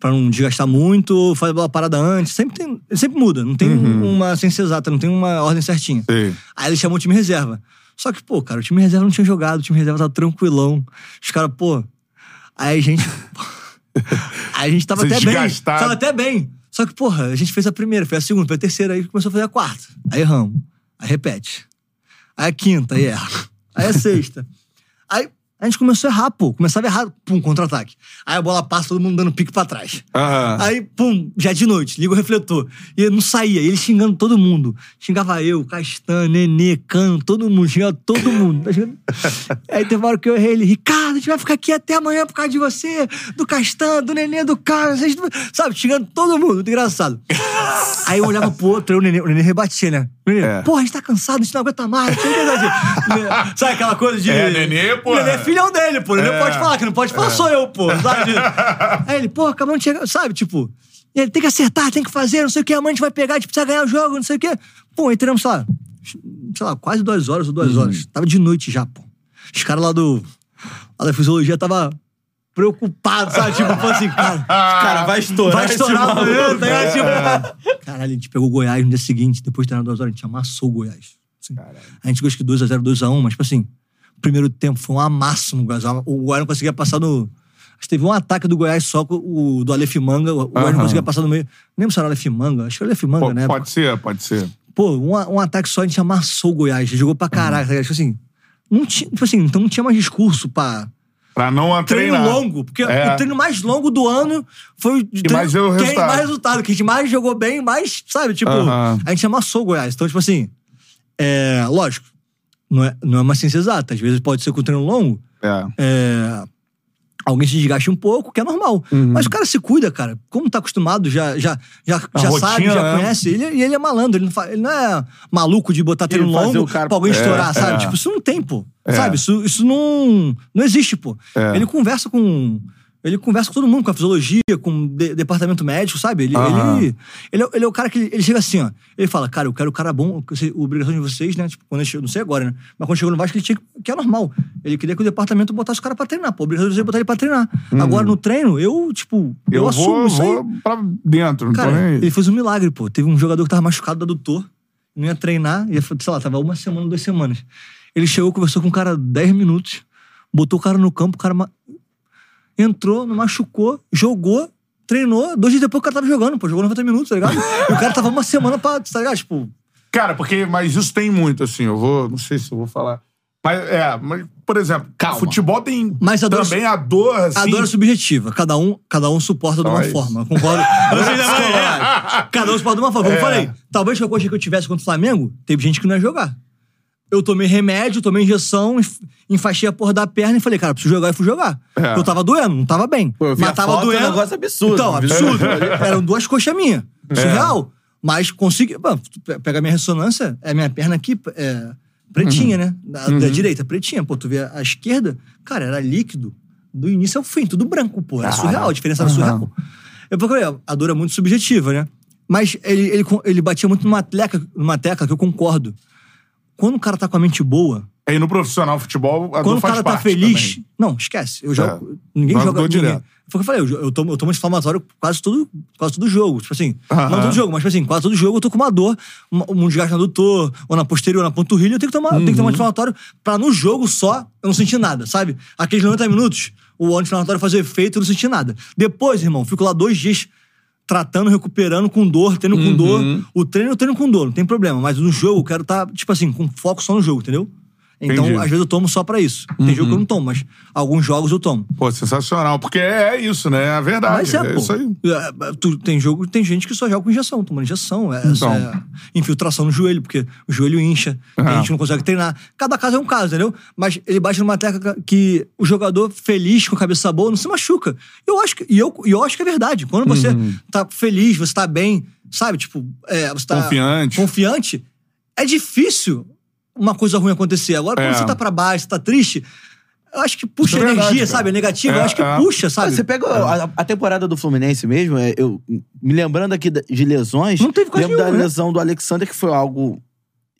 Pra não desgastar muito, faz bola parada antes. Sempre, tem, sempre muda, não tem uma ciência exata, não tem uma ordem certinha. Sim. Aí ele chamou o time reserva. Só que, pô, cara, o time reserva não tinha jogado, o time reserva tava tranquilão. Os caras, pô. Aí a gente. [laughs] aí a gente tava Vocês até bem. desgastaram. Tava até bem. Só que, porra, a gente fez a primeira, fez a segunda, fez a terceira, aí começou a fazer a quarta. Aí erramos. Aí repete. Aí a quinta, aí erra. Aí a sexta. [laughs] Aí a gente começou a errar, pô. Começava a errar, pum, contra-ataque. Aí a bola passa, todo mundo dando pique pra trás. Aham. Aí, pum, já de noite, liga o refletor. E não saía, ele xingando todo mundo. Xingava eu, Castan, Nenê, Cano, todo mundo, xingava todo mundo. Tá xingando? [laughs] Aí teve uma hora que eu errei ele, Ricardo, a gente vai ficar aqui até amanhã por causa de você, do Castan, do Nenê, do Carlos, vocês sabe, xingando todo mundo, muito engraçado. Aí eu olhava pro outro, aí o Nenê, o Nenê rebatia, né? Nenê, É. porra, a gente tá cansado, a gente não aguenta mais. o que, [laughs] sabe? Aquela coisa de... É, Nenê, pô. Nenê é filhão dele, pô. Nenê É. pode falar, que não pode falar sou eu, pô. Sabe? [laughs] Aí ele, pô, acabamos de chegar, sabe, tipo... Ele tem que acertar, tem que fazer, não sei o que, amanhã a gente vai pegar, a gente precisa ganhar o jogo, não sei o que. Pô, aí treinamos, sei lá, sei lá, quase duas horas ou duas horas. Tava de noite já, pô. Os caras lá do... Lá da fisiologia tava preocupado, sabe? Tipo, pô, assim, cara... [laughs] Cara, vai estourar. Vai estourar amanhã, tá ligado? Tipo, [laughs] Caralho, a gente pegou o Goiás no dia seguinte, depois de treinar duas horas, a gente amassou o Goiás. Assim. A gente acho que 2x0, 2x1, mas, tipo assim, primeiro tempo foi um amasso no Goiás. O Goiás não conseguia passar no. Acho que teve um ataque do Goiás só com o do Aleph Manga. O Goiás Aham. não conseguia passar no meio. Nem lembro se era Aleph Manga. Acho que era Aleph Manga, Pô, né? pode ser, pode ser. Pô, um, um ataque só, a gente amassou o Goiás. Jogou pra caraca, tá ligado? Tipo assim. Não tinha, tipo assim, então não tinha mais discurso pra Pra não treino treinar. longo. Porque É. o treino mais longo do ano foi o treino mais deu que tem resultado. mais resultado. Que a gente mais jogou bem, mais, sabe? Tipo, Aham. a gente amassou o Goiás. Então, tipo assim, é, lógico, não é, não é uma ciência exata. Às vezes pode ser com treino longo, É. é, alguém se desgaste um pouco, que é normal. Uhum. Mas o cara se cuida, cara. Como tá acostumado, já, já, já, já rotina, sabe, já né? conhece. Ele, e ele é malandro. Ele não, ele não é maluco de botar treino longo cara- pra alguém estourar, É, sabe? é. Tipo, isso não tem, pô. É. Sabe? Isso, isso não, não existe, pô. É. Ele conversa com... Ele conversa com todo mundo, com a fisiologia, com o de- departamento médico, sabe? Ele, Aham. ele, ele, é, ele é o cara que ele, ele chega assim, ó. Ele fala, cara, eu quero o cara bom, a obrigação de vocês, né? Tipo, quando chegou, não sei agora, né? Mas quando chegou no Vasco, ele tinha que, que é normal. Ele queria que o departamento botasse o cara pra treinar, pô. Obrigação de vocês botar ele pra treinar. Agora, no treino, eu, tipo, eu, Eu, assumo vou, isso aí. vou pra dentro, não tô Cara, ele fez um milagre, pô. Teve um jogador que tava machucado do adutor, não ia treinar, ia, sei lá, tava uma semana, duas semanas. Ele chegou, conversou com o cara 10 minutos, botou o cara no campo, o cara entrou, não machucou, jogou, treinou. Dois dias depois o cara tava jogando, pô, jogou 90 minutos, tá ligado? e o cara tava uma semana pra, tá ligado? Tipo, Cara, porque, mas isso tem muito, assim, eu vou, não sei se eu vou falar. Mas, é, mas, por exemplo, Calma. futebol tem Mas a dor- também a dor, assim. a dor é subjetiva. Cada um, cada um suporta de uma isso. forma. Concordo. [laughs] É. Cada um suporta de uma forma. Como eu É. falei, talvez que a coisa que eu tivesse contra o Flamengo, teve gente que não ia jogar. Eu tomei remédio, tomei injeção, enf- enfaixei a porra da perna e falei, cara, preciso jogar e fui jogar. É. Eu tava doendo, não tava bem. Pô, eu vi mas tava foto, é um doendo. negócio absurdo. Então, absurdo. [laughs] Eram duas coxas minhas. É. Surreal. Mas consegui. Pega a minha ressonância, é a minha perna aqui, é, pretinha, Uhum. né? Da, da direita, pretinha. Pô, tu vê a esquerda, cara, era líquido. Do início ao fim, tudo branco, pô. Era Ah, surreal, a diferença era aham. surreal. Eu falei, a dor é muito subjetiva, né? Mas ele, ele, ele batia muito numa, tecla, numa tecla que eu concordo. Quando o cara tá com a mente boa, Aí no profissional futebol, a quando o cara tá feliz. também. Não, esquece. Eu jogo. Ninguém Mas joga. Ninguém. direto. Foi o que eu falei, eu, eu tomo, eu tomo inflamatório quase todo, quase todo jogo. Tipo assim, Aham. não todo jogo, mas tipo assim, quase todo jogo eu tô com uma dor, uma- um desgaste no adutor, ou na posterior, na panturrilha, eu tenho que tomar, tenho que Uhum. tomar anti-inflamatório pra no jogo só eu não sentir nada, sabe? Aqueles 90 minutos, o anti-inflamatório fazer efeito, eu não senti nada. Depois, irmão, fico lá dois dias tratando, recuperando com dor, tendo com dor. O treino eu treino com dor, não tem problema. Mas no jogo eu quero estar, tipo assim, com foco só no jogo, entendeu? Então, Entendi. às vezes eu tomo só pra isso. Tem jogo que eu não tomo, mas alguns jogos eu tomo. Pô, sensacional. Porque é, é isso, né? É a verdade. Mas é, é pô. isso aí. É, tu- tem jogo, tem gente que só joga com injeção, tomando injeção. É, Então. é infiltração no joelho, porque o joelho incha, Ah. a gente não consegue treinar. Cada caso é um caso, entendeu? Mas ele bate numa tecla que o jogador feliz, com a cabeça boa, não se machuca. Eu acho que, e eu, eu acho que é verdade. Quando você Uhum. tá feliz, você tá bem, sabe? Tipo, é, você tá Confiante. confiante, é difícil uma coisa ruim acontecer. Agora, quando É. você tá pra baixo, você tá triste, Eu acho que puxa é verdade, energia, cara. sabe? É negativo, eu É, acho que é. puxa, sabe? Você pega a, a temporada do Fluminense mesmo, é, eu me lembrando aqui da- de lesões. Não teve quase Lembro da nenhuma, né? lesão do Alexander, que foi algo.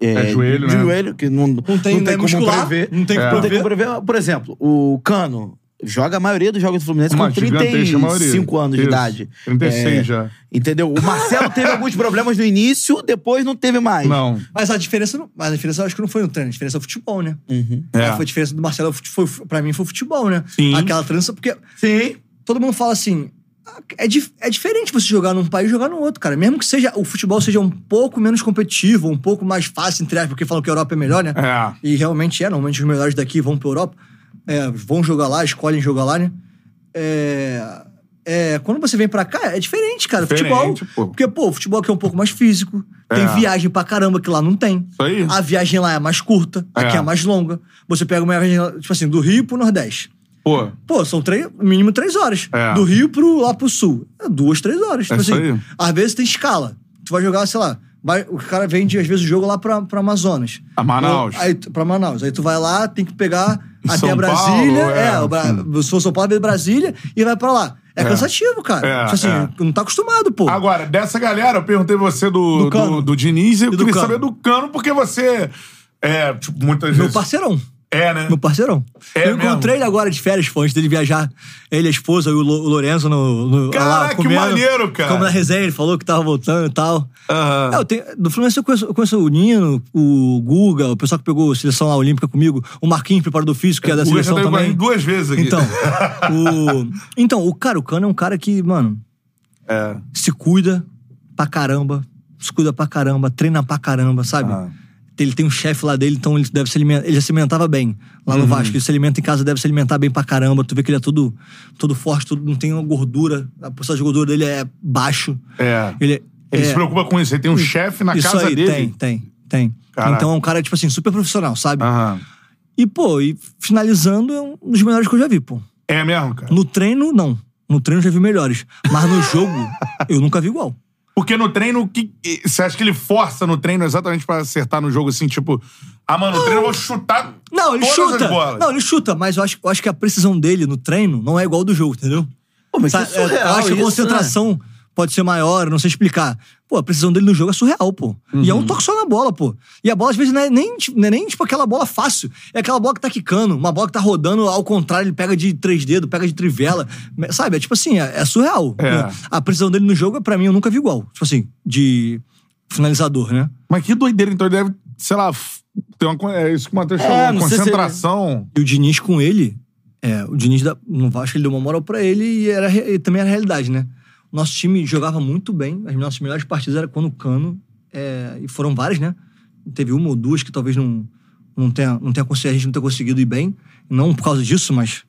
É joelho, de né? joelho, que não, não tem, né, como muscular, prever. não tem É. como Não tem prever. como prever. Por exemplo, o Cano joga a maioria dos jogos do Fluminense Uma com gigantesca maioria. 35 anos de Isso. idade. 36 É, já. Entendeu? O Marcelo [laughs] teve alguns problemas no início, depois não teve mais. Não. Mas a diferença, não- mas a diferença eu acho que não foi no treino, a diferença é o futebol, né? Uhum. É. A diferença do Marcelo foi, pra mim foi o futebol, né? Sim. Aquela trança, porque Sim. todo mundo fala assim. "Ah, É, dif- é diferente você jogar num país e jogar no outro, cara. Mesmo que seja o futebol seja um pouco menos competitivo, um pouco mais fácil, entre aspas, porque falam que a Europa é melhor, né? É. E realmente é, normalmente os melhores daqui vão pra Europa, é, vão jogar lá, escolhem jogar lá, né? É, é, quando você vem pra cá, é diferente, cara. Diferente, futebol. pô. Porque, pô, o futebol aqui é um pouco mais físico, tem É. viagem pra caramba que lá não tem. Isso aí. A viagem lá é mais curta, aqui É. é mais longa. Você pega uma viagem, tipo assim, do Rio pro Nordeste. Pô, Pô, são três, mínimo três horas. É. Do Rio pro, lá pro sul. É duas, três horas. Tipo isso assim, aí. às vezes tem escala. Tu vai jogar, sei lá, o cara vende, às vezes, o jogo lá pra, pra Amazonas. A Manaus. Ou- Aí, pra Manaus. Aí tu vai lá, tem que pegar até São Brasília. Paulo, é. é, o Bra- se for São Paulo, vem Brasília e vai pra lá. É, cansativo, cara. É, tipo assim, é. não tá acostumado, pô. Agora, dessa galera, eu perguntei você do, Do do, do, Diniz e eu queria saber do Cano, porque você. É, tipo, muitas Meu vezes. parceirão. É, né? Meu parceirão. É eu encontrei mesmo? ele agora de férias, pô, antes dele viajar. Ele, a esposa e o, Lo- o Lorenzo no, no, Caraca, lá que maneiro, cara. Como na resenha, ele falou que tava voltando e tal. Aham. É, eu tenho, do Fluminense eu conheço, eu conheço o Nino, o Guga, o pessoal que pegou a seleção olímpica comigo, o Marquinhos, preparador físico, que é da O seleção teve também. duas vezes aqui. Então, [laughs] o, então, o cara, o Cano é um cara que, mano, É. se cuida pra caramba, se cuida pra caramba, treina pra caramba, sabe? Ah. Ele tem um chefe lá dele, então ele deve se alimentar. Ele já se alimentava bem lá Uhum. no Vasco. Ele se alimenta em casa, deve se alimentar bem pra caramba. Tu vê que ele é todo, todo forte, todo, não tem uma gordura. A porcentagem de gordura dele é baixo. É. Ele, Ele é, se preocupa com isso. Ele tem um chefe na Isso casa aí, dele. tem, tem, tem. Caraca. Então é um cara, tipo assim, super profissional, sabe? Aham. E, pô, e finalizando, é um dos melhores que eu já vi, pô. É mesmo, cara. No treino, não. No treino eu já vi melhores. Mas no jogo, [laughs] eu nunca vi igual. Porque no treino, que, você acha que ele força no treino exatamente pra acertar no jogo assim, tipo, ah, mano, no treino eu vou chutar Não, ele todas chuta. as bolas. Não, ele chuta, mas eu acho, eu acho que a precisão dele no treino não é igual do jogo, entendeu? Pô, mas Sabe, que surreal eu acho que a isso, concentração pode ser maior, não sei explicar. Pô, a precisão dele no jogo é surreal, pô. E é Uhum. um toque só na bola, pô. E a bola, às vezes, não é nem, tipo- não é nem tipo aquela bola fácil. É aquela bola que tá quicando, uma bola que tá rodando ao contrário, ele pega de três dedos, pega de trivela. Sabe? É tipo assim, é, é surreal. É. A precisão dele no jogo, pra mim, eu nunca vi igual. Tipo assim, de finalizador, né? Mas que doideira, então ele deve, sei lá, ter uma. É isso que o Matheus É, falou, sei se concentração. E o Diniz com ele, é, o Diniz da, no Vasco ele deu uma moral pra ele e, era, e também era realidade, né? Nosso time jogava muito bem, as nossas melhores partidas eram quando o Cano, é, e foram várias, né? Teve uma ou duas que talvez não, não, tenha, não tenha conseguido, a gente não tenha conseguido ir bem, não por causa disso, mas,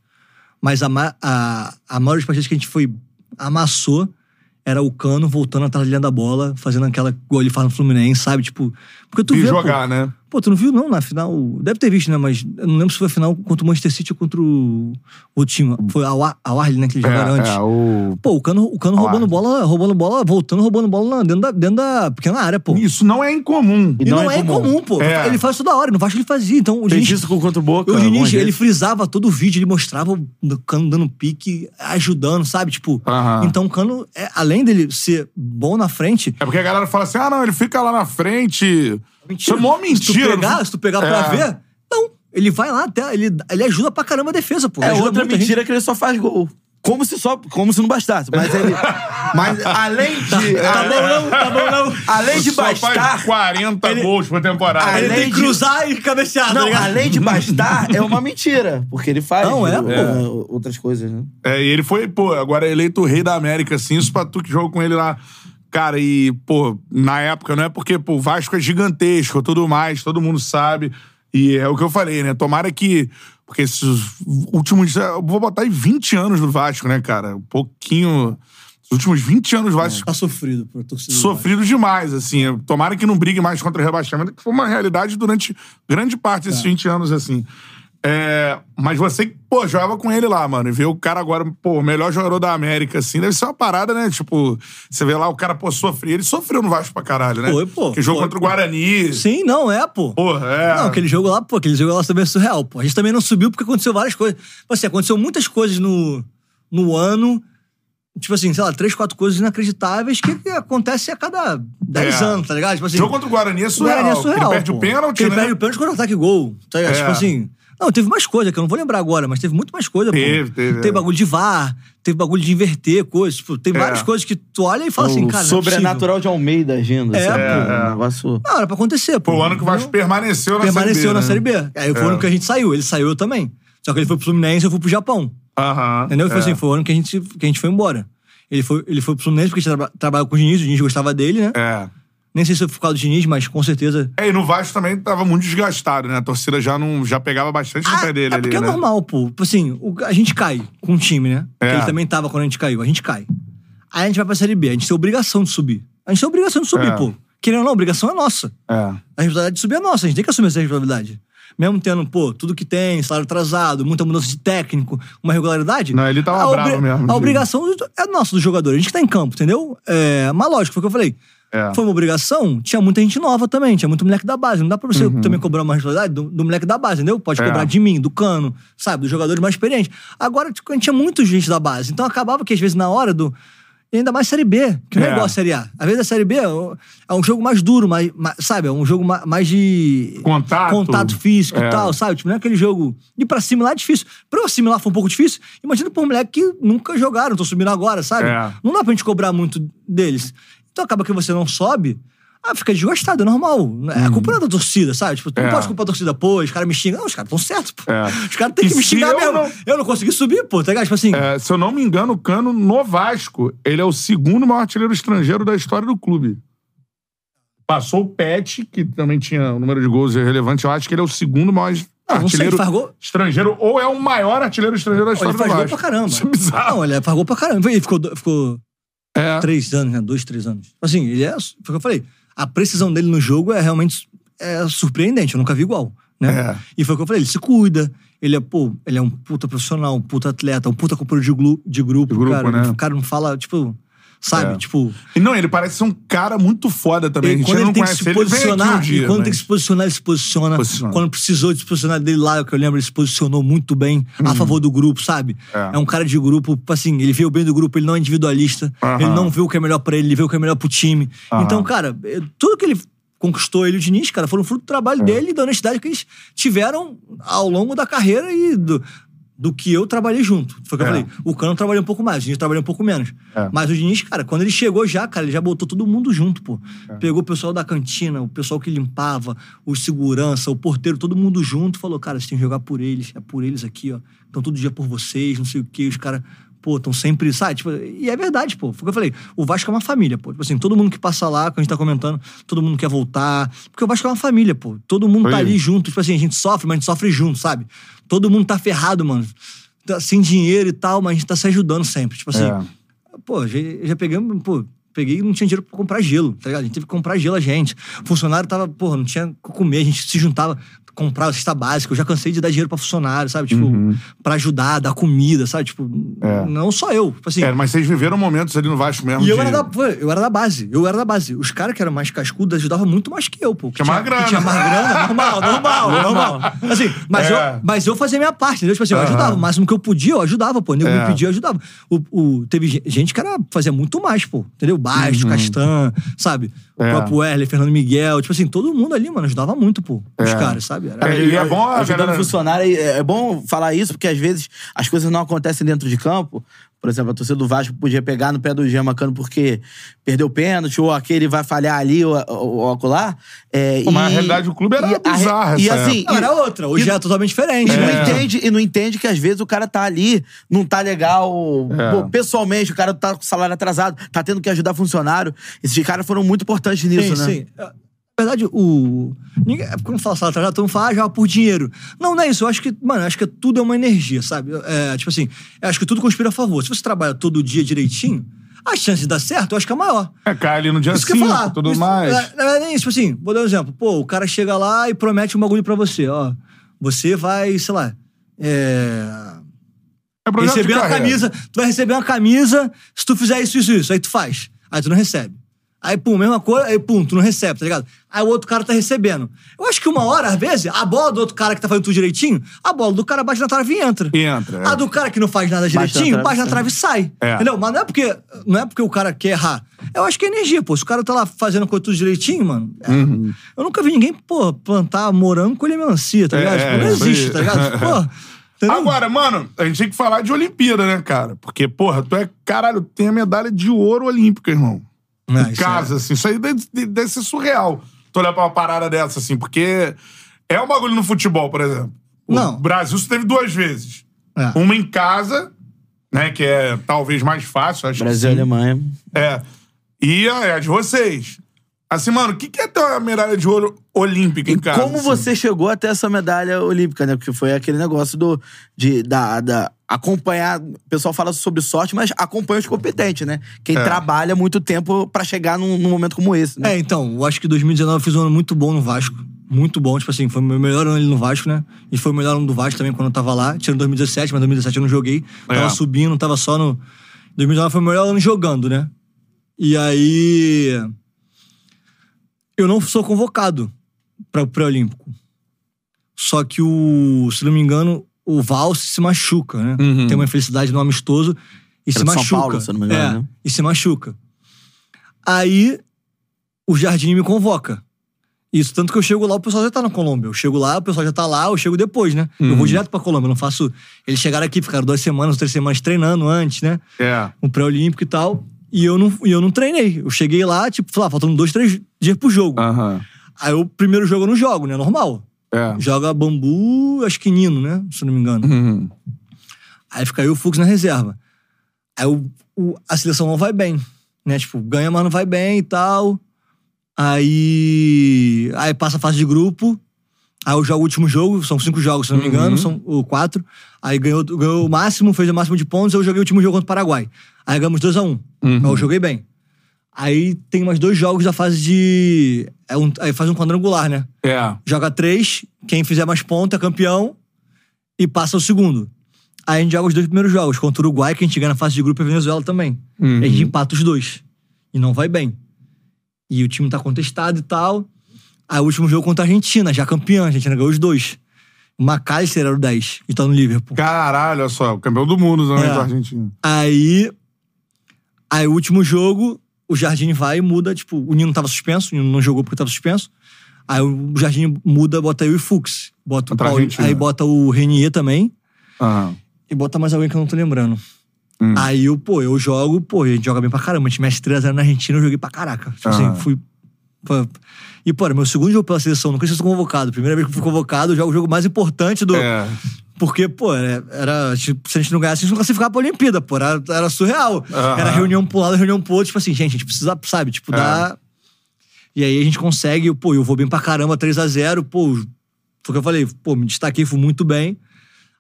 mas a, a, a maioria das partidas que a gente foi, amassou, era o Cano voltando atrás da linha da bola, fazendo aquela igual ele faz no Fluminense, sabe? Tipo, porque tu E vê, pô, jogar, né? Pô, tu não viu, não, na final. Deve ter visto, né? Mas eu não lembro se foi a final contra o Manchester City ou contra o, o time. Foi a, Wa- a Warley, né? Que eles jogaram É, antes. é, o... Pô, o Cano, o Cano roubando bola, roubando bola, voltando, roubando bola dentro da, dentro da pequena área, pô. Isso não é incomum. E não, é incomum, pô. É. Ele faz toda hora, no Vasco ele fazia. Então o Diniz, isso com contra o Boca. o Diniz, ele frisava todo o vídeo, ele mostrava o Cano dando pique, ajudando, sabe? Tipo, Aham. então o Cano, é, além dele ser bom na frente, É porque a galera fala assim: ah, não, ele fica lá na frente. Isso é mó Se mentira. tu pegar, se tu pegar pra É. ver, não. Ele vai lá até. Ele, ele ajuda pra caramba a defesa, pô. É Ajuda outra muita gente. mentira que ele só faz gol. Como se, só, como se não bastasse. Mas ele. [laughs] mas além de. Tá bom, não, tá bom, não. Além de Só faz bastar. 40 Ele- gols por temporada. Além Ele tem que de- cruzar e cabecear, tá Não, ligado? além de bastar, é uma mentira. Porque ele faz Não, é, pô. outras coisas, né? É, e ele foi, pô, agora é eleito o rei da América, assim, isso pra tu que jogou com ele lá. Cara, e, pô, na época, não é porque, pô, o Vasco é gigantesco tudo mais, todo mundo sabe. E é o que eu falei, né? Tomara que. Porque esses últimos. Eu vou botar aí 20 anos no Vasco, né, cara? Um pouquinho. Os últimos 20 anos o Vasco Tá sofrido pro torcedor. sofrido demais, assim. Tomara que não brigue mais contra o rebaixamento, que foi uma realidade durante grande parte É. desses 20 anos, assim. É, mas você, pô, jogava com ele lá, mano, e ver o cara agora, pô, o melhor jogador da América, assim, deve ser uma parada, né? Tipo, você vê lá o cara, pô, sofrer. Ele sofreu no Vasco pra caralho, né? Foi, pô. Que jogo Foi, contra o. Guarani. Sim, não, é, pô. Porra, é. Não, aquele jogo lá, pô, aquele jogo lá também é surreal, pô. A gente também não subiu porque aconteceu várias coisas. Tipo assim, aconteceu muitas coisas no, no ano. Tipo assim, sei lá, três, quatro coisas inacreditáveis que, acontecem a cada dez É. anos, tá ligado? Tipo assim. jogo contra o Guarani é o surreal. Guarani é surreal. Ele perde pô. o pênalti, Ele né? perde o pênalti quando ataque gol. Tá ligado? É. Tipo assim. Não, teve mais coisa que eu não vou lembrar agora, mas teve muito mais coisa, Teve, pô. teve, Teve é. bagulho de VAR, teve bagulho de inverter coisas. Tipo, tem É. várias coisas que tu olha e fala assim, o cara. não é sobrenatural de Almeida agindo. É, sabe? pô. Um negócio... Não, era pra acontecer, pô. Foi o ano que o Vasco permaneceu na permaneceu Série B. na né? Série B. Aí foi o É. ano que a gente saiu. Ele saiu eu também. Só que ele foi pro Fluminense e eu fui pro Japão. Aham. Entendeu? Foi é. assim, foi o ano que a gente, que a gente foi embora. Ele foi, ele foi pro Fluminense porque tinha traba trabalhado com o Diniz, o Diniz gostava dele, né? É. Nem sei se foi por causa do Diniz, mas com certeza. É, e no Vasco também tava muito desgastado, né? A torcida já, não, já pegava bastante no pé dele é ali, porque né? é normal, pô. Tipo assim, o- a gente cai com o time, né? É. Que ele também tava quando a gente caiu. A gente cai. Aí a gente vai pra Série B. A gente tem obrigação de subir. A gente tem obrigação de subir, É. pô. Querendo ou não, a obrigação é nossa. É. A responsabilidade de subir é nossa, a gente tem que assumir essa responsabilidade. Mesmo tendo, pô, tudo que tem, salário atrasado, muita mudança de técnico, uma regularidade. Não, ele tava a bravo mesmo, A obrigação é nossa do jogador, a gente que tá em campo, entendeu? É, mas lógico, foi o que eu falei. É. Foi uma obrigação, tinha muita gente nova também, tinha muito moleque da base. Não dá pra você também cobrar uma responsabilidade do, do moleque da base, entendeu? Pode Uhum. É. cobrar de mim, do cano, sabe? Dos jogadores mais experientes. Agora, tipo, a gente tinha muita gente da base. Então acabava que, às vezes, na hora do. E ainda mais Série B, que não é É. igual a Série A. Às vezes a Série B é um- é um jogo mais duro, mais, mais- sabe? É um jogo ma- mais de. Contato. Contato físico É. e tal, sabe? Tipo, não é aquele jogo. Ir pra lá é difícil. Pra eu assimilar foi um pouco difícil. Imagina por um moleque que nunca jogaram, tô subindo agora, sabe? É. Não dá pra gente cobrar muito deles. Então acaba que você não sobe. Ah, fica desgastado, é normal. É a culpa não é da torcida, sabe? Tipo, tu É. não pode culpar a torcida, pô, os caras me xingam. Não, os caras estão certos, pô. É. Os caras têm E que me se xingar eu mesmo. não- Eu não consegui subir, pô, tá ligado? Tipo assim. É, se eu não me engano, o Cano, no Vasco, ele é o segundo maior artilheiro estrangeiro da história do clube. Passou o Pet, que também tinha um número de gols relevante. Eu acho que ele é o segundo maior Não, sei, artilheiro ele faz gol- estrangeiro, ou é o maior artilheiro estrangeiro da Pô, história ele faz do gol Vasco. pra caramba. Isso é bizarro. Não, ele faz gol pra caramba. Ele ficou, do- ficou É. três anos, né? Dois, três anos. Assim, ele é. Foi o que eu falei. A precisão dele no jogo é realmente é surpreendente. Eu nunca vi igual. Né? É. E foi o que eu falei. Ele se cuida. Ele é, pô, ele é um puta profissional, um puta atleta, um puta companheiro de, glu- de grupo, De grupo, cara. né? O cara não fala, tipo, sabe? É. Tipo. Não, ele parece ser um cara muito foda também. E quando ele tem que se ele, posicionar, um dia, quando mas- tem que se posicionar, ele se posiciona. Posiciona. Quando precisou de se posicionar dele lá, que eu lembro, ele se posicionou muito bem a favor do grupo, sabe? Uhum. É. É. um cara de grupo, assim, ele vê o bem do grupo, ele não é individualista, ele não vê o que é melhor pra ele, ele vê o que é melhor pro time. Então, cara, tudo que ele conquistou ele o Diniz, cara, foram fruto do É. trabalho dele e da honestidade que eles tiveram ao longo da carreira e do, do que eu trabalhei junto. Foi o que É. eu falei. O Cano trabalhou um pouco mais, o Diniz trabalhou um pouco menos. É. Mas o Diniz, cara, quando ele chegou já, cara, ele já botou todo mundo junto, pô. É. Pegou o pessoal da cantina, o pessoal que limpava, o segurança, o porteiro, todo mundo junto. Falou, cara, você tem que jogar por eles, é por eles aqui, ó. Então todo dia por vocês, não sei o quê. Os caras, pô, estão sempre, sabe? Tipo, e é verdade, pô. Foi o que eu falei. O Vasco é uma família, pô. Tipo assim, todo mundo que passa lá, que a gente tá comentando, todo mundo quer voltar. Porque o Vasco é uma família, pô. Todo mundo Foi. tá ali junto. Tipo assim, a gente sofre, mas a gente sofre junto, sabe? Todo mundo tá ferrado, mano. Tá sem dinheiro e tal, mas a gente tá se ajudando sempre. Tipo assim, É. Pô, já, já pegamos, pô, peguei e não tinha dinheiro pra comprar gelo, tá ligado? A gente teve que comprar gelo a gente. O funcionário tava, porra, não tinha o que comer, a gente se juntava, comprava cesta básica. Eu já cansei de dar dinheiro pra funcionário, sabe? Tipo, pra ajudar, dar comida, sabe? Tipo, Uhum. É. não só eu. Tipo assim. É, mas vocês viveram momentos ali no Vasco mesmo. E eu de- era, da, eu era da base, eu era da base. Os caras que eram mais cascudos ajudavam muito mais que eu, pô. Que Tinha mais grana. Que tinha mais grana, [laughs] normal, normal, normal. Assim, mas, É. eu, mas eu fazia a minha parte, entendeu? Tipo assim, eu Aham. ajudava. O máximo que eu podia, eu ajudava, pô. O nego É. me pedia, eu ajudava. O, o- teve ge- gente que era, fazia muito mais, pô. Entendeu? Baixo, Castan, sabe? O. É. próprio Werler, Fernando Miguel. Tipo assim, todo mundo ali, mano, ajudava muito, pô. Os É. caras, sabe? Era- É, e é bom ajudando galera- funcionário. É bom falar isso, porque às vezes as coisas não acontecem dentro de campo. Por exemplo, a torcida do Vasco podia pegar no pé do Jean Macano porque perdeu o pênalti, ou aquele vai falhar ali ou, ou, ou acolá. É, Pô, mas e- a realidade do clube era e bizarra E essa assim. Não, e- era outra. Hoje e- é totalmente diferente. E não, né? entende, e não entende que às vezes o cara tá ali, não tá legal. É. Pô, pessoalmente, o cara tá com salário atrasado, tá tendo que ajudar funcionário. Esses caras foram muito importantes nisso, sim, né? Sim, Na verdade, o. Ninguém, quando fala salário atrasado, todo mundo fala, ah, joga por dinheiro. Não, não é isso. Eu acho que, mano, acho que tudo é uma energia, sabe? É, tipo assim, acho que tudo conspira a favor. Se você trabalha todo dia direitinho, a chance de dar certo eu acho que é maior. É, cai ali no dia Isso que eu ia 5 falar. tudo Isso- mais. Na na verdade, é isso. Tipo assim, vou dar um exemplo. Pô, o cara chega lá e promete um bagulho pra você, ó. Você vai, sei lá. É... É Receber uma carreira. camisa. Tu vai receber uma camisa se tu fizer isso, isso, isso. Aí tu faz. Aí tu não recebe. Aí, pum, mesma coisa, aí, pum, tu não recebe, tá ligado? Aí o outro cara tá recebendo. Eu acho que uma hora, às vezes, a bola do outro cara que tá fazendo tudo direitinho, a bola do cara bate na trave e entra. E entra, é. A do cara que não faz nada Bate na direitinho, bate na trave e sai. É. Entendeu? Mas não é, porque, não é porque o cara quer errar. Eu acho que é energia, pô. Se o cara tá lá fazendo coisa tudo direitinho, mano. é- Uhum. Eu nunca vi ninguém, pô, plantar morango com melancia, tá ligado? É, Tipo, não é, existe, tá ligado? [laughs] Pô. entendeu? Agora, mano, a gente tem que falar de Olimpíada, né, cara? Porque, porra, tu é, caralho, tem a medalha de ouro olímpica, irmão. É, em isso é- casa, assim. Isso aí deve, deve ser surreal. Tu olhar pra uma parada dessa, assim, porque é um bagulho no futebol, por exemplo. O Não. Brasil só teve duas vezes. É. Uma em casa, né, que é talvez mais fácil, acho Brasil e. Alemanha. É. E a, é a de vocês. Assim, mano, o que, que é ter uma medalha de ouro olímpica em E casa? como assim? você chegou até essa medalha olímpica, né? Porque foi aquele negócio do, de, da, da acompanhar. O pessoal fala sobre sorte, mas acompanha os competentes, né? Quem É. trabalha muito tempo pra chegar num, num momento como esse, né? É, então, eu acho que 2019 eu fiz um ano muito bom no Vasco. Muito bom, tipo assim, foi o meu melhor ano ali no Vasco, né? E foi o melhor ano do Vasco também quando eu tava lá. Tirando 2017, mas 2017 eu não joguei. Tava É. subindo, tava só no. 2019 foi o melhor ano jogando, né? E aí. Eu não sou convocado para o pré-olímpico. Só que o. Se não me engano, o Valse se machuca, né? Uhum. Tem uma infelicidade no amistoso e se Era São machuca. Paulo, se eu não me engano, é, né? E se machuca. Aí o Jardim me convoca. Isso, tanto que eu chego lá, o pessoal já tá na Colômbia. Eu chego lá, o pessoal já tá lá, eu chego depois, né? Eu Uhum. vou direto pra Colômbia, eu não faço. Eles chegaram aqui, ficaram duas semanas, três semanas treinando antes, né? É. Um pré-olímpico e tal. E eu não, e eu não treinei. Eu cheguei lá, tipo, lá, faltando dois, três dias pro jogo. Aham. Aí o primeiro jogo eu não jogo, né? Normal. É. Joga bambu, acho que Nino, né? Se eu não me engano. Uhum. Aí fica aí o Fux na reserva. Aí o, o- a seleção não vai bem, né? Tipo, ganha, mas não vai bem e tal. Aí. Aí passa a fase de grupo. Aí eu jogo o último jogo, são cinco jogos, se eu não me engano, são o quatro. Aí ganhou, ganhou o máximo, fez o máximo de pontos, eu joguei o último jogo contra o Paraguai. Aí ganhamos 2x1. Aí eu joguei bem. Aí tem mais dois jogos da fase de. É um, aí faz um quadrangular, né? É. joga três, quem fizer mais pontos é campeão e passa o segundo. Aí a gente joga os dois primeiros jogos contra o Uruguai, que a gente ganha na fase de grupo e a Venezuela também. Uhum. E a gente empata os dois. E não vai bem. E o time tá contestado e tal. Aí o último jogo contra a Argentina, já campeã, a Argentina ganhou os dois. McAllister era o 10, que tá no Liverpool. Caralho, olha só, o campeão do mundo também É. da Argentina. Aí. Aí o último jogo, o Jardim vai e muda, tipo, o Nino tava suspenso, o Nino não jogou porque tava suspenso. Aí o Jardim muda, bota eu e Fux. Bota o Paulo, aí bota o Renier também. Aham. E bota mais alguém que eu não tô lembrando. Hum. Aí eu, pô, eu jogo, pô, a gente joga bem pra caramba. A gente mexe 3x0 na Argentina, eu joguei pra caraca. Tipo Aham. assim, fui. pô, E, pô, meu segundo jogo pela seleção, nunca tinha sido convocado. Primeira vez que fui convocado, eu jogo o jogo mais importante do. É. Porque, pô, era, era, tipo, se a gente não ganhasse, a gente não classificava pra Olimpíada, pô. Era, era surreal. Aham. Era reunião pro lado, reunião pro outro. Tipo assim, gente, a gente precisa, sabe, tipo, É. dar. E aí a gente consegue, pô, eu vou bem pra caramba, 3x0, pô. Foi o que eu falei, pô, me destaquei, fui muito bem.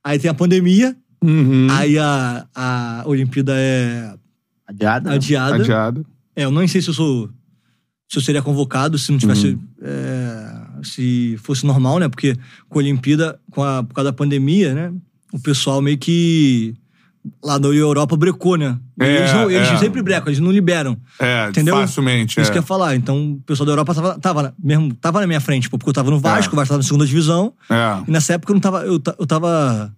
Aí tem a pandemia, Uhum. aí a, a Olimpíada é Adiada. né? adiada. Adiado. É, eu nem sei se eu sou. Se eu seria convocado, se não tivesse. Uhum. é, se fosse normal, né? Porque com a Olimpíada, com a, por causa da pandemia, né? O pessoal meio que. Lá na Europa brecou, né? É, eles não- eles é. sempre brecam, eles não liberam. É, Entendeu? facilmente. Isso é. que eu ia falar. Então, o pessoal da Europa tava, tava, na- mesmo, tava na minha frente, pô, porque eu tava no Vasco, É. o Vasco tava na segunda divisão. É. E nessa época eu não tava. Eu, eu tava.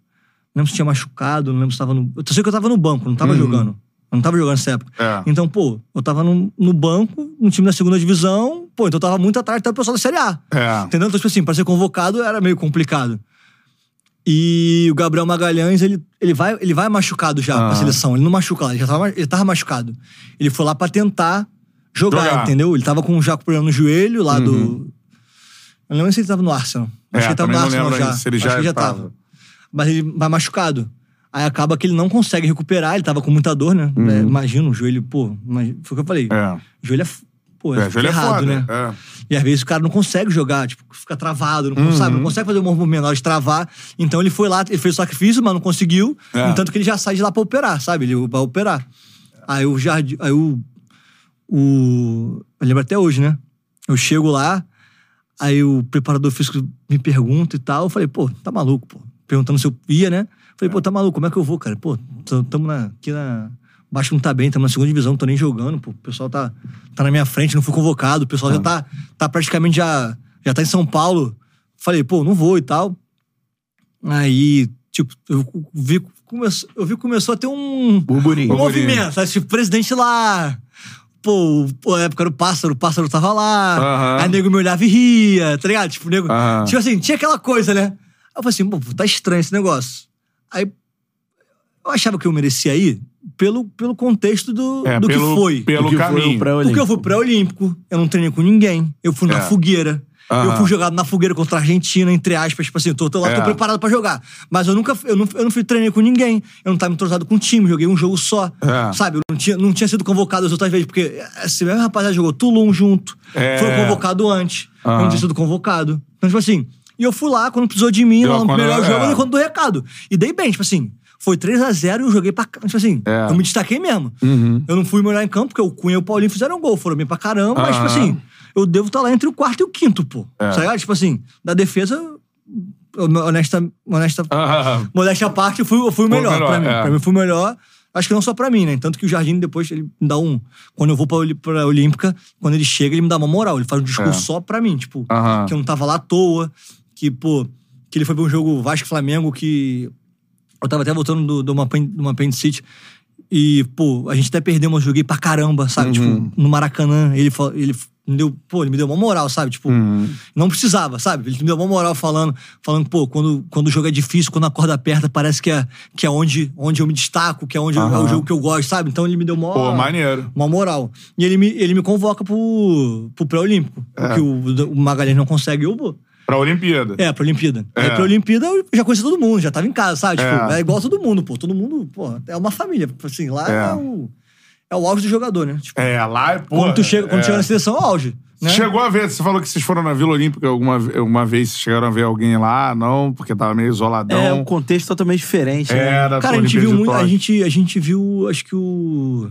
Não lembro se tinha machucado, não lembro se tava no. Eu sei que eu tava no banco, não tava Uhum. jogando. Eu não tava jogando nessa época. É. Então, pô, eu tava no, no banco, no time da segunda divisão, pô, então eu tava muito atrás do pessoal da Série A. É. Entendeu? Então, tipo assim, pra ser convocado era meio complicado. E o Gabriel Magalhães, ele, ele, vai, ele vai machucado já Ah. pra seleção. Ele não machuca lá, ele já tava, ele tava machucado. Ele foi lá pra tentar jogar, Jogar. entendeu? Ele tava com já com problema no joelho lá do. Eu não lembro se ele tava no Arsenal. Acho Uhum. É, que ele tava no Arsenal já. Acho já que ele já tava. tava. Mas ele vai machucado. Aí acaba que ele não consegue recuperar, ele tava com muita dor, né? É, imagina, o joelho, pô, imagina, foi o que eu falei. Uhum. É. O joelho é, pô, é, É, joelho é ferrado, foda. né? É. E às vezes o cara não consegue jogar, tipo, fica travado, não, Uhum. sabe? Não consegue fazer o movimento menor de travar. Então ele foi lá, ele fez o sacrifício, mas não conseguiu. É. Entanto que ele já sai de lá pra operar, sabe? Ele vai operar. Aí o jardim. Aí o. o eu lembro até hoje, né? Eu chego lá, Aí o preparador físico me pergunta e tal. Eu falei, pô, tá maluco, pô. Perguntando se eu ia, né? Falei, pô, tá maluco, como é que eu vou, cara? Pô, na, aqui na. Baixo não tá bem, tamo na segunda divisão, não tô nem jogando, pô. O pessoal tá, tá na minha frente, não fui convocado. O pessoal já tá, tá praticamente já, já tá em São Paulo. Falei, pô, não vou e tal. Aí, tipo, eu vi, começou, eu vi que começou a ter um, Burburinho. um movimento, sabe? Tipo, presidente lá. Pô, pô, na época era o pássaro, o pássaro tava lá. Aham. Aí nego me olhava e ria, tá ligado? Tipo, nego. Aham. Tipo assim, tinha aquela coisa, né? Aí eu falei assim, pô, tá estranho esse negócio. Aí eu achava que eu merecia ir pelo, pelo contexto do, É, do pelo, que foi. Pelo que foi caminho. pré-olímpico. Porque eu fui pré-olímpico, eu não treinei com ninguém, eu fui na É. fogueira. Aham. Eu fui jogado na fogueira contra a Argentina, entre aspas, tipo assim, eu tô, tô lá, É. tô preparado pra jogar. Mas eu nunca, eu não, eu não fui treinei com ninguém, eu não tava entrosado com o time, joguei um jogo só. É. Sabe, eu não tinha, não tinha sido convocado as outras vezes, porque esse mesmo rapaziada jogou Tulum junto, É. foi convocado antes, eu Aham. não tinha sido convocado. Então, tipo assim, e eu fui lá, quando precisou de mim, lá no é. jogo, eu dei conta do recado. E dei bem, tipo assim, foi 3x0 e eu joguei pra. Tipo assim, É. eu me destaquei mesmo. Uhum. Eu não fui melhor em campo, porque o Cunha e o Paulinho fizeram gol, foram bem pra caramba, mas, tipo assim, eu devo estar lá entre o quarto e o quinto, pô. É. Tá ligado? Tipo assim, da defesa, honesta, honesta, Ah, modéstia à parte, eu fui, eu fui o melhor, melhor, pra mim. é. Pra mim foi o melhor. Acho que não só pra mim, né? Tanto que o Jardim depois, ele me dá um. Quando eu vou pra, pra Olímpica, quando ele chega, ele me dá uma moral. Ele faz um discurso É. só pra mim, tipo, Aham. que eu não tava lá à toa, que, pô, que ele foi pra um jogo Vasco-Flamengo que. Eu tava até voltando do- de uma, apen- de uma apendicite. E, pô, a gente até perdeu, mas joguei pra caramba, sabe? Uhum. Tipo, no Maracanã, ele, ele me deu, pô, ele me deu uma moral, sabe? Tipo, Uhum. não precisava, sabe? Ele me deu uma moral falando, falando, pô, quando, quando o jogo é difícil, quando a corda aperta, parece que é, que é onde, onde eu me destaco, que é onde eu- é o jogo que eu gosto, sabe? Então ele me deu uma, Pô, maneiro. uma moral. E ele me, ele me convoca pro, pro pré-olímpico. É. Porque o, o Magalhães não consegue, eu vou. Pra Olimpíada. É, pra Olimpíada. É. Aí pra Olimpíada eu já conhecia todo mundo, já tava em casa, sabe? Tipo, É. é igual todo mundo, pô. Todo mundo, pô, é uma família. Assim, lá É. é, o, é o auge do jogador, né? Tipo, É, lá, pô. quando tu chega, quando é. chega na seleção, é o auge. Né? Chegou a ver, você falou que vocês foram na Vila Olímpica alguma uma vez, vocês chegaram a ver alguém lá, não, porque tava meio isoladão. É um contexto totalmente diferente. né? Era, Cara, a gente Olimpíada viu muito. A gente, a gente viu, acho que o.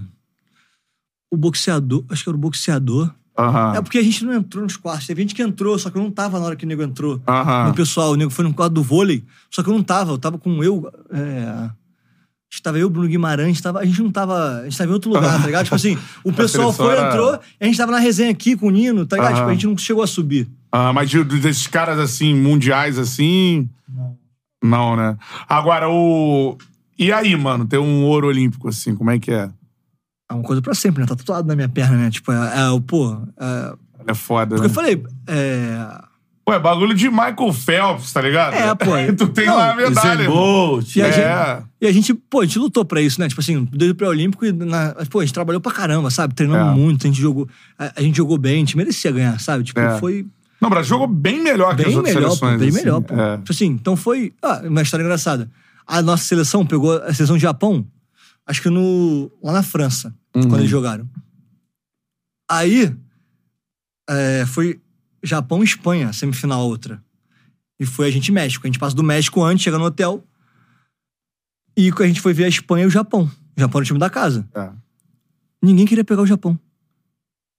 O boxeador. Acho que era o boxeador. Aham. É porque a gente não entrou nos quartos. Teve gente que entrou, só que eu não tava na hora que o nego entrou. No pessoal, o nego foi no quarto do vôlei, só que eu não tava. Eu tava com eu. É... Estava eu, Bruno Guimarães, tava, a gente não tava. A gente tava em outro lugar, tá ligado? Tipo assim, [laughs] o pessoal foi, era- entrou, e a gente tava na resenha aqui com o Nino, tá ligado? Aham. Tipo, a gente não chegou a subir. Ah, mas de- desses caras assim, mundiais assim. Não. né? Agora, o. E aí, mano, ter um ouro olímpico, assim, como é que é? É uma coisa pra sempre, né? Tá tatuado na minha perna, né? Tipo, é, é o, pô. É, É foda, porque né? eu falei, é. Pô, é bagulho de Michael Phelps, tá ligado? É, pô. [laughs] tu tem Não, lá a medalha. Bolt. E a, É. gente, e a gente, pô, a gente lutou pra isso, né? Tipo assim, desde o pré-olímpico, e na- pô, a gente trabalhou pra caramba, sabe? Treinando É. muito, a gente jogou. A, a gente jogou bem, a gente merecia ganhar, sabe? Tipo, É. foi Não, o Brasil jogou bem melhor que as bem outras melhor, pô, seleções. bem assim. melhor, pô. É. Tipo assim, então foi. Ah, uma história engraçada. A nossa seleção pegou a seleção do Japão, acho que no. lá na França, Uhum. quando eles jogaram. Aí. é, foi Japão e Espanha, semifinal outra. E foi a gente e México. A gente passa do México antes, chega no hotel. E a gente foi ver a Espanha e o Japão. O Japão era o time da casa. É. Ninguém queria pegar o Japão.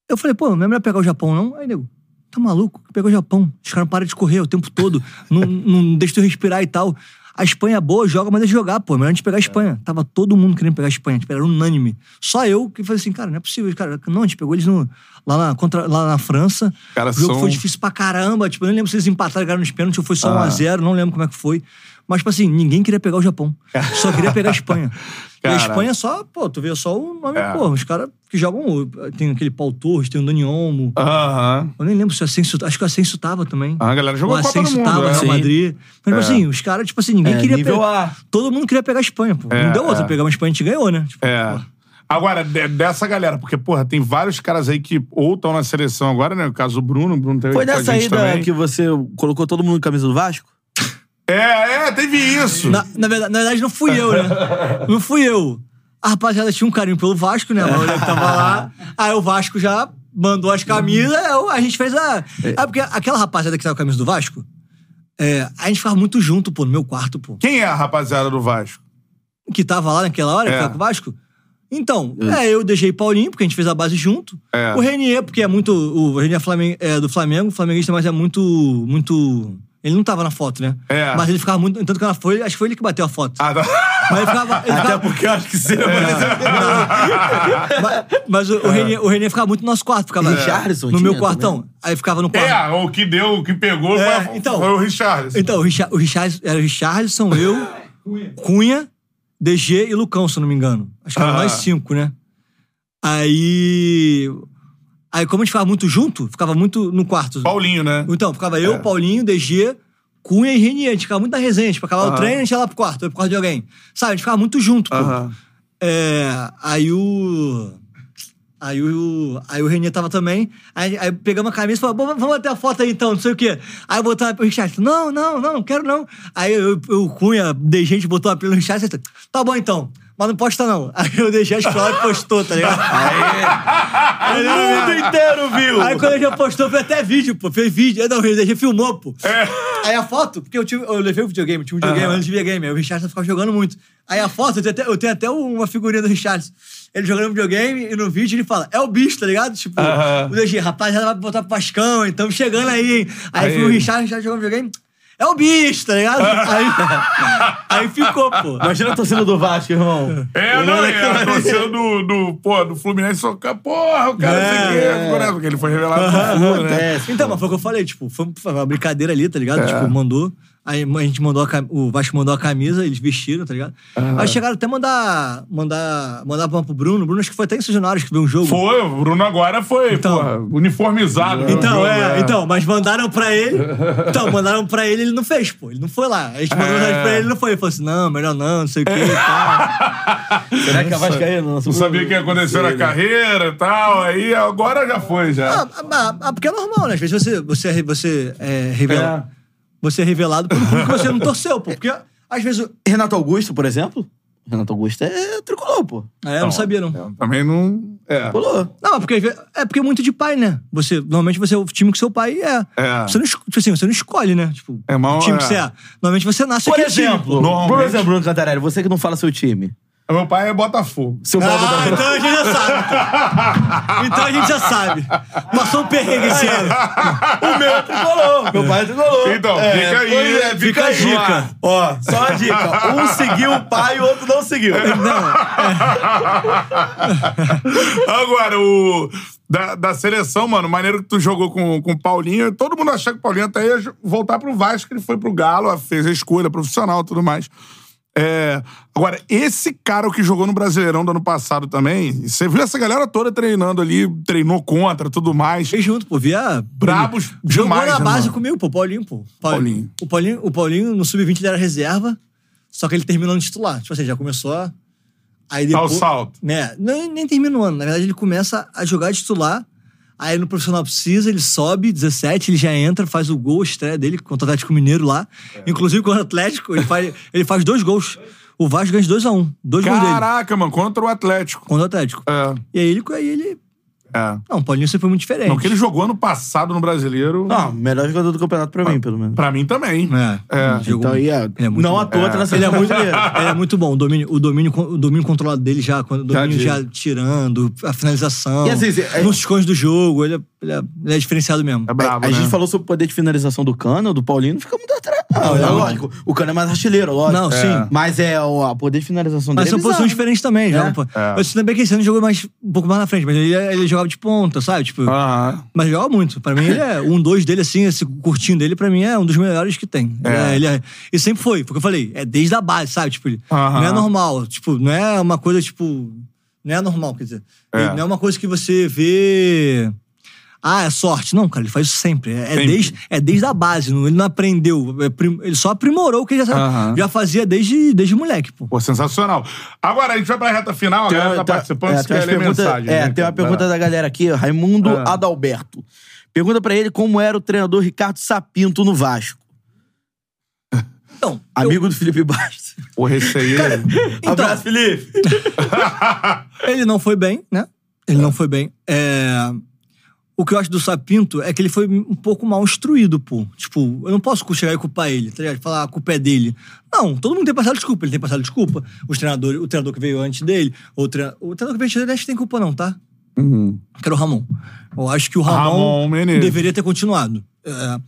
Eu falei, pô, não é melhor pegar o Japão, não? Aí, nego, tá maluco? Pega o Japão. Os caras param de correr o tempo todo. [laughs] não, não deixa tu respirar e tal. A Espanha é boa, joga, mas deixa jogar, pô. É melhor a gente pegar a Espanha. Tava todo mundo querendo pegar a Espanha. Tipo, era unânime. Só eu que falei assim, cara, não é possível. Cara, não, a gente pegou eles no, lá, na, contra, lá na França. Caras o jogo são- foi difícil pra caramba. Tipo, eu nem lembro se eles empataram, ganharam nos pênaltis ou foi só Ah. 1x0. Não lembro como é que foi. Mas, tipo assim, ninguém queria pegar o Japão. Só queria pegar a [laughs] Espanha. E a. Espanha só, pô, tu vê só o nome, É. pô, os caras que jogam. Tem aquele Paul Torres, tem o Dani Olmo. Aham. Eu nem lembro se o Ascenso. Acho que o Ascenso tava também. Ah, a galera jogou o a Copa do Ascenso Mundo. tava no é. Madrid. Mas, tipo É. assim, os caras, tipo assim, ninguém É, queria pegar. A. Todo mundo queria pegar a Espanha, pô. É, não deu outra. é. Pegar uma Espanha, a gente ganhou, né? Tipo, É. pô. Agora, de- dessa galera, porque, porra, tem vários caras aí que ou estão na seleção agora, né? O caso do Bruno, o Bruno teve Foi nessa também. que você colocou todo mundo em camisa do Vasco? É, é, teve isso. Na, na verdade, na verdade, não fui eu, né? Não fui eu. A rapaziada tinha um carinho pelo Vasco, né? A mulher que tava lá. Aí o Vasco já mandou as camisas, a gente fez a. É porque aquela rapaziada que tava com a camisa do Vasco, é, a gente ficava muito junto, pô, no meu quarto, pô. Quem é a rapaziada do Vasco? Que tava lá naquela hora, que É. tava com o Vasco. Então, é, eu deixei Paulinho, porque a gente fez a base junto. É. O Renier, porque é muito. O Renier é, Flamen- é do Flamengo, flamenguista, mas é muito. muito. Ele não tava na foto, né? É. Mas ele ficava muito. Tanto que ela foi, acho que foi ele que bateu a foto. Ah, tá. Mas ele ficava. Ele [laughs] Até ficava porque eu acho que seria [laughs] mas, mas o, o, Renier, o ficava muito no nosso quarto. Ficava Richarlison no meu quartão. Aí ficava no quarto. É, o que deu, o que pegou É, foi, então. foi o Richard. Então, o Richard, o Richard, era o Richardson, eu, Cunha, DG e Lucão, se eu não me engano. Acho que eram Ah. nós cinco, né? Aí. Aí, como a gente ficava muito junto, ficava muito no quarto. Paulinho, né? Então, ficava eu, Paulinho, DG, Cunha e Renier. A gente ficava muito na resenha. A gente acabava o treino, a gente ia lá pro quarto, ia pro quarto de alguém. Sabe, a gente ficava muito junto, pô. É, aí o. Aí o, aí o Renier tava também. Aí, aí pegamos a camisa e falamos, "Bom, vamos bater a foto aí então, não sei o quê. Aí botava pro Richard, não, não, não, não quero não. Aí eu, eu Cunha, dei gente, botou a pelo Richard, disse, tá bom então, mas não posta não. [laughs] Aí eu deixei a escola e postou, tá ligado? O mundo inteiro viu. Aí quando ele já postou, fez até vídeo, pô. Fez vídeo. Não, ele já filmou, pô. Aí a foto, porque eu, tive, eu levei o videogame, tinha um videogame antes de videogame. Aí o Richard ficava jogando muito. Aí a foto, eu tenho até, eu tenho até uma figurinha do Richard. Ele jogando videogame e no vídeo ele fala, é o bicho, tá ligado? Tipo, Aham. o DG, rapaz, já vai botar pro Pascão, então chegando aí, hein? Aí, Aí. foi o Richard, o Richard jogando videogame. É o bicho, tá ligado? aí, aí ficou, pô. Imagina a torcida do Vasco, irmão. É, não, é a torcida do, do, pô, do Fluminense fica, porra, o cara É. não sei o quê, ficou nessa, porque ele foi revelado pro Flu, né? Acontece. Então, mas foi o que eu falei, tipo, foi foi uma brincadeira ali, tá ligado? É. Tipo, mandou. Aí a gente mandou a cam- o Vasco mandou a camisa, eles vestiram, tá ligado? Aí chegaram até a mandar, mandar, mandar pra- pro Bruno. O Bruno acho que foi até em São Januário que viu um jogo. Foi, o Bruno agora foi, Então. porra, uniformizado. Então, jogo, é, então, mas mandaram pra ele. Então, mandaram pra ele, ele não fez, pô. Ele não foi lá. A gente mandou É. mensagem pra ele, ele não foi. Ele falou assim: não, melhor não, não sei o que e tal. [laughs] Será que a Vascaína? Não sabia o que ia acontecer na carreira e tal, aí agora já foi, já. Ah, ah, ah, porque é normal, né? Às vezes você, você, é, você é revelado. É. Você é revelado por um clube que você não torceu, pô. Porque às vezes. eu- Renato Augusto, por exemplo? Renato Augusto é tricolor, pô. É, eu não sabia, não. Eu também não. É. Tricolor. Não, porque às vezes- é porque é muito de pai, né? Você, normalmente você é o time que seu pai é. É. Você não, es- tipo assim, você não escolhe, né? Tipo, É, mas o time é. que você é. Normalmente você nasce Por aquele time, exemplo, pô. Normalmente- por exemplo, Bruno Cantarelli, você que não fala seu time. Meu pai é Botafogo. Seu pai Ah, é então a gente já sabe. Então a gente já sabe. Passou um perrengue esse ano. O meu é tricolor. Meu pai é tricolor. Então, fica aí, é, fica a aí. dica. Ó, só uma dica. Um seguiu o pai e o outro não seguiu. Agora, o. Da, da seleção, mano, maneiro que tu jogou com, com o Paulinho. Todo mundo achava que o Paulinho até ia voltar pro Vasco, ele foi pro Galo, fez a escolha profissional e tudo mais. É, agora, esse cara que jogou no Brasileirão do ano passado também, você viu essa galera toda treinando ali, treinou contra tudo mais. Fez junto, pô. Via. Brabos Jogou demais, na base comigo, pô. Paulinho, pô. Paulinho. O Paulinho, o Paulinho no sub-20 ele era reserva, só que ele terminou no titular. Tipo assim, já começou a. Aí Dá o depois, salto. Né? Nem, nem ano. Na verdade, ele começa a jogar de titular. Aí no profissional precisa, ele sobe, 17, ele já entra, faz o gol, estreia dele contra o Atlético Mineiro lá. É. Inclusive contra o Atlético, ele faz, ele faz dois gols. O Vasco ganha de 2x1. Dois gols dele. Caraca, mano, contra o Atlético. Contra o Atlético. É, E aí ele. Aí ele é. não, o Paulinho sempre foi muito diferente. Não, que ele jogou ano passado no Brasileiro. Não, melhor jogador do campeonato pra mim, pelo menos. Pra mim também. É. É. Jogou Então aí é, Ele é muito não à toa tá na Ele é muito, ele é muito bom. O domínio, o domínio, o domínio controlado dele já, quando o Já domínio digo. já, tirando, a finalização. E assim, se- é- esconde do jogo, ele é, ele é, ele é diferenciado mesmo. É brabo, a né? gente falou sobre o poder de finalização do Cano, do Paulinho, não fica muito atrás. Não, é não. lógico. O Cano é mais artilheiro, lógico. Não, sim. Mas é o poder de finalização Mas dele. são é posições diferentes também. Já, É. É. Eu sei também que esse ano jogou mais, um pouco mais na frente, mas ele, ele jogava de ponta, sabe? Tipo. Mas joga muito. Pra mim, ele é um, dois dele, assim, esse curtinho dele, pra mim, é um dos melhores que tem. Ele É. é- Ele é, e sempre foi, foi o que eu falei, é desde a base, sabe? Tipo, ele- não é normal. Tipo, não é uma coisa, tipo. Não é normal, quer dizer. É. Não é uma coisa que você vê. Ah, é sorte. Não, cara, ele faz isso sempre. É, é Sempre. desde, é desde a base. não- ele não aprendeu. é prim- ele só aprimorou o que ele já, já fazia desde, desde moleque, pô. Pô, sensacional. Agora, a gente vai pra reta final, a Tem, galera tá tá- participando, é, se tem quer ler pergunta- mensagem. É, né, tem uma cara? pergunta da galera aqui, Raimundo É. Adalberto. Pergunta pra ele como era o treinador Ricardo Sapinto no Vasco. Então, eu- Amigo do Felipe Bastos. Porra, esse aí... Então- Abraço, Felipe. [laughs] Ele não foi bem, né? Ele não foi bem. É, o que eu acho do Sapinto é que ele foi um pouco mal instruído, pô. Tipo, eu não posso chegar e culpar ele, tá ligado? Falar a culpa é dele. Não, todo mundo tem passado desculpa. Ele tem passado desculpa. Os treinadores, o treinador que veio antes dele, o, treina, o treinador que veio antes dele, acho que tem culpa não, tá? Que era o Ramon. Eu acho que o Ramon, Ramon deveria ter continuado. É,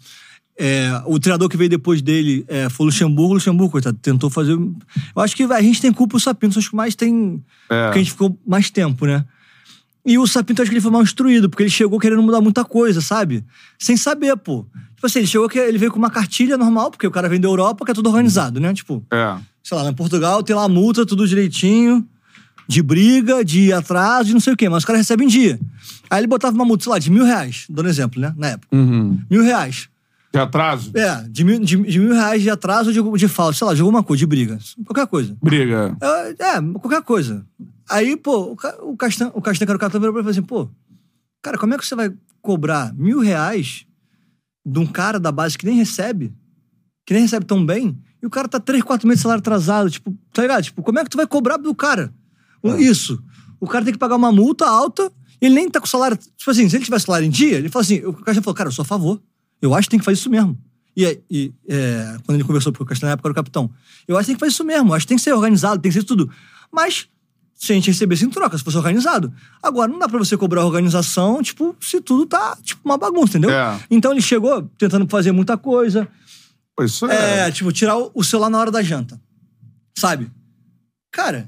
é, o treinador que veio depois dele é, foi o Luxemburgo. O Luxemburgo, coitado, tentou fazer... Eu acho que a gente tem culpa o Sapinto, acho que mais tem... É. Porque a gente ficou mais tempo, né? E o Sapinto, acho que ele foi mal instruído, porque ele chegou querendo mudar muita coisa, sabe? Sem saber, pô. Tipo assim, ele chegou que ele veio com uma cartilha normal, porque o cara vem da Europa, que é tudo organizado, né? Tipo, É. sei lá, em Portugal tem lá a multa, tudo direitinho, de briga, de atraso, de não sei o quê, mas os caras recebem em dia. Aí ele botava uma multa, sei lá, de mil reais, dando exemplo, né? Na época. Mil reais. De atraso? É, de mil, de, de mil reais de atraso ou de, de falta, sei lá, de alguma coisa, de briga. Qualquer coisa. Briga. É, é, qualquer coisa. Aí, pô, o, o Castan, o Castan, que era o capitão, virou pra ele e falou assim, pô, cara, como é que você vai cobrar mil reais de um cara da base que nem recebe, que nem recebe tão bem, e o cara tá três, quatro meses de salário atrasado, tipo, tá ligado? Tipo, como é que tu vai cobrar do cara? O- Isso. O cara tem que pagar uma multa alta, e ele nem tá com salário, tipo assim, se ele tivesse salário em dia, ele fala assim, o Castan falou, cara, eu sou a favor, eu acho que tem que fazer isso mesmo. E, aí, e, é, quando ele conversou com o Castan na época, era o capitão, eu acho que tem que fazer isso mesmo, acho que tem que ser organizado, tem que ser tudo. Mas se a gente recebesse em troca, se fosse organizado. Agora, não dá pra você cobrar a organização, tipo, se tudo tá, tipo, uma bagunça, entendeu? É. Então ele chegou tentando fazer muita coisa. Isso É, é. tipo, tirar o, celular na hora da janta. Sabe? Cara,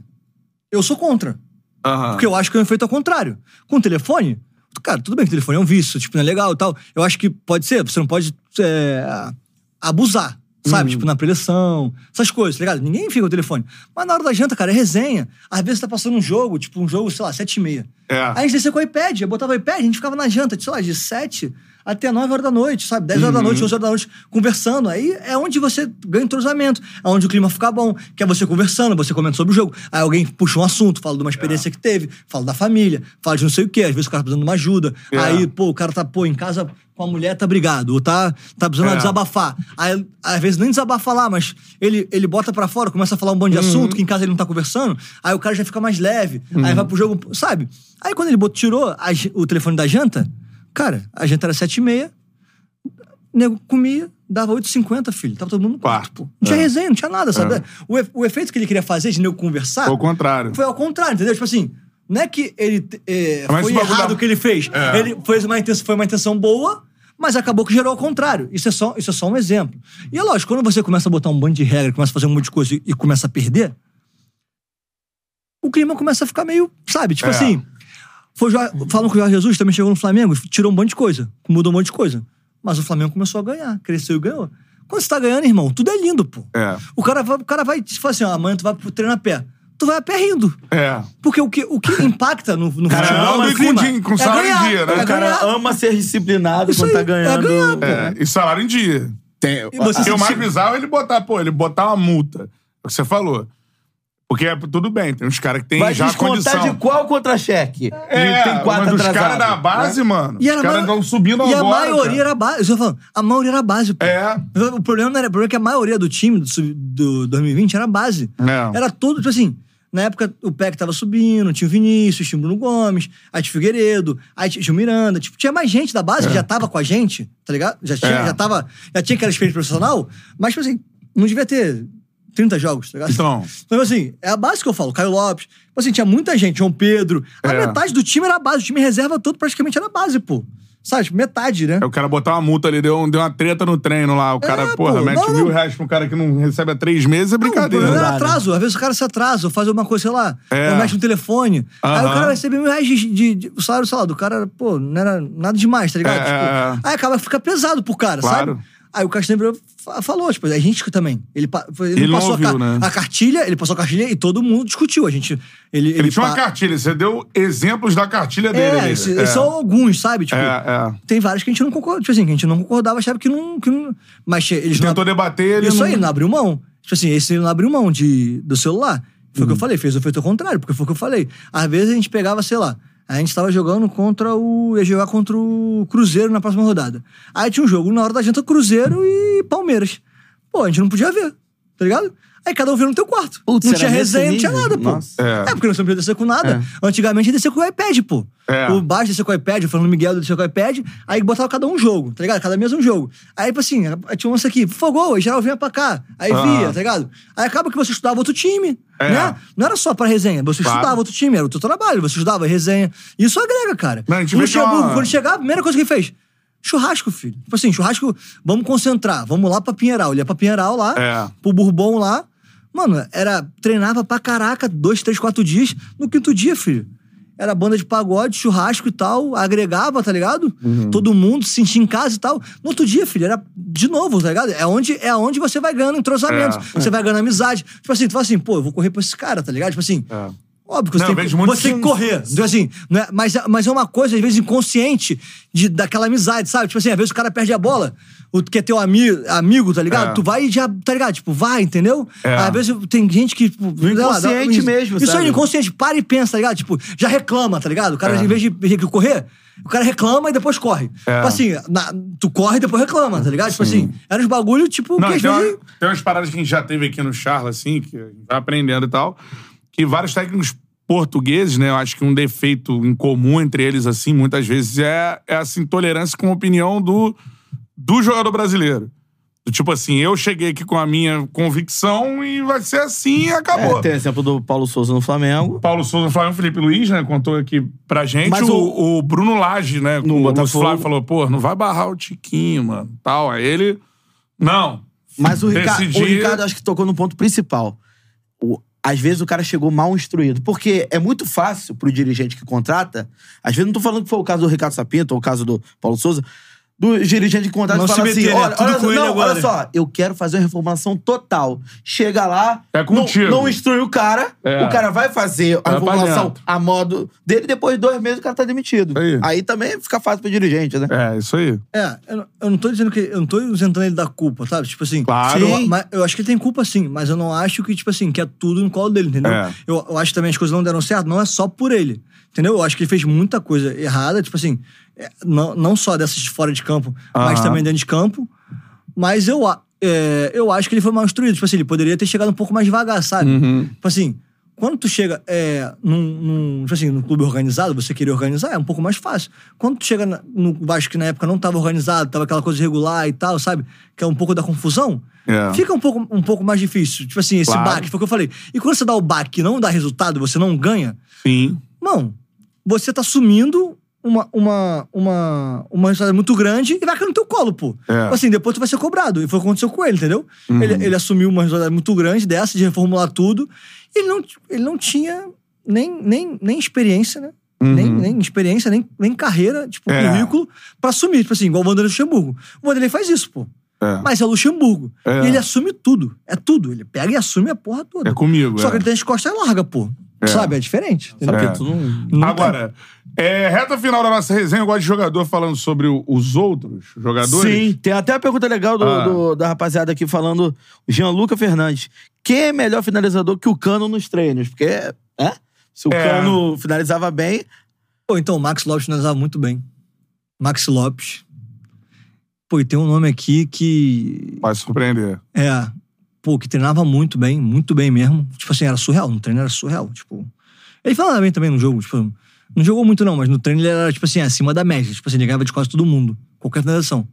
eu sou contra. Aham. Porque eu acho que é um efeito ao contrário. Com o telefone, cara, tudo bem que o telefone é um vício, tipo, não é legal e tal. Eu acho que pode ser, você não pode é, abusar, sabe? Tipo, na preleção, essas coisas, tá ligado? Ninguém fica com o telefone. Mas na hora da janta, cara, é resenha. Às vezes tá passando um jogo, tipo, um jogo, sei lá, sete e meia. É. Aí a gente descia com o iPad, eu botava o iPad, a gente ficava na janta, sei lá, de sete até 9 horas da noite, sabe? 10 horas da noite, 11 horas da noite, conversando. Aí é onde você ganha entrosamento, é onde o clima fica bom, que é você conversando, você comenta sobre o jogo. Aí alguém puxa um assunto, fala de uma experiência que teve, fala da família, fala de não sei o quê, às vezes o cara tá precisando de uma ajuda. É. Aí, pô, o cara tá, pô, em casa com a mulher, tá brigado, ou tá, tá precisando É. desabafar. Aí, às vezes nem desabafa lá, mas ele, ele bota pra fora, começa a falar um bando Uhum. de assunto, que em casa ele não tá conversando, aí o cara já fica mais leve, aí vai pro jogo, sabe? Aí quando ele botou, tirou a o telefone da janta, cara, a janta era sete e meia, o nego comia, dava 8,50, filho. Tava todo mundo no quarto, pô. Não tinha É. resenha, não tinha nada, sabe? É. O, o efeito que ele queria fazer de nego conversar Foi o contrário. foi ao contrário, entendeu? Tipo assim, não é que ele é, Mas foi errado da- o que ele fez. É. Ele fez uma intenção, foi uma intenção boa, mas acabou que gerou ao contrário. Isso é, só, isso é só um exemplo. E é lógico, quando você começa a botar um bando de regra, começa a fazer um monte de coisa e, e começa a perder, o clima começa a ficar meio, sabe? Tipo É. assim, foi o falam que o Jorge Jesus também chegou no Flamengo, tirou um monte de coisa, mudou um monte de coisa. Mas o Flamengo começou a ganhar, cresceu e ganhou. Quando você tá ganhando, irmão, tudo é lindo, pô. É. O cara vai, o cara vai te falar assim, ó, amanhã tu vai pro treino a pé. Tu vai a pé rindo. É. Porque o que, o que impacta no, no [laughs] Cara, futebol, e com din- com é salário em ganhar, dia, né? é O cara ganhar. ama ser disciplinado Isso quando tá aí, é ganhando. ganhar, pô. É. E salário em dia. Tem- E você Porque o mais bizarro é ele botar, pô, ele botar uma multa. É o que você falou. Porque é, tudo bem, tem uns caras que tem Vai já descontar condição. de qual contra-cheque? É, tem quatro mas os caras da base, mano. E os caras ma- estão subindo E agora. a maioria cara. era base. Eu tô falando, a maioria era base, pô. É. O problema não era. O problema é que a maioria do time do, do 2020 era base. É. Era todo, tipo assim. Na época, o PEC tava subindo, tinha o Vinícius, tinha o Bruno Gomes, aí tinha o Figueiredo, aí tinha o Miranda. Tipo, tinha mais gente da base que já tava com a gente, tá ligado? Já tinha, É. já tava. Já tinha aquela experiência profissional, mas, tipo assim, não devia ter 30 jogos, tá ligado? Então. Então, assim, é a base que eu falo. Caio Lopes. Tipo assim, tinha muita gente. João Pedro. A É. metade do time era a base. O time reserva todo praticamente era a base, pô. Sabe? Metade, né? É o cara botar uma multa ali, deu, deu uma treta no treino lá. O cara, É, porra, pô, mete não, mil não. reais pra um cara que não recebe há três meses, é Não, o brincadeira. problema era Dá, né? atraso. Às vezes o cara se atrasa, ou faz alguma coisa, sei lá, É. ou mexe no telefone. Aí Aham. o cara vai receber mil reais de, de, de- O salário, sei lá, do cara, pô, não era nada demais, tá ligado? É, Tipo, é, é. Aí acaba fica pesado pro cara, Claro. sabe? Aí o Castanheira fa- falou, tipo, a gente também. Ele, ele, Ele passou a, ouviu, ca- né? a cartilha, ele passou a cartilha e todo mundo discutiu. A gente. Ele, Ele tinha uma cartilha, você deu exemplos da cartilha dele. É, esse- é. são alguns, sabe? Tipo, É, é. tem vários que a gente não concorda, tipo assim, que a gente não concordava, achava que não. Que não mas eles não. Tentou debater, ele Isso não... aí, não abriu mão. Tipo assim, esse ele não abriu mão de, do celular. Foi o que eu falei, fez o efeito contrário, porque foi o que eu falei. Às vezes a gente pegava, sei lá, a gente tava jogando contra o. ia jogar contra o Cruzeiro na próxima rodada. Aí tinha um jogo na hora da janta Cruzeiro e Palmeiras. Pô, a gente não podia ver. tá ligado? Aí cada um vira no teu quarto. Putz, não tinha resenha, não tinha nada, pô. É. É, porque não podia descer com nada. Antigamente descia com o iPad, pô. É. O baixo descia com o iPad, o Fernando Miguel descia com o iPad, aí botava cada um jogo, tá ligado? Cada mesa um jogo. Aí, tipo assim, tinha um lance aqui, fogou, aí geral vinha pra cá. Aí Aham. via, tá ligado? Aí acaba que você estudava outro time, É. né? Não era só pra resenha, você Claro. estudava outro time, era o teu trabalho, você estudava resenha. Isso agrega, cara. Gente o que é Luxemburgo, uma- quando chegava, a primeira coisa que ele fez, churrasco, filho. Tipo assim, churrasco, vamos concentrar, vamos lá pra Pinheiral. Ele ia pra Pinheiral lá, É. pro Bourbon lá. Mano, era. Treinava pra caraca, dois, três, quatro dias. No quinto dia, filho. Era banda de pagode, churrasco e tal, agregava, tá ligado? Uhum. Todo mundo se sentia em casa e tal. No outro dia, filho, era de novo, tá ligado? É onde, é onde você vai ganhando entrosamento, É. você vai ganhando amizade. Tipo assim, tu fala assim, pô, eu vou correr pra esse cara, tá ligado? Tipo assim, É. Óbvio que você, Não, tem, você que filme- correr. Então, assim, não é- mas, é- mas é uma coisa, às vezes, inconsciente de, daquela amizade, sabe? Tipo assim, às vezes o cara perde a bola, o que é teu ami, amigo, tá ligado? É. Tu vai e já, tá ligado? Tipo, vai, entendeu? É. Às vezes tem gente que. Tipo, sei lá, dá- inconsciente mesmo, Isso sabe? aí, inconsciente, para e pensa, tá ligado? Tipo, já reclama, tá ligado? O cara, É. em vez de, de correr, o cara reclama e depois corre. É. Tipo assim, na- tu corre e depois reclama, tá ligado? Tipo assim, era uns bagulho, tipo, Não, que às tem, vezes. uma- tem umas paradas que a gente já teve aqui no Charla, assim, que vai aprendendo e tal, que vários técnicos portugueses, né, eu acho que um defeito em comum entre eles, assim, muitas vezes, é, é essa intolerância com a opinião do, do jogador brasileiro. Do Tipo assim, eu cheguei aqui com a minha convicção e vai ser assim e acabou. É, tem o exemplo do Paulo Souza no Flamengo. Paulo Souza no Flamengo, Felipe Luiz, né, contou aqui pra gente. Mas o, o- o Bruno Lage, né, No o Botafogo. Flávio falou, pô, não vai barrar o Tiquinho, mano, tal. Aí ele, não. Mas o, Rica- Decidi- o Ricardo acho que tocou no ponto principal. O- às vezes o cara chegou mal instruído. Porque é muito fácil pro dirigente que contrata. Às vezes não tô falando que foi o caso do Ricardo Sapinto ou o caso do Paulo Souza. Do dirigente que contrata Não e se fala meter, assim: né? olha, olha, ele não, olha só, eu quero fazer uma reformulação total. Chega lá, É contigo. não, não instrui o cara, É. o cara vai fazer a reformulação dentro. a modo dele, depois de dois meses o cara tá demitido. Aí. Aí também fica fácil pro dirigente, né? É, isso aí. É, eu, não- eu não tô dizendo que. Eu não tô isentando ele da culpa, sabe? Tipo assim. Claro. Eu, mas eu acho que ele tem culpa sim, mas eu não acho que, tipo assim, que é tudo no colo dele, entendeu? É. Eu, eu acho que também as coisas não deram certo, não é só por ele. Entendeu? Eu acho que ele fez muita coisa errada, tipo assim, é, não, não só dessas de fora de campo, mas também dentro de campo. Mas eu, é, eu acho que ele foi mal instruído. Tipo assim, ele poderia ter chegado um pouco mais devagar, sabe? Uhum. Tipo assim, quando tu chega é, num, num, tipo assim, num clube organizado, você querer organizar, é um pouco mais fácil. Quando tu chega na- no Vasco, que na época não tava organizado, tava aquela coisa irregular e tal, sabe? Que é um pouco da confusão, É. fica um pouco, um pouco mais difícil. Tipo assim, esse Claro. baque, foi o que eu falei. E quando você dá o baque e não dá resultado, você não ganha, Sim. Mano, você tá assumindo uma, uma, uma, uma responsabilidade muito grande e vai cair no teu colo, pô. É. Tipo Assim, depois tu vai ser cobrado. E foi o que aconteceu com ele, entendeu? Uhum. Ele, ele assumiu uma responsabilidade muito grande dessa, de reformular tudo. E ele não, ele não tinha nem, nem, nem experiência, né? Nem, nem experiência, nem, nem carreira, tipo, Uhum. É. currículo pra assumir. Tipo assim, igual o Vanderlei Luxemburgo. O Vanderlei faz isso, pô. É. Mas é o Luxemburgo. É. E ele assume tudo. É tudo. Ele pega e assume a porra toda. É comigo. Só é. que ele tem as costas largas, pô. Sabe? É diferente. entendeu? É. Porque tu não. Não Agora, é, reta final da nossa resenha, eu gosto de jogador falando sobre o- os outros jogadores. Sim, tem até a pergunta legal do, Ah. do- da rapaziada aqui falando, Jean-Luca Fernandes. Quem é melhor finalizador que o Cano nos treinos? Porque, é? Se o É. Cano finalizava bem, Pô, então, o Max Lopes finalizava muito bem. Max Lopes. Pô, e tem um nome aqui que. Vai surpreender. É. Pô, que treinava muito bem, muito bem mesmo. Tipo assim, era surreal. No treino era surreal. Tipo. Ele falava bem também no jogo. Tipo, não jogou muito, não, mas no treino ele era, tipo assim, acima da média. Tipo assim, ele ganhava de quase todo mundo. Qualquer finalização.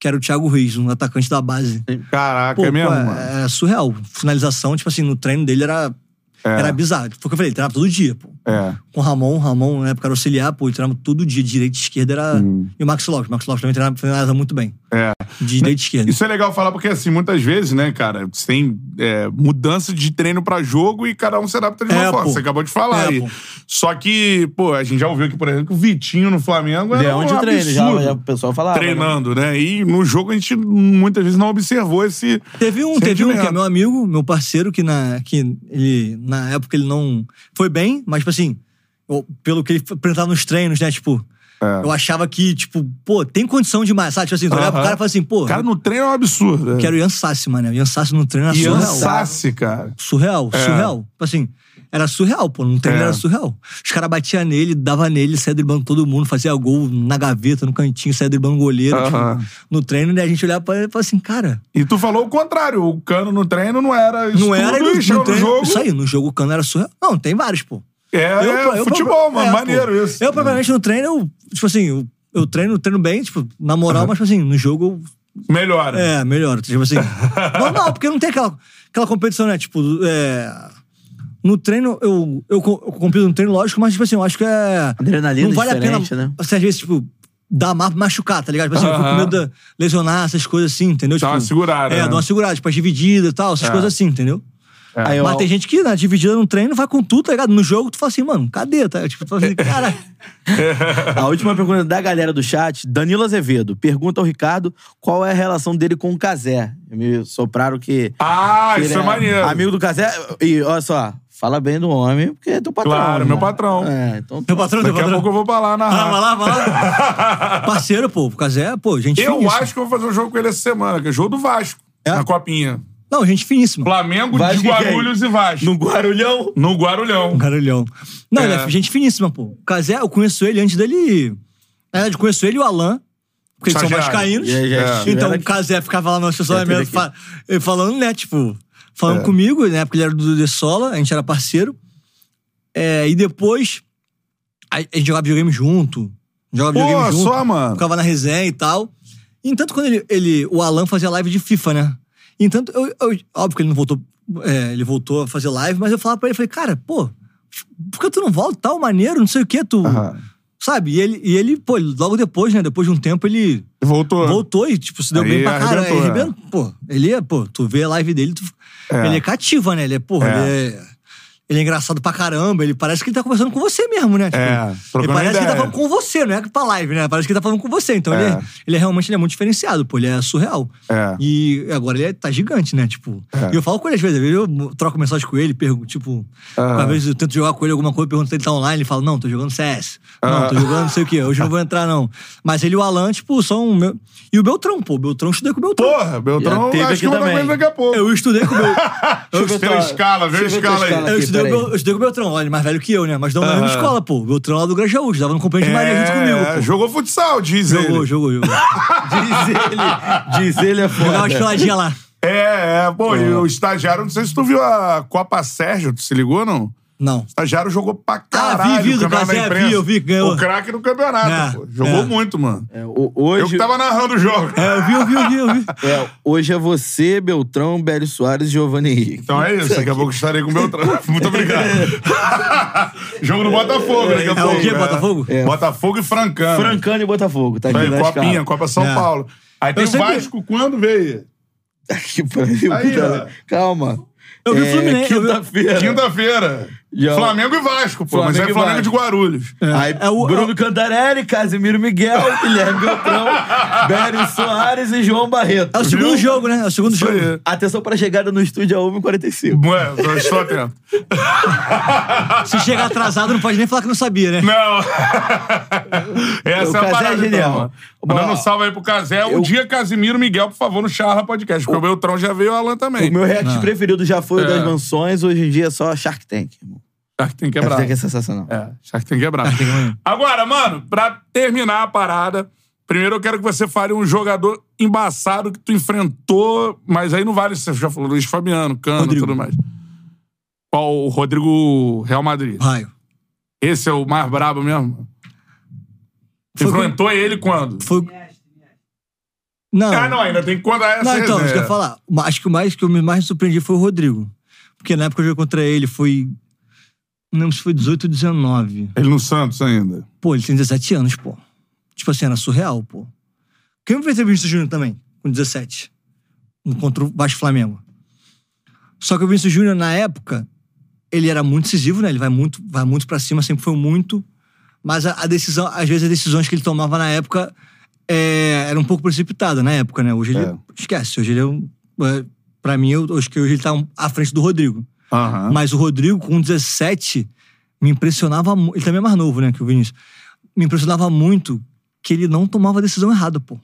Que era o Thiago Reis, um atacante da base. Caraca, Pô, é mesmo, pô, mano? é surreal. Finalização, tipo assim, no treino dele era. É. Era bizarro. Foi o que eu falei, ele treinava todo dia, pô. É. com o Ramon. Ramon, na época, era auxiliar, pô, ele treinava todo dia, direita e esquerda era. E o Max Lopes. O Max Lopes também treinava, treinava muito bem. É. De direita e esquerda. Isso é legal falar porque, assim, muitas vezes, né, cara, você tem é, mudança de treino pra jogo e cada um se adapta de uma É, forma. pô. Você acabou de falar É, aí. pô. Só que, pô, a gente já ouviu aqui, por exemplo, que o Vitinho no Flamengo de era um onde treina, já, absurdo já o pessoal falava. né? treinando, né? E no jogo a gente muitas vezes não observou esse. Teve um, teve um que é meu amigo, meu parceiro, que na, que ele, na época ele não. Foi bem, mas, tipo assim, eu- pelo que ele apresentava nos treinos, né? Tipo, É. eu achava que, tipo, pô, tem condição demais, sabe? Tipo assim, tu olhava pro cara e falava assim, pô, O cara no treino é um absurdo. eu quero Ian Sassi, mano. O Ian Sassi no treino era Ian surreal. Sassi, cara. Surreal, É. surreal. Tipo assim, Era surreal, pô. No treino É. era surreal. Os caras batiam nele, dava nele, saia driblando todo mundo, fazia gol na gaveta, no cantinho, saia driblando o goleiro. Tipo, no treino, né? A gente olhava pra ele e falava assim, cara, E tu falou o contrário. O Cano no treino não era não era no, no treino. no jogo. Isso aí, no jogo o cano era surreal. Não, tem vários, pô. É, é futebol, mano. é, maneiro pô. isso. Eu, provavelmente, no treino, eu, tipo assim, eu, eu treino, treino bem, tipo, na moral, mas, tipo assim, no jogo, Melhora. é, melhor. Tipo assim. [laughs] normal, porque não tem aquela, aquela competição, né? Tipo, é. No treino, eu, eu, eu compito no treino, lógico, mas, tipo assim, eu acho que é. Adrenalina não vale a pena. né? Assim, às vezes, tipo, dar mar pra machucar, tá ligado? Tipo assim, eu fico com medo de lesionar, essas coisas assim, entendeu? Dá tipo, uma segurada, É, né? dá uma segurada, tipo, as divididas e tal, essas É. coisas assim, entendeu? Aí, Mas tem gente que na dividida no treino vai com tudo, tá ligado? No jogo, tu fala assim, mano, cadê? Tá? Tipo, tu fala assim, cara. [laughs] A última pergunta da galera do chat, Danilo Azevedo, pergunta ao Ricardo qual é a relação dele com o Casé. Me sopraram que. Ah, que isso é maneiro. Amigo do Casé. E olha só, fala bem do homem, porque é teu patrão. Claro, né? meu patrão. É, então. Meu patrão, Daqui a patrão. pouco eu vou pra lá Ah, narrar. vai lá, vai lá. [laughs] Parceiro, pô, o Casé, pô, gente Eu acho que eu vou fazer um jogo com ele essa semana, que é jogo do Vasco. É? Na copinha. Não, gente finíssima. Flamengo Vasco de? Guarulhos e Vasco. No Guarulhão. No Guarulhão. Caralhão. Não, ele É. é gente finíssima, pô. O Casé, eu conheço ele antes dele. Na verdade, eu conheço ele e o Alan, porque eles são vascaínos. É. Então o Casé ficava lá no estacionamento aqui. fa- ele falando, né, tipo, É. falando comigo, na época ele era do De Sola, a gente era parceiro. É, e depois, a, gente jogava videogame junto. Jogava Pô, videogame junto. só, mano. Ficava na resenha e tal. E entanto, quando ele, ele, o Alan fazia live de FIFA, né? Entanto, eu, eu- óbvio que ele não voltou, é, ele voltou a fazer live, mas eu falava pra ele, falei, cara, pô, por que tu não volta tal, maneiro, não sei o que, tu. Aham. Sabe? E ele, e ele, pô, logo depois, né? Depois de um tempo, ele Voltou. voltou e, tipo, se deu Aí bem pra caralho. arrebentou, Aí é. arrebentou, Pô, ele é, pô, tu vê a live dele, tu- É. ele é cativa, né? Ele é, porra, É. ele é. Ele é engraçado pra caramba, ele parece que ele tá conversando com você mesmo, né? Tipo, É, ele parece que ele tá ideia. falando com você, não é pra live, né? Parece que ele tá falando com você. Então ele, É. é, ele é realmente ele é muito diferenciado, pô, ele é surreal. É. E agora ele é- tá gigante, né? Tipo, É. e eu falo com ele às vezes, às vezes eu troco mensagem com ele, pergunto, tipo, Aham. às vezes eu tento jogar com ele alguma coisa, pergunto se ele tá online, ele fala, não, tô jogando CS. Não, Aham. tô jogando não sei o quê, hoje não vou entrar, não. Mas ele e o Alan, tipo, são. Meu... E o Beltrão, pô, o Beltrão eu estudei com o Beltrão. Porra, Beltrão, acho que eu também. com ele daqui a pouco. Eu estudei com o Bel... Deixa [laughs] eu ver a escala, vê a escala aí. Estudei, com. Bel- eu estudei com o Beltrão, olha, ele é mais velho que eu, né? Mas não na mesma escola, pô. O Beltrão lá do Grajaú, estava no companheiro de Maria junto comigo, É, pô. jogou futsal, diz Jogou, ele. jogou, jogou. [laughs] Diz ele. Diz ele é Jogava umas foda. peladinhas lá. É, é. Pô, e o estagiário, não sei se tu viu a Copa Sérgio, tu se ligou, não? Não. O estagiário jogou pra caralho. vi, vi, o campeonato da Cazé, imprensa. vi, eu vi ganhou. O craque do campeonato, É, pô. Jogou é. muito, mano. É, o- hoje, Eu que tava narrando o jogo. É, eu vi, eu vi, eu vi, eu vi. [laughs] é, hoje é você, Beltrão, Bélio Soares e Giovanni Henrique. Então é isso, daqui a pouco estarei com o Beltrão. [laughs] Muito obrigado. [laughs] Jogo do Botafogo, daqui a É pouco. o quê? Botafogo? É. Botafogo e Francano. Francano e Botafogo, tá aqui Copinha. Copa São É. Paulo. Aí tem o Vasco quando veio? Aqui, cara. Calma. Eu vi o É, Fluminense, vi- Quinta-feira. Já- Flamengo e Vasco, pô. mas Flamengo é e Flamengo Vasco. de Guarulhos. Aí, É o- Bruno Cantarelli, Casimiro Miguel, [laughs] Guilherme Beltrão, Bélio Soares e João Barreto. É o segundo Viu? jogo, né? É o segundo Isso jogo. aí. Atenção para a chegada no estúdio a 1h45. Ué, eu estou atento. [laughs] Se chegar atrasado, não pode nem falar que não sabia, né? Não. [laughs] Essa O é a Casé é parada, genial. então. Mandando um salve aí pro Casé. eu- Um dia, Casimiro Miguel, por favor, no Charla Podcast. Porque o Beltrão já veio, o Alan também. O meu react preferido já foi o É. das mansões, hoje em dia é só Shark Tank. irmão. Shark tem Shark quebrado. Tank é sensacional. É, Shark tem quebrado. Shark Tank é maneiro. Agora, mano, pra terminar a parada, primeiro eu quero que você fale um jogador embaçado que tu enfrentou, mas aí não vale, você já falou, Luiz Fabiano, Cano e Rodrigo. tudo mais. Qual o Rodrigo Real Madrid? Raio. Esse é o mais brabo mesmo? Foi Enfrentou ele quando? Foi. Não. Ah, não, ainda tem que contar essa Não, então, resenha. isso que eu ia falar. Acho que o mais que eu me mais surpreendi foi o Rodrigo. Porque na época que eu joguei contra ele foi. Não lembro se foi 18 ou 19. Ele no Santos ainda. Pô, ele tem 17 anos, pô. Tipo assim, era surreal, pô. Quem fez o Vinícius Júnior também, com 17. Contra o Vasco Flamengo. Só que o Vinícius Júnior, na época, ele era muito decisivo, né? Ele vai muito, vai muito pra cima, sempre foi muito. Mas a, a decisão, às vezes, as decisões que ele tomava na época é, era um pouco precipitada na época, né? Hoje ele. É. Esquece, hoje ele é um. é, Pra mim, eu acho que hoje ele tá um- à frente do Rodrigo. Aham. Mas o Rodrigo, com 17, me impressionava muito. Ele também é mais novo, né, que o Vinícius. Me impressionava muito que ele não tomava a decisão errada, pô.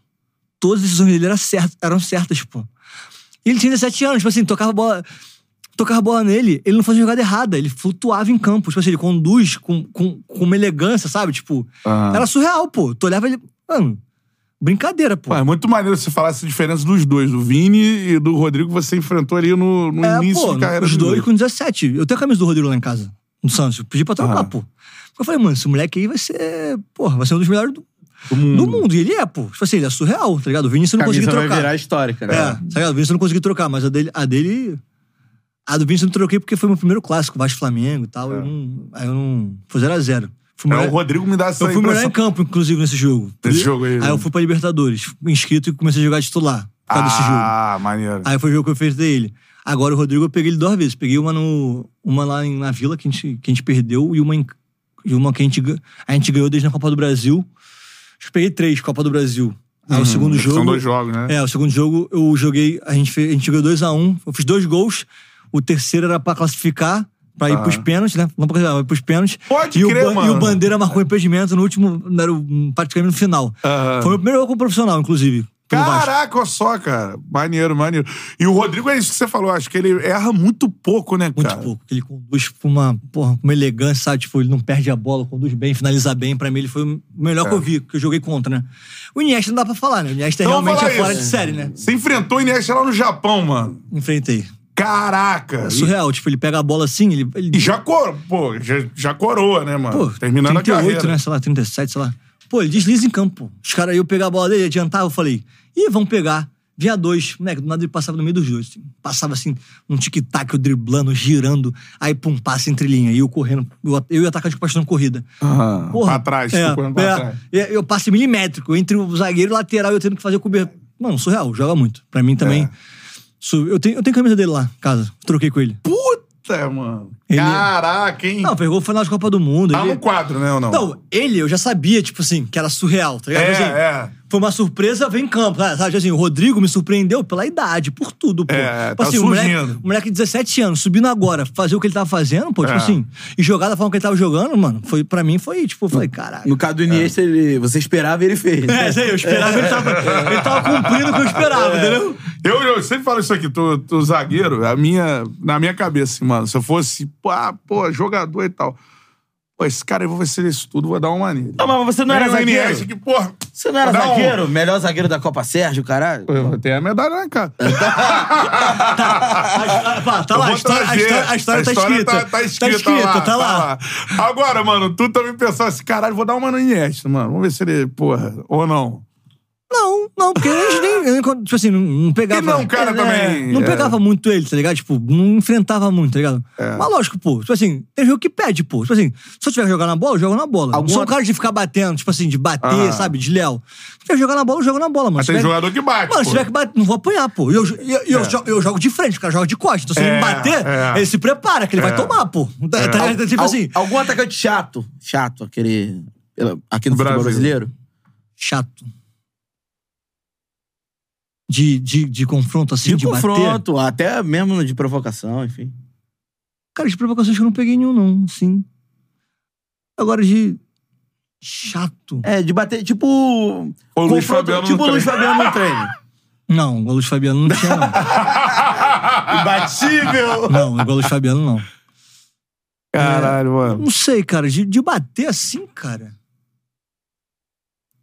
Todas as decisões dele eram certas, eram certas pô. E ele tinha 17 anos, tipo assim, tocava bola. Tocava a bola nele, ele não fazia jogada errada, ele flutuava em campo. Tipo assim, ele conduz com, com, com uma elegância, sabe? Tipo, Ah. era surreal, pô. Tu olhava ele. Mano, brincadeira, pô. É muito maneiro você falar essa diferença dos dois, do Vini e do Rodrigo, que você enfrentou ali no, no É, início pô, de carreira os dois com 17. Eu tenho a camisa do Rodrigo lá em casa, no Santos. Eu pedi pra trocar, Ah. pô. Eu falei, mano, esse moleque aí vai ser. Porra, vai ser um dos melhores do, Do mundo. do mundo. E ele é, pô. Tipo assim, ele é surreal, tá ligado? O Vinícius eu não consegui Camisa vai trocar. virar histórica, né? É, tá ligado? O Vinícius eu não consegui trocar, mas a dele. A dele. A do Vinícius eu não troquei porque foi meu primeiro clássico, Vasco Flamengo e tal. Eu não, aí eu não. Foi 0x0. Fui É, melhor- o Rodrigo me dá essa eu fui melhor impressão. em campo, inclusive, nesse jogo. Nesse jogo aí, Aí eu fui pra Libertadores, inscrito e comecei a jogar titular por causa desse jogo. Ah, maneiro. Aí foi o jogo que eu fiz dele. Agora o Rodrigo eu peguei ele duas vezes. Peguei uma, no, uma lá na Vila que a, gente, que a gente perdeu e uma, e uma que a gente, a gente ganhou desde na Copa do Brasil. Acho que peguei três Copa do Brasil. Aí o segundo jogo. Uhum. São dois jogos, né? É, o segundo jogo eu joguei. A gente, fez, a gente ganhou 2x1. eu fiz dois gols. O terceiro era pra classificar, pra ir Ah. pros pênaltis, né? Não pra classificar, mas pros pênaltis. Pode e crer, o, mano. E o Bandeira marcou impedimento no último. Era o, praticamente no final. Aham. Foi o meu primeiro jogo como profissional, inclusive. pelo Vasco. Caraca, olha só, cara. Maneiro, maneiro. E o Rodrigo é isso que você falou. Acho que ele erra muito pouco, né, Muito cara? pouco. Ele conduz com uma, porra, com uma elegância, sabe? Tipo, ele não perde a bola, conduz bem, finaliza bem. Pra mim, ele foi o melhor que eu vi, que eu joguei contra, né? O Iniesta não dá pra falar, né? O Iniesta Então, realmente é falar fora isso. de série, né? Você enfrentou o Iniesta lá no Japão, mano. Enfrentei. Caraca. É surreal. Tipo, ele pega a bola assim, ele. ele E, já, cor, pô, já, já coroa, né, mano? pô, Terminando 38, a carreira. né? Sei lá, 37, sei lá. Pô, ele desliza em campo. Os caras iam pegar a bola dele, adiantava, eu falei, ih, vão pegar. Vinha dois, moleque, do nada ele passava no meio dos dois. assim. Passava assim, um tic-tac, eu driblando, girando, aí pum, passe entre linha. E eu correndo, eu, eu e o atacante passando corrida. Aham. Porra, pra trás, é, tô correndo pra é, trás. é, Eu passe milimétrico entre o zagueiro e o lateral, eu tendo que fazer cobertura. Mano, surreal, joga muito. Pra mim também. É. Eu, tenho, eu tenho camisa dele lá, casa. Troquei com ele. Puta, mano. Ele- Caraca, hein? Não, pegou o final de Copa do Mundo. tá ele- no quadro, né, ou não? Não, ele eu já sabia, tipo assim, que era surreal, tá ligado? É, Tipo assim, é. Foi uma surpresa, vem em campo, sabe? Sabe, assim, o Rodrigo me surpreendeu pela idade, por tudo, pô. É, tipo tá assim, o moleque, surgindo. o moleque de 17 anos, subindo agora, fazer o que ele tava fazendo, pô, tipo É. assim, e jogar da forma que ele tava jogando, mano, foi, pra mim foi, tipo, eu falei, caralho. No caso do Iniesta, ele, você esperava e ele fez. É, isso aí, eu esperava, ele tava, ele tava cumprindo o que eu esperava, entendeu? Eu, eu sempre falo isso aqui, tu, tu zagueiro, a minha, na minha cabeça, assim, mano, se eu fosse, pô, ah, pô, jogador e tal. Pô, esse cara aí vai ser isso tudo, vou dar uma nele. Não, mas você não era zagueiro? Que, porra, Você não era vou dar um- zagueiro? Melhor zagueiro da Copa Sérgio, caralho? Pô, eu tenho a medalha [laughs] lá casa. Ah, pá, tá Eu lá, a vou história, a história, a história A tá escrita. Tá, tá escrita, tá tá lá. lá, Agora, mano, tu também pensou assim, caralho, vou dar uma no Iniesta, mano. Vamos ver se ele, porra, ou não. Não, não, porque a gente nem, tipo assim, não, não pegava... E não, cara, É, também, Não é. pegava muito ele, tá ligado? Tipo, não enfrentava muito, tá ligado? É. Mas lógico, pô, tipo assim, tem jogo que pede, pô. Tipo assim, se eu tiver que jogar na bola, eu jogo na bola. Alguma- Não sou um cara de ficar batendo, tipo assim, de bater, Aham. sabe, de léu. Se tiver que jogar na bola, eu jogo na bola, mano. Mas tem tiver- jogador que bate, Mano, pô. se tiver que bater, não vou apanhar, pô. E eu, eu, eu, É. jogo, eu jogo de frente, o cara joga de costas. Então se ele É, me bater, é. ele se prepara, que ele É. vai tomar, pô. Tá, tá- tipo Al- assim, Algum atacante chato, chato, aquele. Aqui no futebol Brasil. brasileiro? chato. De, de, de confronto, assim, De, de, bater. confronto, até mesmo de provocação, enfim. Cara, de provocações que eu não peguei nenhum, não, sim. Agora de. Chato. É, de bater, tipo. O Luiz Fabiano tipo no o Luiz treino. Fabiano no treino. [laughs] Não, igual o Luiz Fabiano não tinha, não. [laughs] Imbatível! Não, igual o Luiz Fabiano, não. Caralho, mano. Não sei, cara. De, de bater assim, cara.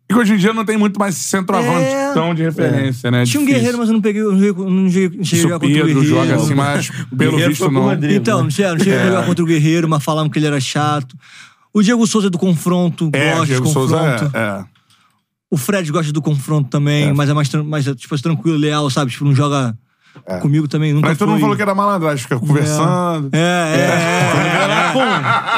E que hoje em dia não tem muito mais centroavante É. tão de referência, né? Tinha um guerreiro, mas eu não peguei. Eu não cheguei, não cheguei, não cheguei a jogar contra o Pedro Guerreiro. joga assim, mas pelo visto não. Rodrigo. Então, não cheguei, não cheguei a jogar contra o Guerreiro, mas falavam que ele era chato. O Diego Souza é do confronto, É, gosta Diego de Souza confronto. é, é. O Fred gosta do confronto também, mas é mais, mais tipo, tranquilo, leal, sabe? Tipo, não joga comigo também, nunca Mas todo foi. mundo falou que era malandragem, fica conversando. É, é,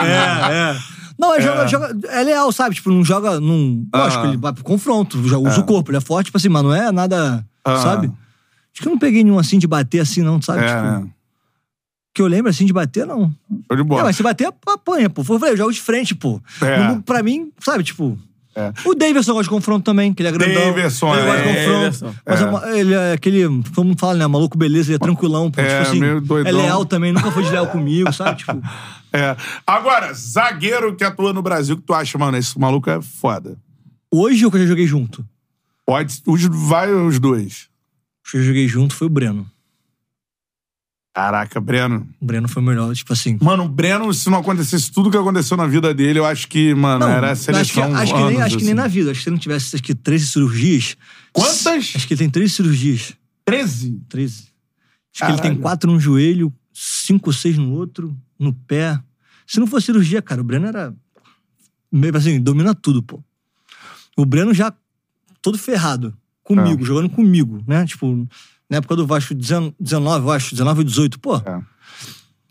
é. É, [laughs] é. Não, ele joga, joga- é leal, sabe? Tipo, não joga. Não, lógico, Ah. ele vai pro confronto, já usa o corpo, ele é forte, tipo assim, mas não é nada. Ah. Sabe? Acho que eu não peguei nenhum assim de bater assim, não, sabe? É, Tipo, que eu lembro assim de bater, não. Show de bola. É, mas se bater, apanha, pô. Eu falei, eu jogo de frente, pô. É. Não- Pra mim, sabe, tipo. É. O Davidson gosta de confronto também, que ele é grandão. Davidson, ele gosta de é, confronto. Davidson. Mas É. é uma- ele é aquele, como fala, né? Maluco beleza, ele é tranquilão, pô. É, tipo assim, meio doidão. é leal também, nunca foi desleal comigo, [laughs] sabe? Tipo, É. Agora, zagueiro que atua no Brasil, que tu acha, mano, esse maluco é foda. hoje eu que eu já joguei junto. Pode, os, vai os dois. O que eu joguei junto foi o Breno. Caraca, Breno. O Breno foi o melhor, tipo assim. Mano, o Breno, se não acontecesse tudo que aconteceu na vida dele, eu acho que, mano, era a acho que, seleção. acho, que nem, acho que nem assim. na vida. Acho que se ele não tivesse acho que 13 cirurgias. Quantas? Acho que ele tem 13 cirurgias. 13? 13. Acho que ele tem Caralho. quatro no joelho, cinco ou seis no outro, no pé. Se não fosse cirurgia, cara, o Breno era. Meio assim, domina tudo, pô. O Breno já todo ferrado. Comigo, É. jogando comigo, né? Tipo, na época do Vasco 19, eu acho, 19 e 18, pô. É.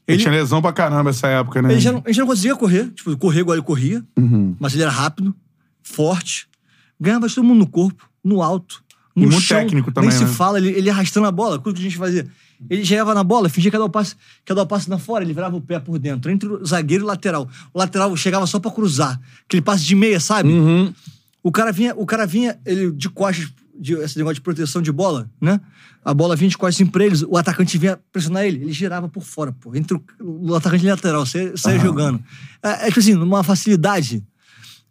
Ele Ele, tinha lesão pra caramba essa época, né? ele, já não, ele já não conseguia correr. Tipo, correr igual ele corria. Uhum. Mas ele era rápido, forte, ganhava todo mundo no corpo, no alto, no E muito chão. técnico também, Nem se né? fala, ele, ele arrastando a bola. O que a gente fazia? Ele chegava na bola, fingia que ia dar o passe, que ia dar o passe na fora, ele virava o pé por dentro, entre o zagueiro e o lateral. O lateral chegava só pra cruzar. Aquele passe de meia, sabe? Uhum. O cara vinha, o cara vinha, ele de costas, de, esse negócio de proteção de bola, né? A bola vinha de assim pra eles, o atacante vinha pressionar ele, ele girava por fora, pô, entre o, o atacante lateral, saia, saia jogando. É, é tipo assim, numa facilidade.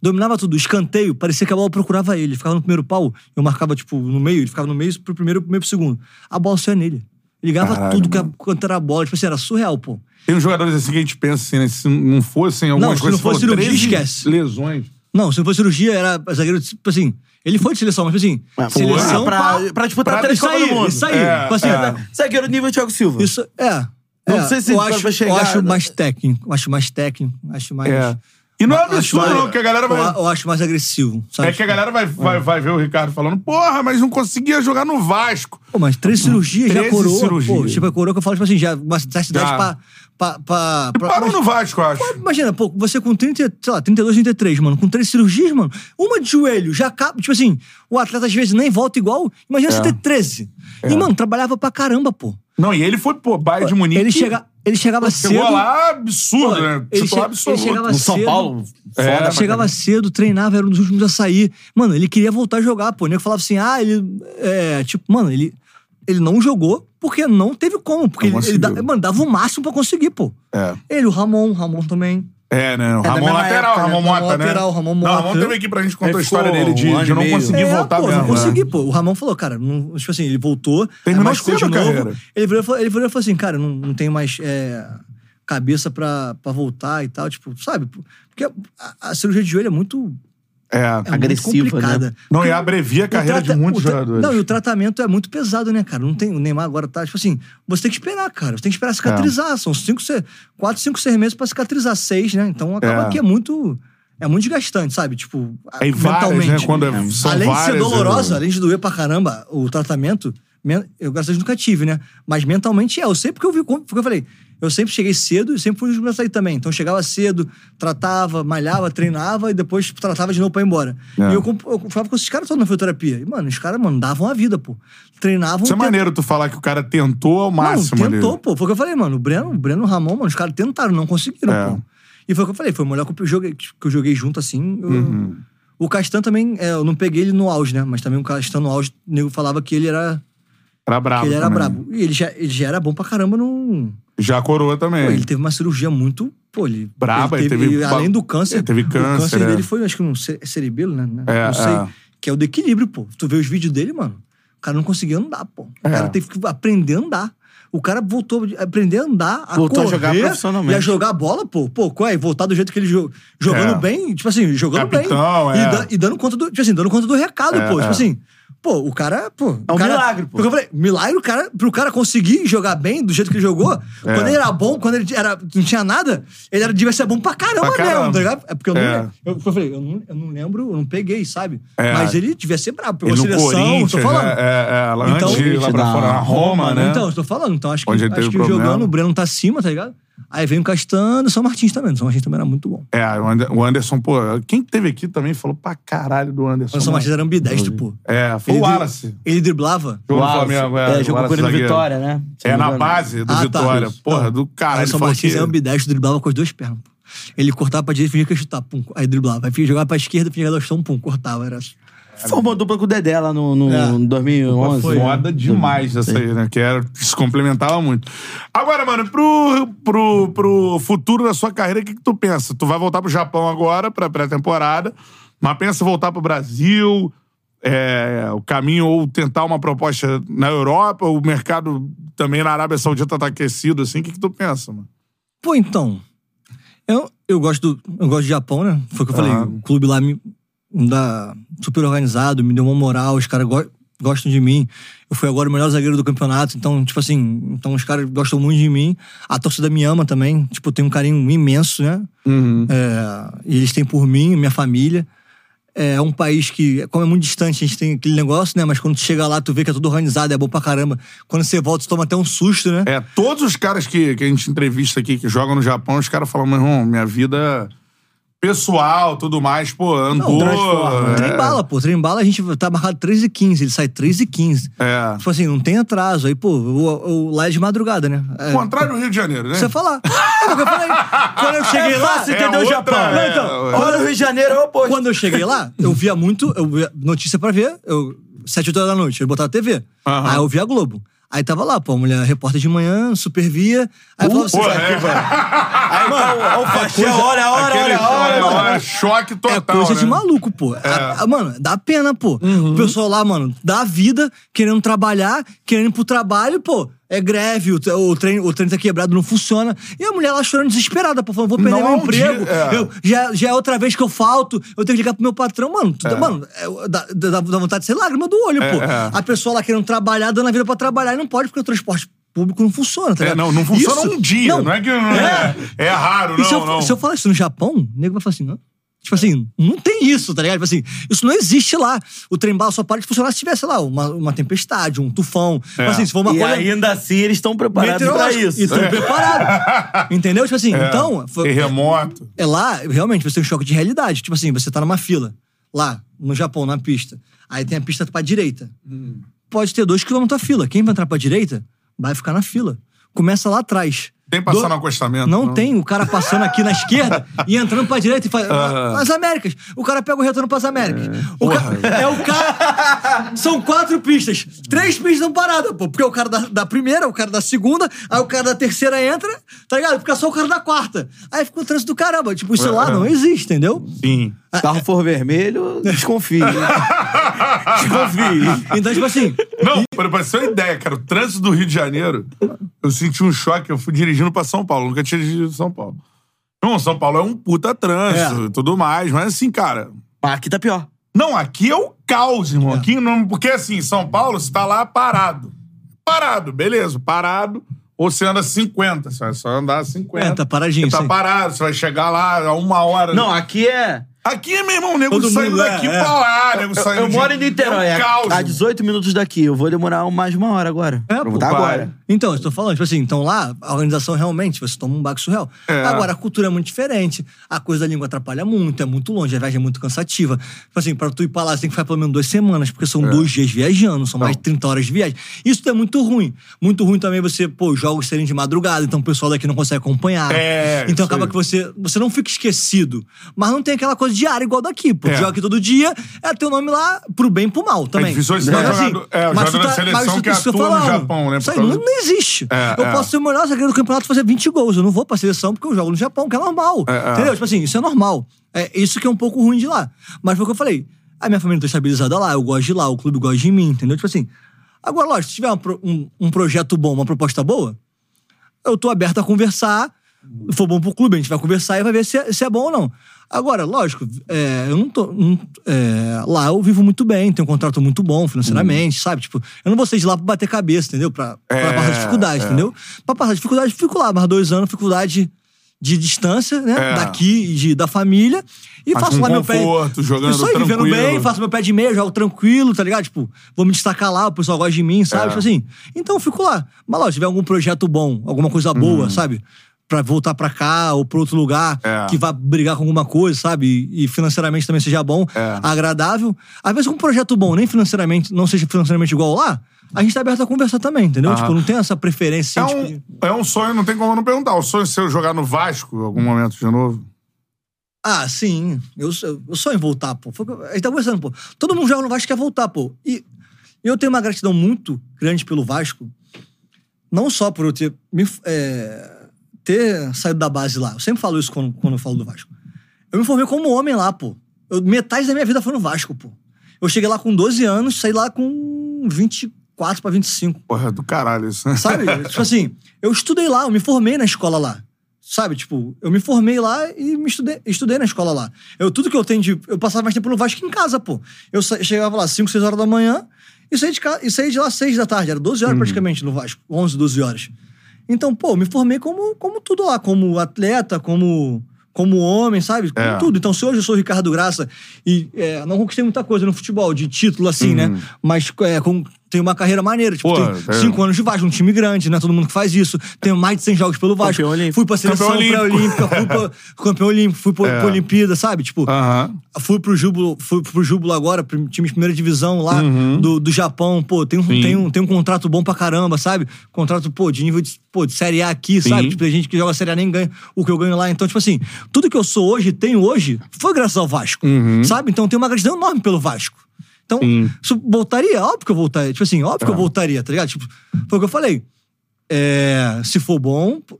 Dominava tudo, escanteio, parecia que a bola procurava ele. Ficava no primeiro pau, eu marcava, tipo, no meio, ele ficava no meio pro primeiro, pro meio pro segundo. A bola só ia nele. Ele ganhava Caralho, tudo mano. quanto era a bola. Tipo assim, era surreal, pô. Tem uns jogadores assim que a gente pensa assim, né? Se não fossem algumas Não, se coisas... não fosse você falou, cirurgia, 13 esquece. lesões. Não, se não fosse cirurgia, era zagueiro, tipo assim. Ele foi de seleção, mas tipo assim. Mas, seleção pra, pra, pra disputar pra- três Isso Copas aí, do Mundo. isso aí. É, tipo assim, é. Zagueiro nível Thiago Silva. Isso, é. Não é, sei se eu vai- acho, vai chegar- eu acho mais técnico. Acho mais técnico. Acho mais. É. E não é absurdo, não, que a galera vai... Eu, acho mais agressivo. Sabe? É que a galera vai, vai, vai ver o Ricardo falando, porra, mas não conseguia jogar no Vasco. Pô, mas três cirurgias já 13 coroa. cirurgias. Pô, tipo, a coroa que eu falo, tipo assim, já uma cidade Já. pra. Pra, pra, pra Parou mas- no Vasco, eu acho. Imagina, pô, você com 30, sei lá, 32, 33, mano, com três cirurgias, mano, uma de joelho, já acaba. Tipo assim, o atleta às vezes nem volta igual. Imagina você ter 13. É. E, mano, trabalhava pra caramba, pô. Não, e ele foi, pô, Bayern de Munique. Ele, chega, ele chegava Chegou cedo. lá, absurdo, Pô, né? ele che- absoluto. ele chegava No São cedo. Paulo, É, foda pra Chegava cedo, treinava, era um dos últimos a sair. Mano, ele queria voltar a jogar, pô. O nego falava assim, ah, ele. É, tipo, mano, ele, ele não jogou porque não teve como. Porque ele, ele mano, dava o máximo pra conseguir, pô. É. Ele, o Ramon, o Ramon também. É, né? O da Ramon lateral, época, né? Ramon Ramon Mota, né? lateral, Ramon Não, Ramon Mota. teve aqui pra gente contar a história dele de, um de não conseguir é, voltar pô, mesmo. não né? consegui, pô. O Ramon falou, cara, não, tipo assim, ele voltou, Terminou aí machucou de cedo a novo. Ele virou, e falou- ele virou e falou assim, cara, não, não tenho mais é, cabeça pra, pra voltar e tal, tipo, sabe? Porque a, a cirurgia de joelho é muito, É. é muito Agressiva, complicada. né? Não, Porque e abrevia a o carreira de muitos tra- jogadores. Não, e o tratamento é muito pesado, né, cara? Não tem, o Neymar agora tá, tipo assim, você tem que esperar, cara. Você tem que esperar cicatrizar. São cinco, quatro, cinco, seis meses pra cicatrizar. Seis, né? Então acaba É. que é muito... É muito desgastante, sabe? Tipo, É, e várias, mentalmente. né? Quando é- são além de ser várias, dolorosa, é. além de doer pra caramba, o tratamento, men- eu graças a Deus nunca tive, né? Mas mentalmente é. Eu sempre que eu vi, porque eu falei, eu sempre cheguei cedo e sempre fui nos sair também. Então chegava cedo, tratava, malhava, treinava e depois tratava de novo pra ir embora. É. E eu, eu falava com esses caras todos na fisioterapia. E, mano, os caras, mano, davam a vida, pô. Treinavam. Isso é maneiro tu falar que o cara tentou ao máximo não, ali. tentou, pô. Foi o que eu falei, mano. O Breno, o Breno o Ramon, mano, os caras tentaram, não conseguiram, É. pô. E foi o que eu falei, foi o melhor que eu joguei, que eu joguei junto, assim. eu- Uhum. O Castan também, é, eu não peguei ele no auge, né? Mas também o Castan no auge, o nego falava que ele era, Era brabo ele era também. brabo. E ele já, ele já era bom pra caramba no. Já coroa também. Pô, ele teve uma cirurgia muito. Pô, ele. Braba, ele ele teve- além do câncer. ele teve O câncer, câncer é. dele foi, acho que um ce- cerebelo, né? É, não sei. é. Que é o do equilíbrio, pô. Tu vê os vídeos dele, mano. O cara não conseguia andar, pô. O É. cara teve que aprender a andar. O cara voltou a aprender a andar, a Voltou a correr, jogar profissionalmente. E a jogar bola, pô. Pô, qual é? Voltar do jeito que ele jogou. Jogando É. bem, tipo assim, jogando Capitão, bem. é. E, da- e dando conta do. Tipo assim, dando conta do recado, É, pô. Tipo é. assim. Pô, o cara, pô. É um cara, milagre, pô. Porque eu falei, milagre o cara, pro cara conseguir jogar bem do jeito que ele jogou. É. Quando ele era bom, quando ele era, não tinha nada, ele era, devia ser bom pra caramba, Pra caramba. mesmo, tá ligado? É porque eu não, É. lembro. eu, eu falei, eu não, eu não lembro, eu não peguei, sabe? É. Mas ele devia ser brabo, pegou Ele seleção, tô falando. é, é, é, lá Então- antes, lá pra fora, na Roma, né? Então, eu tô falando. Então, acho que, acho que problema. jogando, o Breno tá acima, tá ligado? Aí vem o Castano, o São Martins também. O São Martins também era muito bom. É, o Ander- o Anderson, pô, quem teve aqui também falou pra caralho do Anderson. O São. Martins era ambidestro, pô. É, foi Ele o dri- Wallace. Ele driblava. Jogou no Wallace. Flamengo, é, É, o jogou com ele no. Vitória, né? É, na base do Ah, tá. Vitória. Isso. Porra, Não. do Aí caralho. o São Martins é ambidestro, driblava com as duas pernas. pô. Ele cortava pra direita e fingia que ia chutar, pum. Aí driblava. Aí jogava pra esquerda, fingia que ia dar o chão, pum, cortava. Era... Formou dupla com o Dedé lá no, no É. 2011. Foi, né? Foda demais essa aí, né? Que era, se complementava muito. Agora, mano, pro, pro, pro futuro da sua carreira, o que, que tu pensa? Tu vai voltar pro Japão agora, pra pré-temporada, mas pensa em voltar pro Brasil? é, o caminho ou tentar uma proposta na Europa, o mercado também na Arábia Saudita tá aquecido, assim. O que, que tu pensa, mano? Pô, então. Eu, eu gosto do. Eu gosto de Japão, né? Foi o que eu falei. Aham. O clube lá me, dá super organizado, me deu uma moral, os caras go- gostam de mim. Eu fui agora o melhor zagueiro do campeonato, então, tipo assim, então os caras gostam muito de mim. A torcida me ama também. Tipo, tem um carinho imenso, né? É, e eles têm por mim, minha família. É um país que, como é muito distante, a gente tem aquele negócio, né? Mas quando tu chega lá, tu vê que é tudo organizado, é bom pra caramba. Quando você volta, tu toma até um susto, né? É, todos os caras que, que a gente entrevista aqui, que jogam no Japão, os caras falam, meu irmão, minha vida pessoal, tudo mais, pô, andou. transforma, é, Trem bala, pô. Trem bala, a gente tá marcado 3 e 15 ele sai 3 e 15 É. Tipo assim, não tem atraso. Aí, pô, o, o- lá é de madrugada, né? É, Contrário do Rio de Janeiro, né? Você falar. [laughs] É o que eu falei. Quando eu cheguei É lá. fácil é entender o Japão. é, Não, então, é. Olha o Rio de Janeiro, é o oposto. Quando eu cheguei lá, eu via muito. Eu via notícia pra ver. Eu, 7 horas da noite, eu botava a TV. Aham. Aí eu via a Globo. Aí tava lá, pô, a mulher repórter de manhã, super via. Aí eu falava assim. Porra, [laughs] "Isso aqui, é. velho, Aí tá o, o faixinha, olha a hora, Aquele olha a hora. olha, mano. olha, choque total, É coisa de né? maluco, pô. A- a- mano, dá pena, pô. Uhum. O pessoal lá, mano, dá vida, querendo trabalhar, querendo ir pro trabalho, pô. É greve, o, o, trem, o trem tá quebrado, não funciona. E a mulher lá chorando desesperada, pô, falando, vou perder Não, meu um emprego. é. Eu, já, já é outra vez que eu falto, eu tenho que ligar pro meu patrão. Mano, tudo, mano é, dá, dá, vontade de ser lágrima do olho, pô. é. A pessoa lá querendo trabalhar, dando a vida pra trabalhar, e não pode porque o transporte público não funciona, tá É, ligado? não, não funciona Isso- um dia, não, é que não é, é raro, e se não, eu, não. se eu falar isso no Japão, o nego vai falar assim, não. Tipo assim, não tem isso, tá ligado? Tipo assim, isso não existe lá. O trem bala só para de funcionar se tivesse lá uma, uma tempestade, um tufão. Tipo assim, se for uma E coisa. ainda assim eles estão preparados pra isso. E estão preparados. [laughs] Entendeu? Tipo assim, então. foi- Terremoto. é lá, realmente, você tem um choque de realidade. Tipo assim, você tá numa fila, lá, no Japão, na pista. Aí tem a pista pra direita. Pode ter dois quilômetros a fila. Quem vai entrar pra direita, vai ficar na fila. Começa lá atrás. Tem passar Do- no acostamento? Não, tem o cara passando aqui na esquerda [laughs] e entrando pra direita e faz. As Américas. O cara pega o retorno pras Américas. O ca- É o cara. São quatro pistas. Três pistas estão paradas, pô. Porque o cara da, da primeira, o cara da segunda, aí o cara da terceira entra, tá ligado? Fica só o cara da quarta. Aí fica o trânsito do caramba. Tipo, isso lá não existe, entendeu? Sim. Se o carro for vermelho, desconfie. [laughs] desconfie. Então, tipo assim. Não, pra, pra você ter uma ideia, cara, o trânsito do Rio de Janeiro, eu senti um choque, eu fui dirigindo pra São Paulo, nunca tinha dirigido São Paulo. Irmão, São Paulo é um puta trânsito e tudo mais, mas assim, cara. Mas aqui tá pior. Não, aqui é o caos, irmão. Aqui não. Porque assim, São Paulo, você tá lá parado. Parado, beleza, parado. Ou você anda 50, você vai só andar 50. É, tá paradinho, Você tá sim. parado, você vai chegar lá a uma hora. Não, aqui é. Aqui, meu irmão, o nego Todo saindo mundo, é, daqui é. pra lá, nego Eu, saindo eu de- moro em Niterói, É um caos. a 18 minutos daqui. Eu vou demorar mais de uma hora agora. É, pra pô, voltar vai. agora. Então, eu tô falando, tipo assim, então lá, a organização realmente, você toma um baque surreal. É. Agora, a cultura é muito diferente, a coisa da língua atrapalha muito, é muito longe, a viagem é muito cansativa. Tipo assim, pra tu ir pra lá, você tem que ficar pelo menos duas semanas, porque são dois dias viajando, são mais de 30 horas de viagem. Isso é muito ruim. Muito ruim também você, pô, os jogos serem de madrugada, então o pessoal daqui não consegue acompanhar. É, então acaba que você, você não fica esquecido, mas não tem aquela coisa diária igual daqui, pô. É. Joga aqui todo dia, é teu nome lá pro bem e pro mal também. difícil hoje você Mas, tá assim, jogando- é, mas jogador tu da seleção mas que atua no falando. Japão, né, Isso aí não, não existe. É, eu é. posso ser o melhor zagueiro do campeonato e fazer 20 gols. Eu não vou pra seleção porque eu jogo no Japão, que é normal. É, é. Entendeu? Tipo assim, isso é normal. É isso que é um pouco ruim de lá. Mas foi o que eu falei. A minha família tá estabilizada lá, eu gosto de lá, o clube gosta de mim, entendeu? Tipo assim. Agora, lógico, se tiver um, um- um projeto bom, uma proposta boa, eu tô aberto a conversar. Se for bom pro clube, a gente vai conversar e vai ver se é, se é bom ou não. Agora, lógico, é, eu não tô. não- é, lá eu vivo muito bem, tenho um contrato muito bom financeiramente, sabe? Tipo, eu não vou sair de lá pra bater cabeça, entendeu? Pra, pra É, passar dificuldade, é. entendeu? Pra passar dificuldade, fico lá, mais dois anos, dificuldade de distância, né? É. Daqui, de, da família. E Mas faço com lá meu pé. conforto, jogando Isso aí, vivendo bem, faço meu pé de meia, jogo tranquilo, tá ligado? Tipo, vou me destacar lá, o pessoal gosta de mim, sabe? É. Tipo assim. Então eu fico lá. Mas, lógico, se tiver algum projeto bom, alguma coisa boa, sabe? Pra voltar pra cá ou pra outro lugar. É. que vá brigar com alguma coisa, sabe? E, financeiramente também seja bom, É. agradável. Às vezes, um projeto bom, nem financeiramente, não seja financeiramente igual lá, a gente tá aberto a conversar também, entendeu? Tipo, não tem essa preferência. É um, tipo, é um sonho, não tem como não perguntar. O sonho seu jogar no Vasco em algum momento de novo? Ah, sim. Eu, eu sonho em voltar, pô. A gente tá conversando, pô. Todo mundo joga no Vasco e quer voltar, pô. E eu tenho uma gratidão muito grande pelo Vasco. Não só por eu ter, me, é, ter saído da base lá. Eu sempre falo isso quando, quando eu falo do Vasco. Eu me formei como homem lá, pô. Eu- metade da minha vida foi no Vasco, pô. Eu cheguei lá com 12 anos, saí lá com 24 pra 25. Porra, do caralho isso. né? Sabe? [laughs] tipo assim, eu estudei lá, eu me formei na escola lá. Sabe? Tipo, eu me formei lá e me estudei, estudei na escola lá. Eu, tudo que eu tenho de. Eu passava mais tempo no Vasco que em casa, pô. Eu chegava lá 5, 6 horas da manhã e saí de, casa, e saí de lá 6 da tarde. Era 12 horas praticamente no Vasco. 11, 12 horas. Então, pô, me formei como, como tudo lá, como atleta, como, como homem, sabe? Como É. tudo. Então, se hoje eu sou o Ricardo Graça e é, não conquistei muita coisa no futebol, de título, assim, né? Mas é, com, tenho uma carreira maneira. Tipo, Pô, tenho é. cinco anos de Vasco, um time grande, não é todo mundo que faz isso. Tenho mais de 100 jogos pelo Vasco. Campeão olímpico. Fui pra seleção pré-olímpica, fui pra [laughs] campeão olímpico, fui pra, É. pra Olimpíada, sabe? Tipo, Aham. fui pro Júbilo, fui pro Júbilo agora, time de primeira divisão lá Uhum. do, do Japão. Pô, tem um, tem, um, tem um contrato bom pra caramba, sabe? Contrato, pô, de nível de, pô, de Série A aqui, Sim. sabe? Tipo, tem gente que joga Série A nem ganha o que eu ganho lá. Então, tipo assim, tudo que eu sou hoje, tenho hoje, foi graças ao Vasco, sabe? Então, eu tenho uma gratidão enorme pelo Vasco. Então, Uhum. Sim. isso voltaria, óbvio que eu voltaria. Tipo assim, óbvio que eu voltaria, tá ligado? Tipo, foi o que eu falei. É, se for bom, p-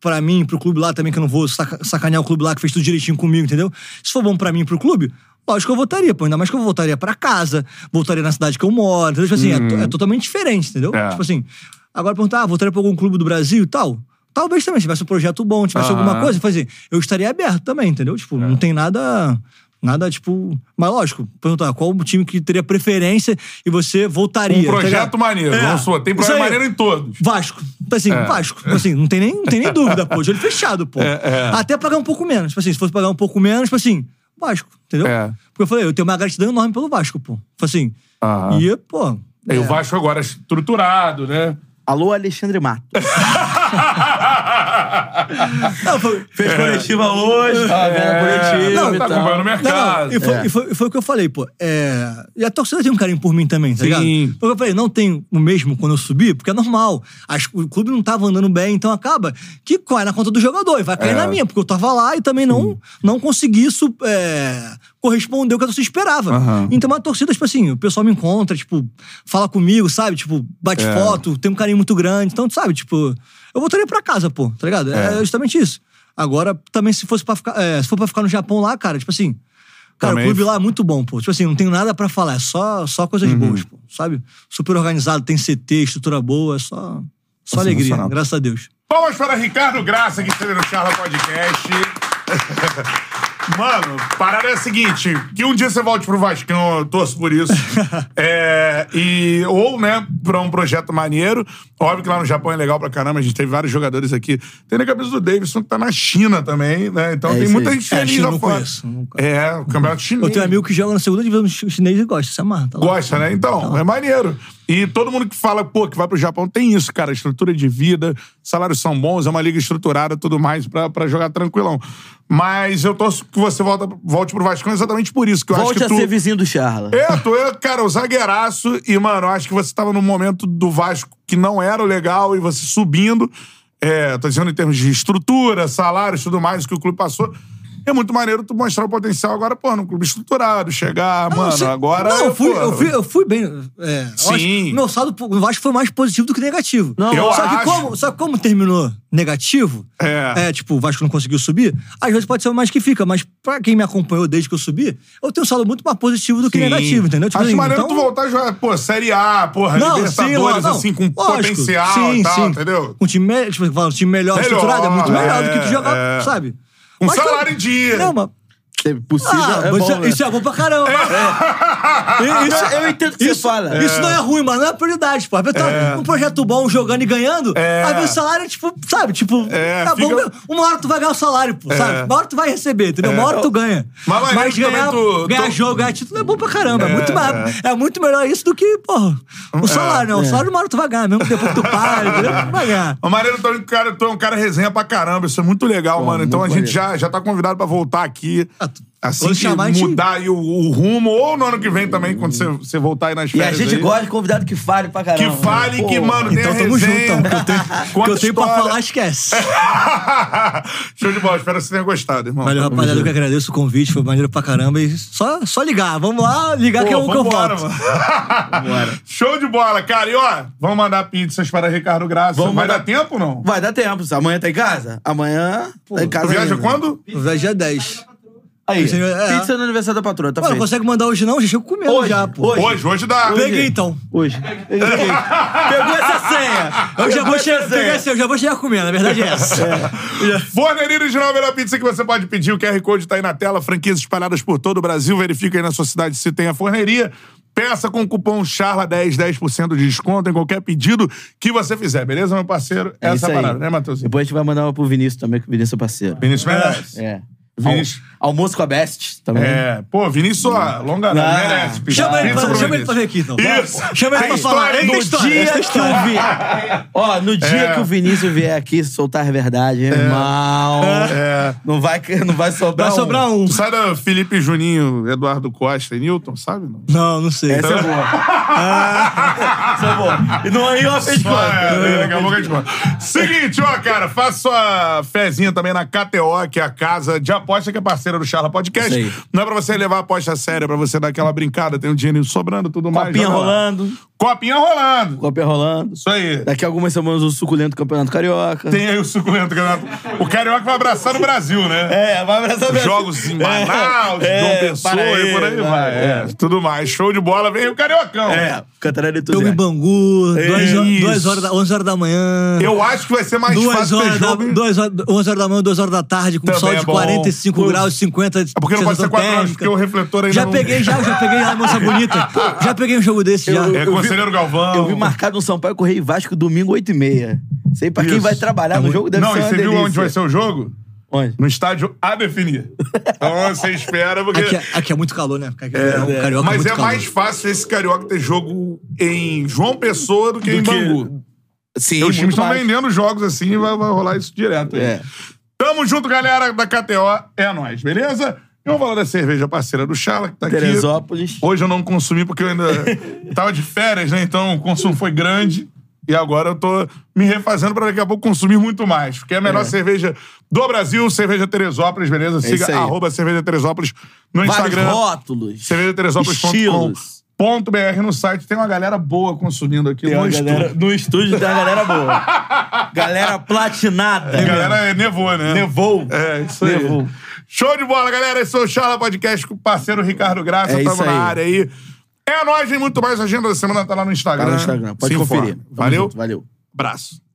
pra mim, pro clube lá também, que eu não vou saca- sacanear o clube lá que fez tudo direitinho comigo, entendeu? Se for bom pra mim pro clube, lógico que eu voltaria, pô. Ainda mais que eu voltaria pra casa, voltaria na cidade que eu moro, entendeu? Tipo assim, é to- é, totalmente diferente, entendeu? É. Tipo assim, agora perguntar, ah, voltaria pra algum clube do Brasil e tal? Talvez também, se tivesse um projeto bom, tivesse Aham. alguma coisa, fazer, eu estaria aberto também, entendeu? Tipo, não tem nada. Nada, tipo. Mas lógico, perguntar qual o time que teria preferência e você voltaria. Um tá projeto ligado? maneiro. É, Vamos supor, tem projeto maneiro em todos. Vasco. Então, Assim, É. Vasco. Assim, não tem nem, não tem nem dúvida, pô. De olho fechado, pô. É, é. Até pagar um pouco menos. Tipo assim, se fosse pagar um pouco menos, tipo assim, Vasco, entendeu? É. Porque eu falei, eu tenho uma gratidão enorme pelo Vasco, pô. Tipo assim. Aham. E, pô. E o Vasco agora é estruturado, né? Alô, Alexandre Mato. [laughs] Não, foi, Fez coletiva hoje, tava vendo a coletiva Não, tá tal. acompanhando o Não, mercado. não, e foi, É. e foi, e foi o que eu falei, pô. É, e a torcida tem um carinho por mim também, tá Sim. ligado? Porque eu falei, não tem o mesmo quando eu subi, porque é normal. As- o clube não tava andando bem, então acaba que cai na conta do jogador e vai cair É. na minha, porque eu tava lá e também não, não consegui su- corresponder ao que a torcida esperava. Aham. Então a torcida, tipo assim, o pessoal me encontra, tipo, fala comigo, sabe? Tipo, bate É. foto, tem um carinho muito grande. Então, sabe, tipo, eu voltaria pra casa, pô, tá ligado? É, É. justamente isso. Agora, também, se fosse pra ficar. é, se for pra ficar no Japão lá, cara, tipo assim. Cara, Também. o clube lá é muito bom, pô. Tipo assim, não tenho nada pra falar, é só, só coisas Uhum. boas, pô. Sabe? Super organizado, tem CT, estrutura boa, é só. Só alegria, sensacional. graças a Deus. Palmas para Ricardo Graça, que esteve no Charla Podcast. [laughs] Mano, parada é a seguinte: que um dia você volte pro Vascão, eu torço por isso. [laughs] É, e, ou, né, pra um projeto maneiro. Óbvio que lá no Japão é legal pra caramba, a gente teve vários jogadores aqui. Tem na cabeça do Davidson que tá na China também, né? Então É tem muita aí. gente É, feliz lá fora. conheço, nunca. É, o campeonato chinês. Eu tenho um amigo que joga na segunda divisão chi- chinês e gosta, se amarra. Tá lá. Gosta, né? Então, é maneiro. E todo mundo que fala, pô, que vai pro Japão tem isso, cara. Estrutura de vida, salários são bons, é uma liga estruturada tudo mais pra, pra jogar tranquilão. Mas eu torço que você volta, volte pro Vasco exatamente por isso, que eu Volte acho a que tu... ser vizinho do Charla. É, tu é, cara, o zagueiraço. E, mano, eu acho que você tava num momento do Vasco que não era o legal e você subindo. É, tô dizendo em termos de estrutura, salários e tudo mais que o clube passou. É muito maneiro tu mostrar o potencial agora, pô, num clube estruturado, chegar, mano, Não, agora. Não, eu fui, pô, eu fui, eu fui bem. É, eu Sim. acho que meu saldo no Vasco foi mais positivo do que negativo. Não, Eu só, que acho. como, só que como terminou negativo, É. tipo, o Vasco não conseguiu subir, às vezes pode ser o mais que fica, mas pra quem me acompanhou desde que eu subi, eu tenho um saldo muito mais positivo do que Sim. negativo, entendeu? Tipo Acho assim, maneiro então- tu voltar a jogar, pô, Série A, porra, Não, Libertadores, sim, não, assim, com lógico, potencial sim, e tal, sim. entendeu? Um time, me- tipo, um time melhor, Melhor, estruturado, é muito melhor do que é, tu jogar, é. sabe? Com Mas salário em dia. Não, mas... É possível, Ah, é mas bom, isso, né? isso é bom pra caramba. [laughs] Isso, eu entendo o que Isso, você fala. isso não é ruim, mas não é prioridade, pô. Tá um projeto bom, jogando e ganhando, É. vezes o salário é tipo, sabe, tipo, É, tá bom, fica- uma hora tu vai ganhar o salário, pô, sabe? Uma hora tu vai receber, entendeu? Uma hora tu ganha. Mas Mas também ganhar, tu- ganhar tu- jogo, ganhar título é bom pra caramba. É, muito, mais, é muito melhor isso do que, porra, o salário, né? O salário uma hora tu vai ganhar, mesmo que depois que tu para, entendeu? [laughs] Tu vai ganhar. O Maneiro também, cara, tu é um cara resenha pra caramba, isso é muito legal, mano. Então a muito gente já, já tá convidado pra voltar aqui. Ah, tu- Assim quando que chamar, gente- mudar aí o, o rumo, ou no ano que vem também, quando você, você voltar aí nas E a férias. gente aí. gosta de convidado que fale pra caramba. Que fale, que, Pô, mano, Então tenha tamo junto, resenha. então. O que eu tenho, o [laughs] que eu tenho pra falar, esquece. [laughs] Show de bola, espero que você tenha gostado, irmão. Valeu, rapaziada, eu que agradeço o convite, foi maneiro pra caramba. E só, só ligar, vamos lá, ligar que, eu, que eu volto. mano. [laughs] Show de bola, cara. E ó, vamos mandar pizzas para Ricardo Graça. Vamos Vai mandar- dar tempo ou não? Vai dar tempo. Amanhã tá em casa? Amanhã tá em casa Tu viaja ainda. quando? Eu viajo dia 10. Aí, Pizza é. pizza no aniversário da patroa, tá feito. consegue mandar hoje não? Já chego comendo Hoje, já, pô. hoje. Hoje, hoje dá. Peguei então. Hoje. Peguei. [laughs] Pegou essa senha. Eu já, vou essa chegar, senha. peguei assim, eu já vou chegar comendo, a verdade é [laughs] essa. Forneria Original, a melhor pizza que você pode pedir. O QR Code tá aí na tela. Franquias espalhadas por todo o Brasil. Verifica aí na sua cidade se tem a forneria. Peça com o cupom CHARLA10, 10% de desconto em qualquer pedido que você fizer, beleza, meu parceiro? É Essa isso é a aí. parada, né, Matheus? Depois a gente vai mandar uma pro Vinícius também, que o Vinícius é parceiro. Vinícius merece. É. Vinícius. Al- almoço com a Best também. É, pô, Vinícius, ó, longa Ah, merece. pizza. Chama ele pra- chama ele pra vir aqui, então. Isso. Chama ele pra falar. No história, dia essa que eu vi. [laughs] Ó, no dia É. que o Vinícius vier aqui soltar a verdade, irmão. É. Não, vai, não vai sobrar. Vai sobrar um. Tu sabe da Felipe Juninho, Eduardo Costa e Newton, sabe? Não? Não, não sei. Essa é boa. [laughs] Essa é boa. E não aí uma fez conta. é, daqui a pouco a gente conta. Seguinte, ó, cara, faça sua fezinha também na KTO, que é a casa de aposta que é parceira do Charla Podcast. Aí. Não é pra você levar a aposta séria, é pra você dar aquela brincada, tem um dinheiro sobrando tudo mais. Copinha rolando. Copinha rolando. Copinha rolando. Isso aí. Daqui a algumas semanas o suculento Campeonato Carioca. Tem aí o suculento campeonato. O Carioca vai abraçar no Brasil, né? É, vai abraçar o Jogos em Manaus, É, João Pessoa Paraíba, e por aí vai. é. É, tudo mais. Show de bola. Vem o Cariocão. É, Cantarelli tudo. Jogo em Bangu, duas, Isso. horas- duas horas da, 11 horas da manhã. Eu acho que vai ser mais Duas fácil ter horas, da, jogo. em- duas horas, 11 horas da manhã, 2 horas da tarde, com Também sol é de bom. 45 Pô. graus, 50 de É porque não pode ser sensação 4 horas, térmica. porque o refletor ainda Já não... peguei, já, já peguei a moça bonita. [laughs] Já peguei um jogo desse já. É, Conselheiro Galvão. Eu vi marcado no São Paulo Correio e Vasco domingo 8 e meia. Sei pra quem Isso. vai trabalhar no jogo deve Não, ser e uma você viu delícia. onde vai ser o jogo? Onde? No estádio a definir. Então você espera, porque... Aqui, é- aqui é muito calor, né? Aqui, É, é, carioca mas muito é calor. mais fácil esse Carioca ter jogo em João Pessoa do que em que- Bangu. Sim, os times estão vendendo jogos assim e vai, vai rolar isso direto. aí. É. Tamo junto, galera da KTO. É nóis, beleza? E vamos falar da cerveja parceira do Charla, que tá aqui. Teresópolis. Hoje eu não consumi porque eu ainda [laughs] tava de férias, né? Então o consumo foi grande. E agora eu tô me refazendo pra daqui a pouco consumir muito mais. Porque é a melhor cerveja do Brasil, cerveja Teresópolis, beleza? É Siga aí. arroba cerveja Teresópolis no Vários Instagram. rótulos. cervejateresópolis.com.br no site. Tem uma galera boa consumindo aqui Tem no estúdio. galera, no estúdio tem uma galera boa. [laughs] galera platinada. A galera nevou, né? Nevou. É, isso aí. Nevou. Show de bola, galera. Esse é o Charla Podcast com o parceiro Ricardo Graça. É Tamo na área aí. É nóis, tem muito mais. A agenda da semana tá lá no Instagram. Tá no Instagram. Pode Se conferir. Valeu. junto, Valeu. Abraço.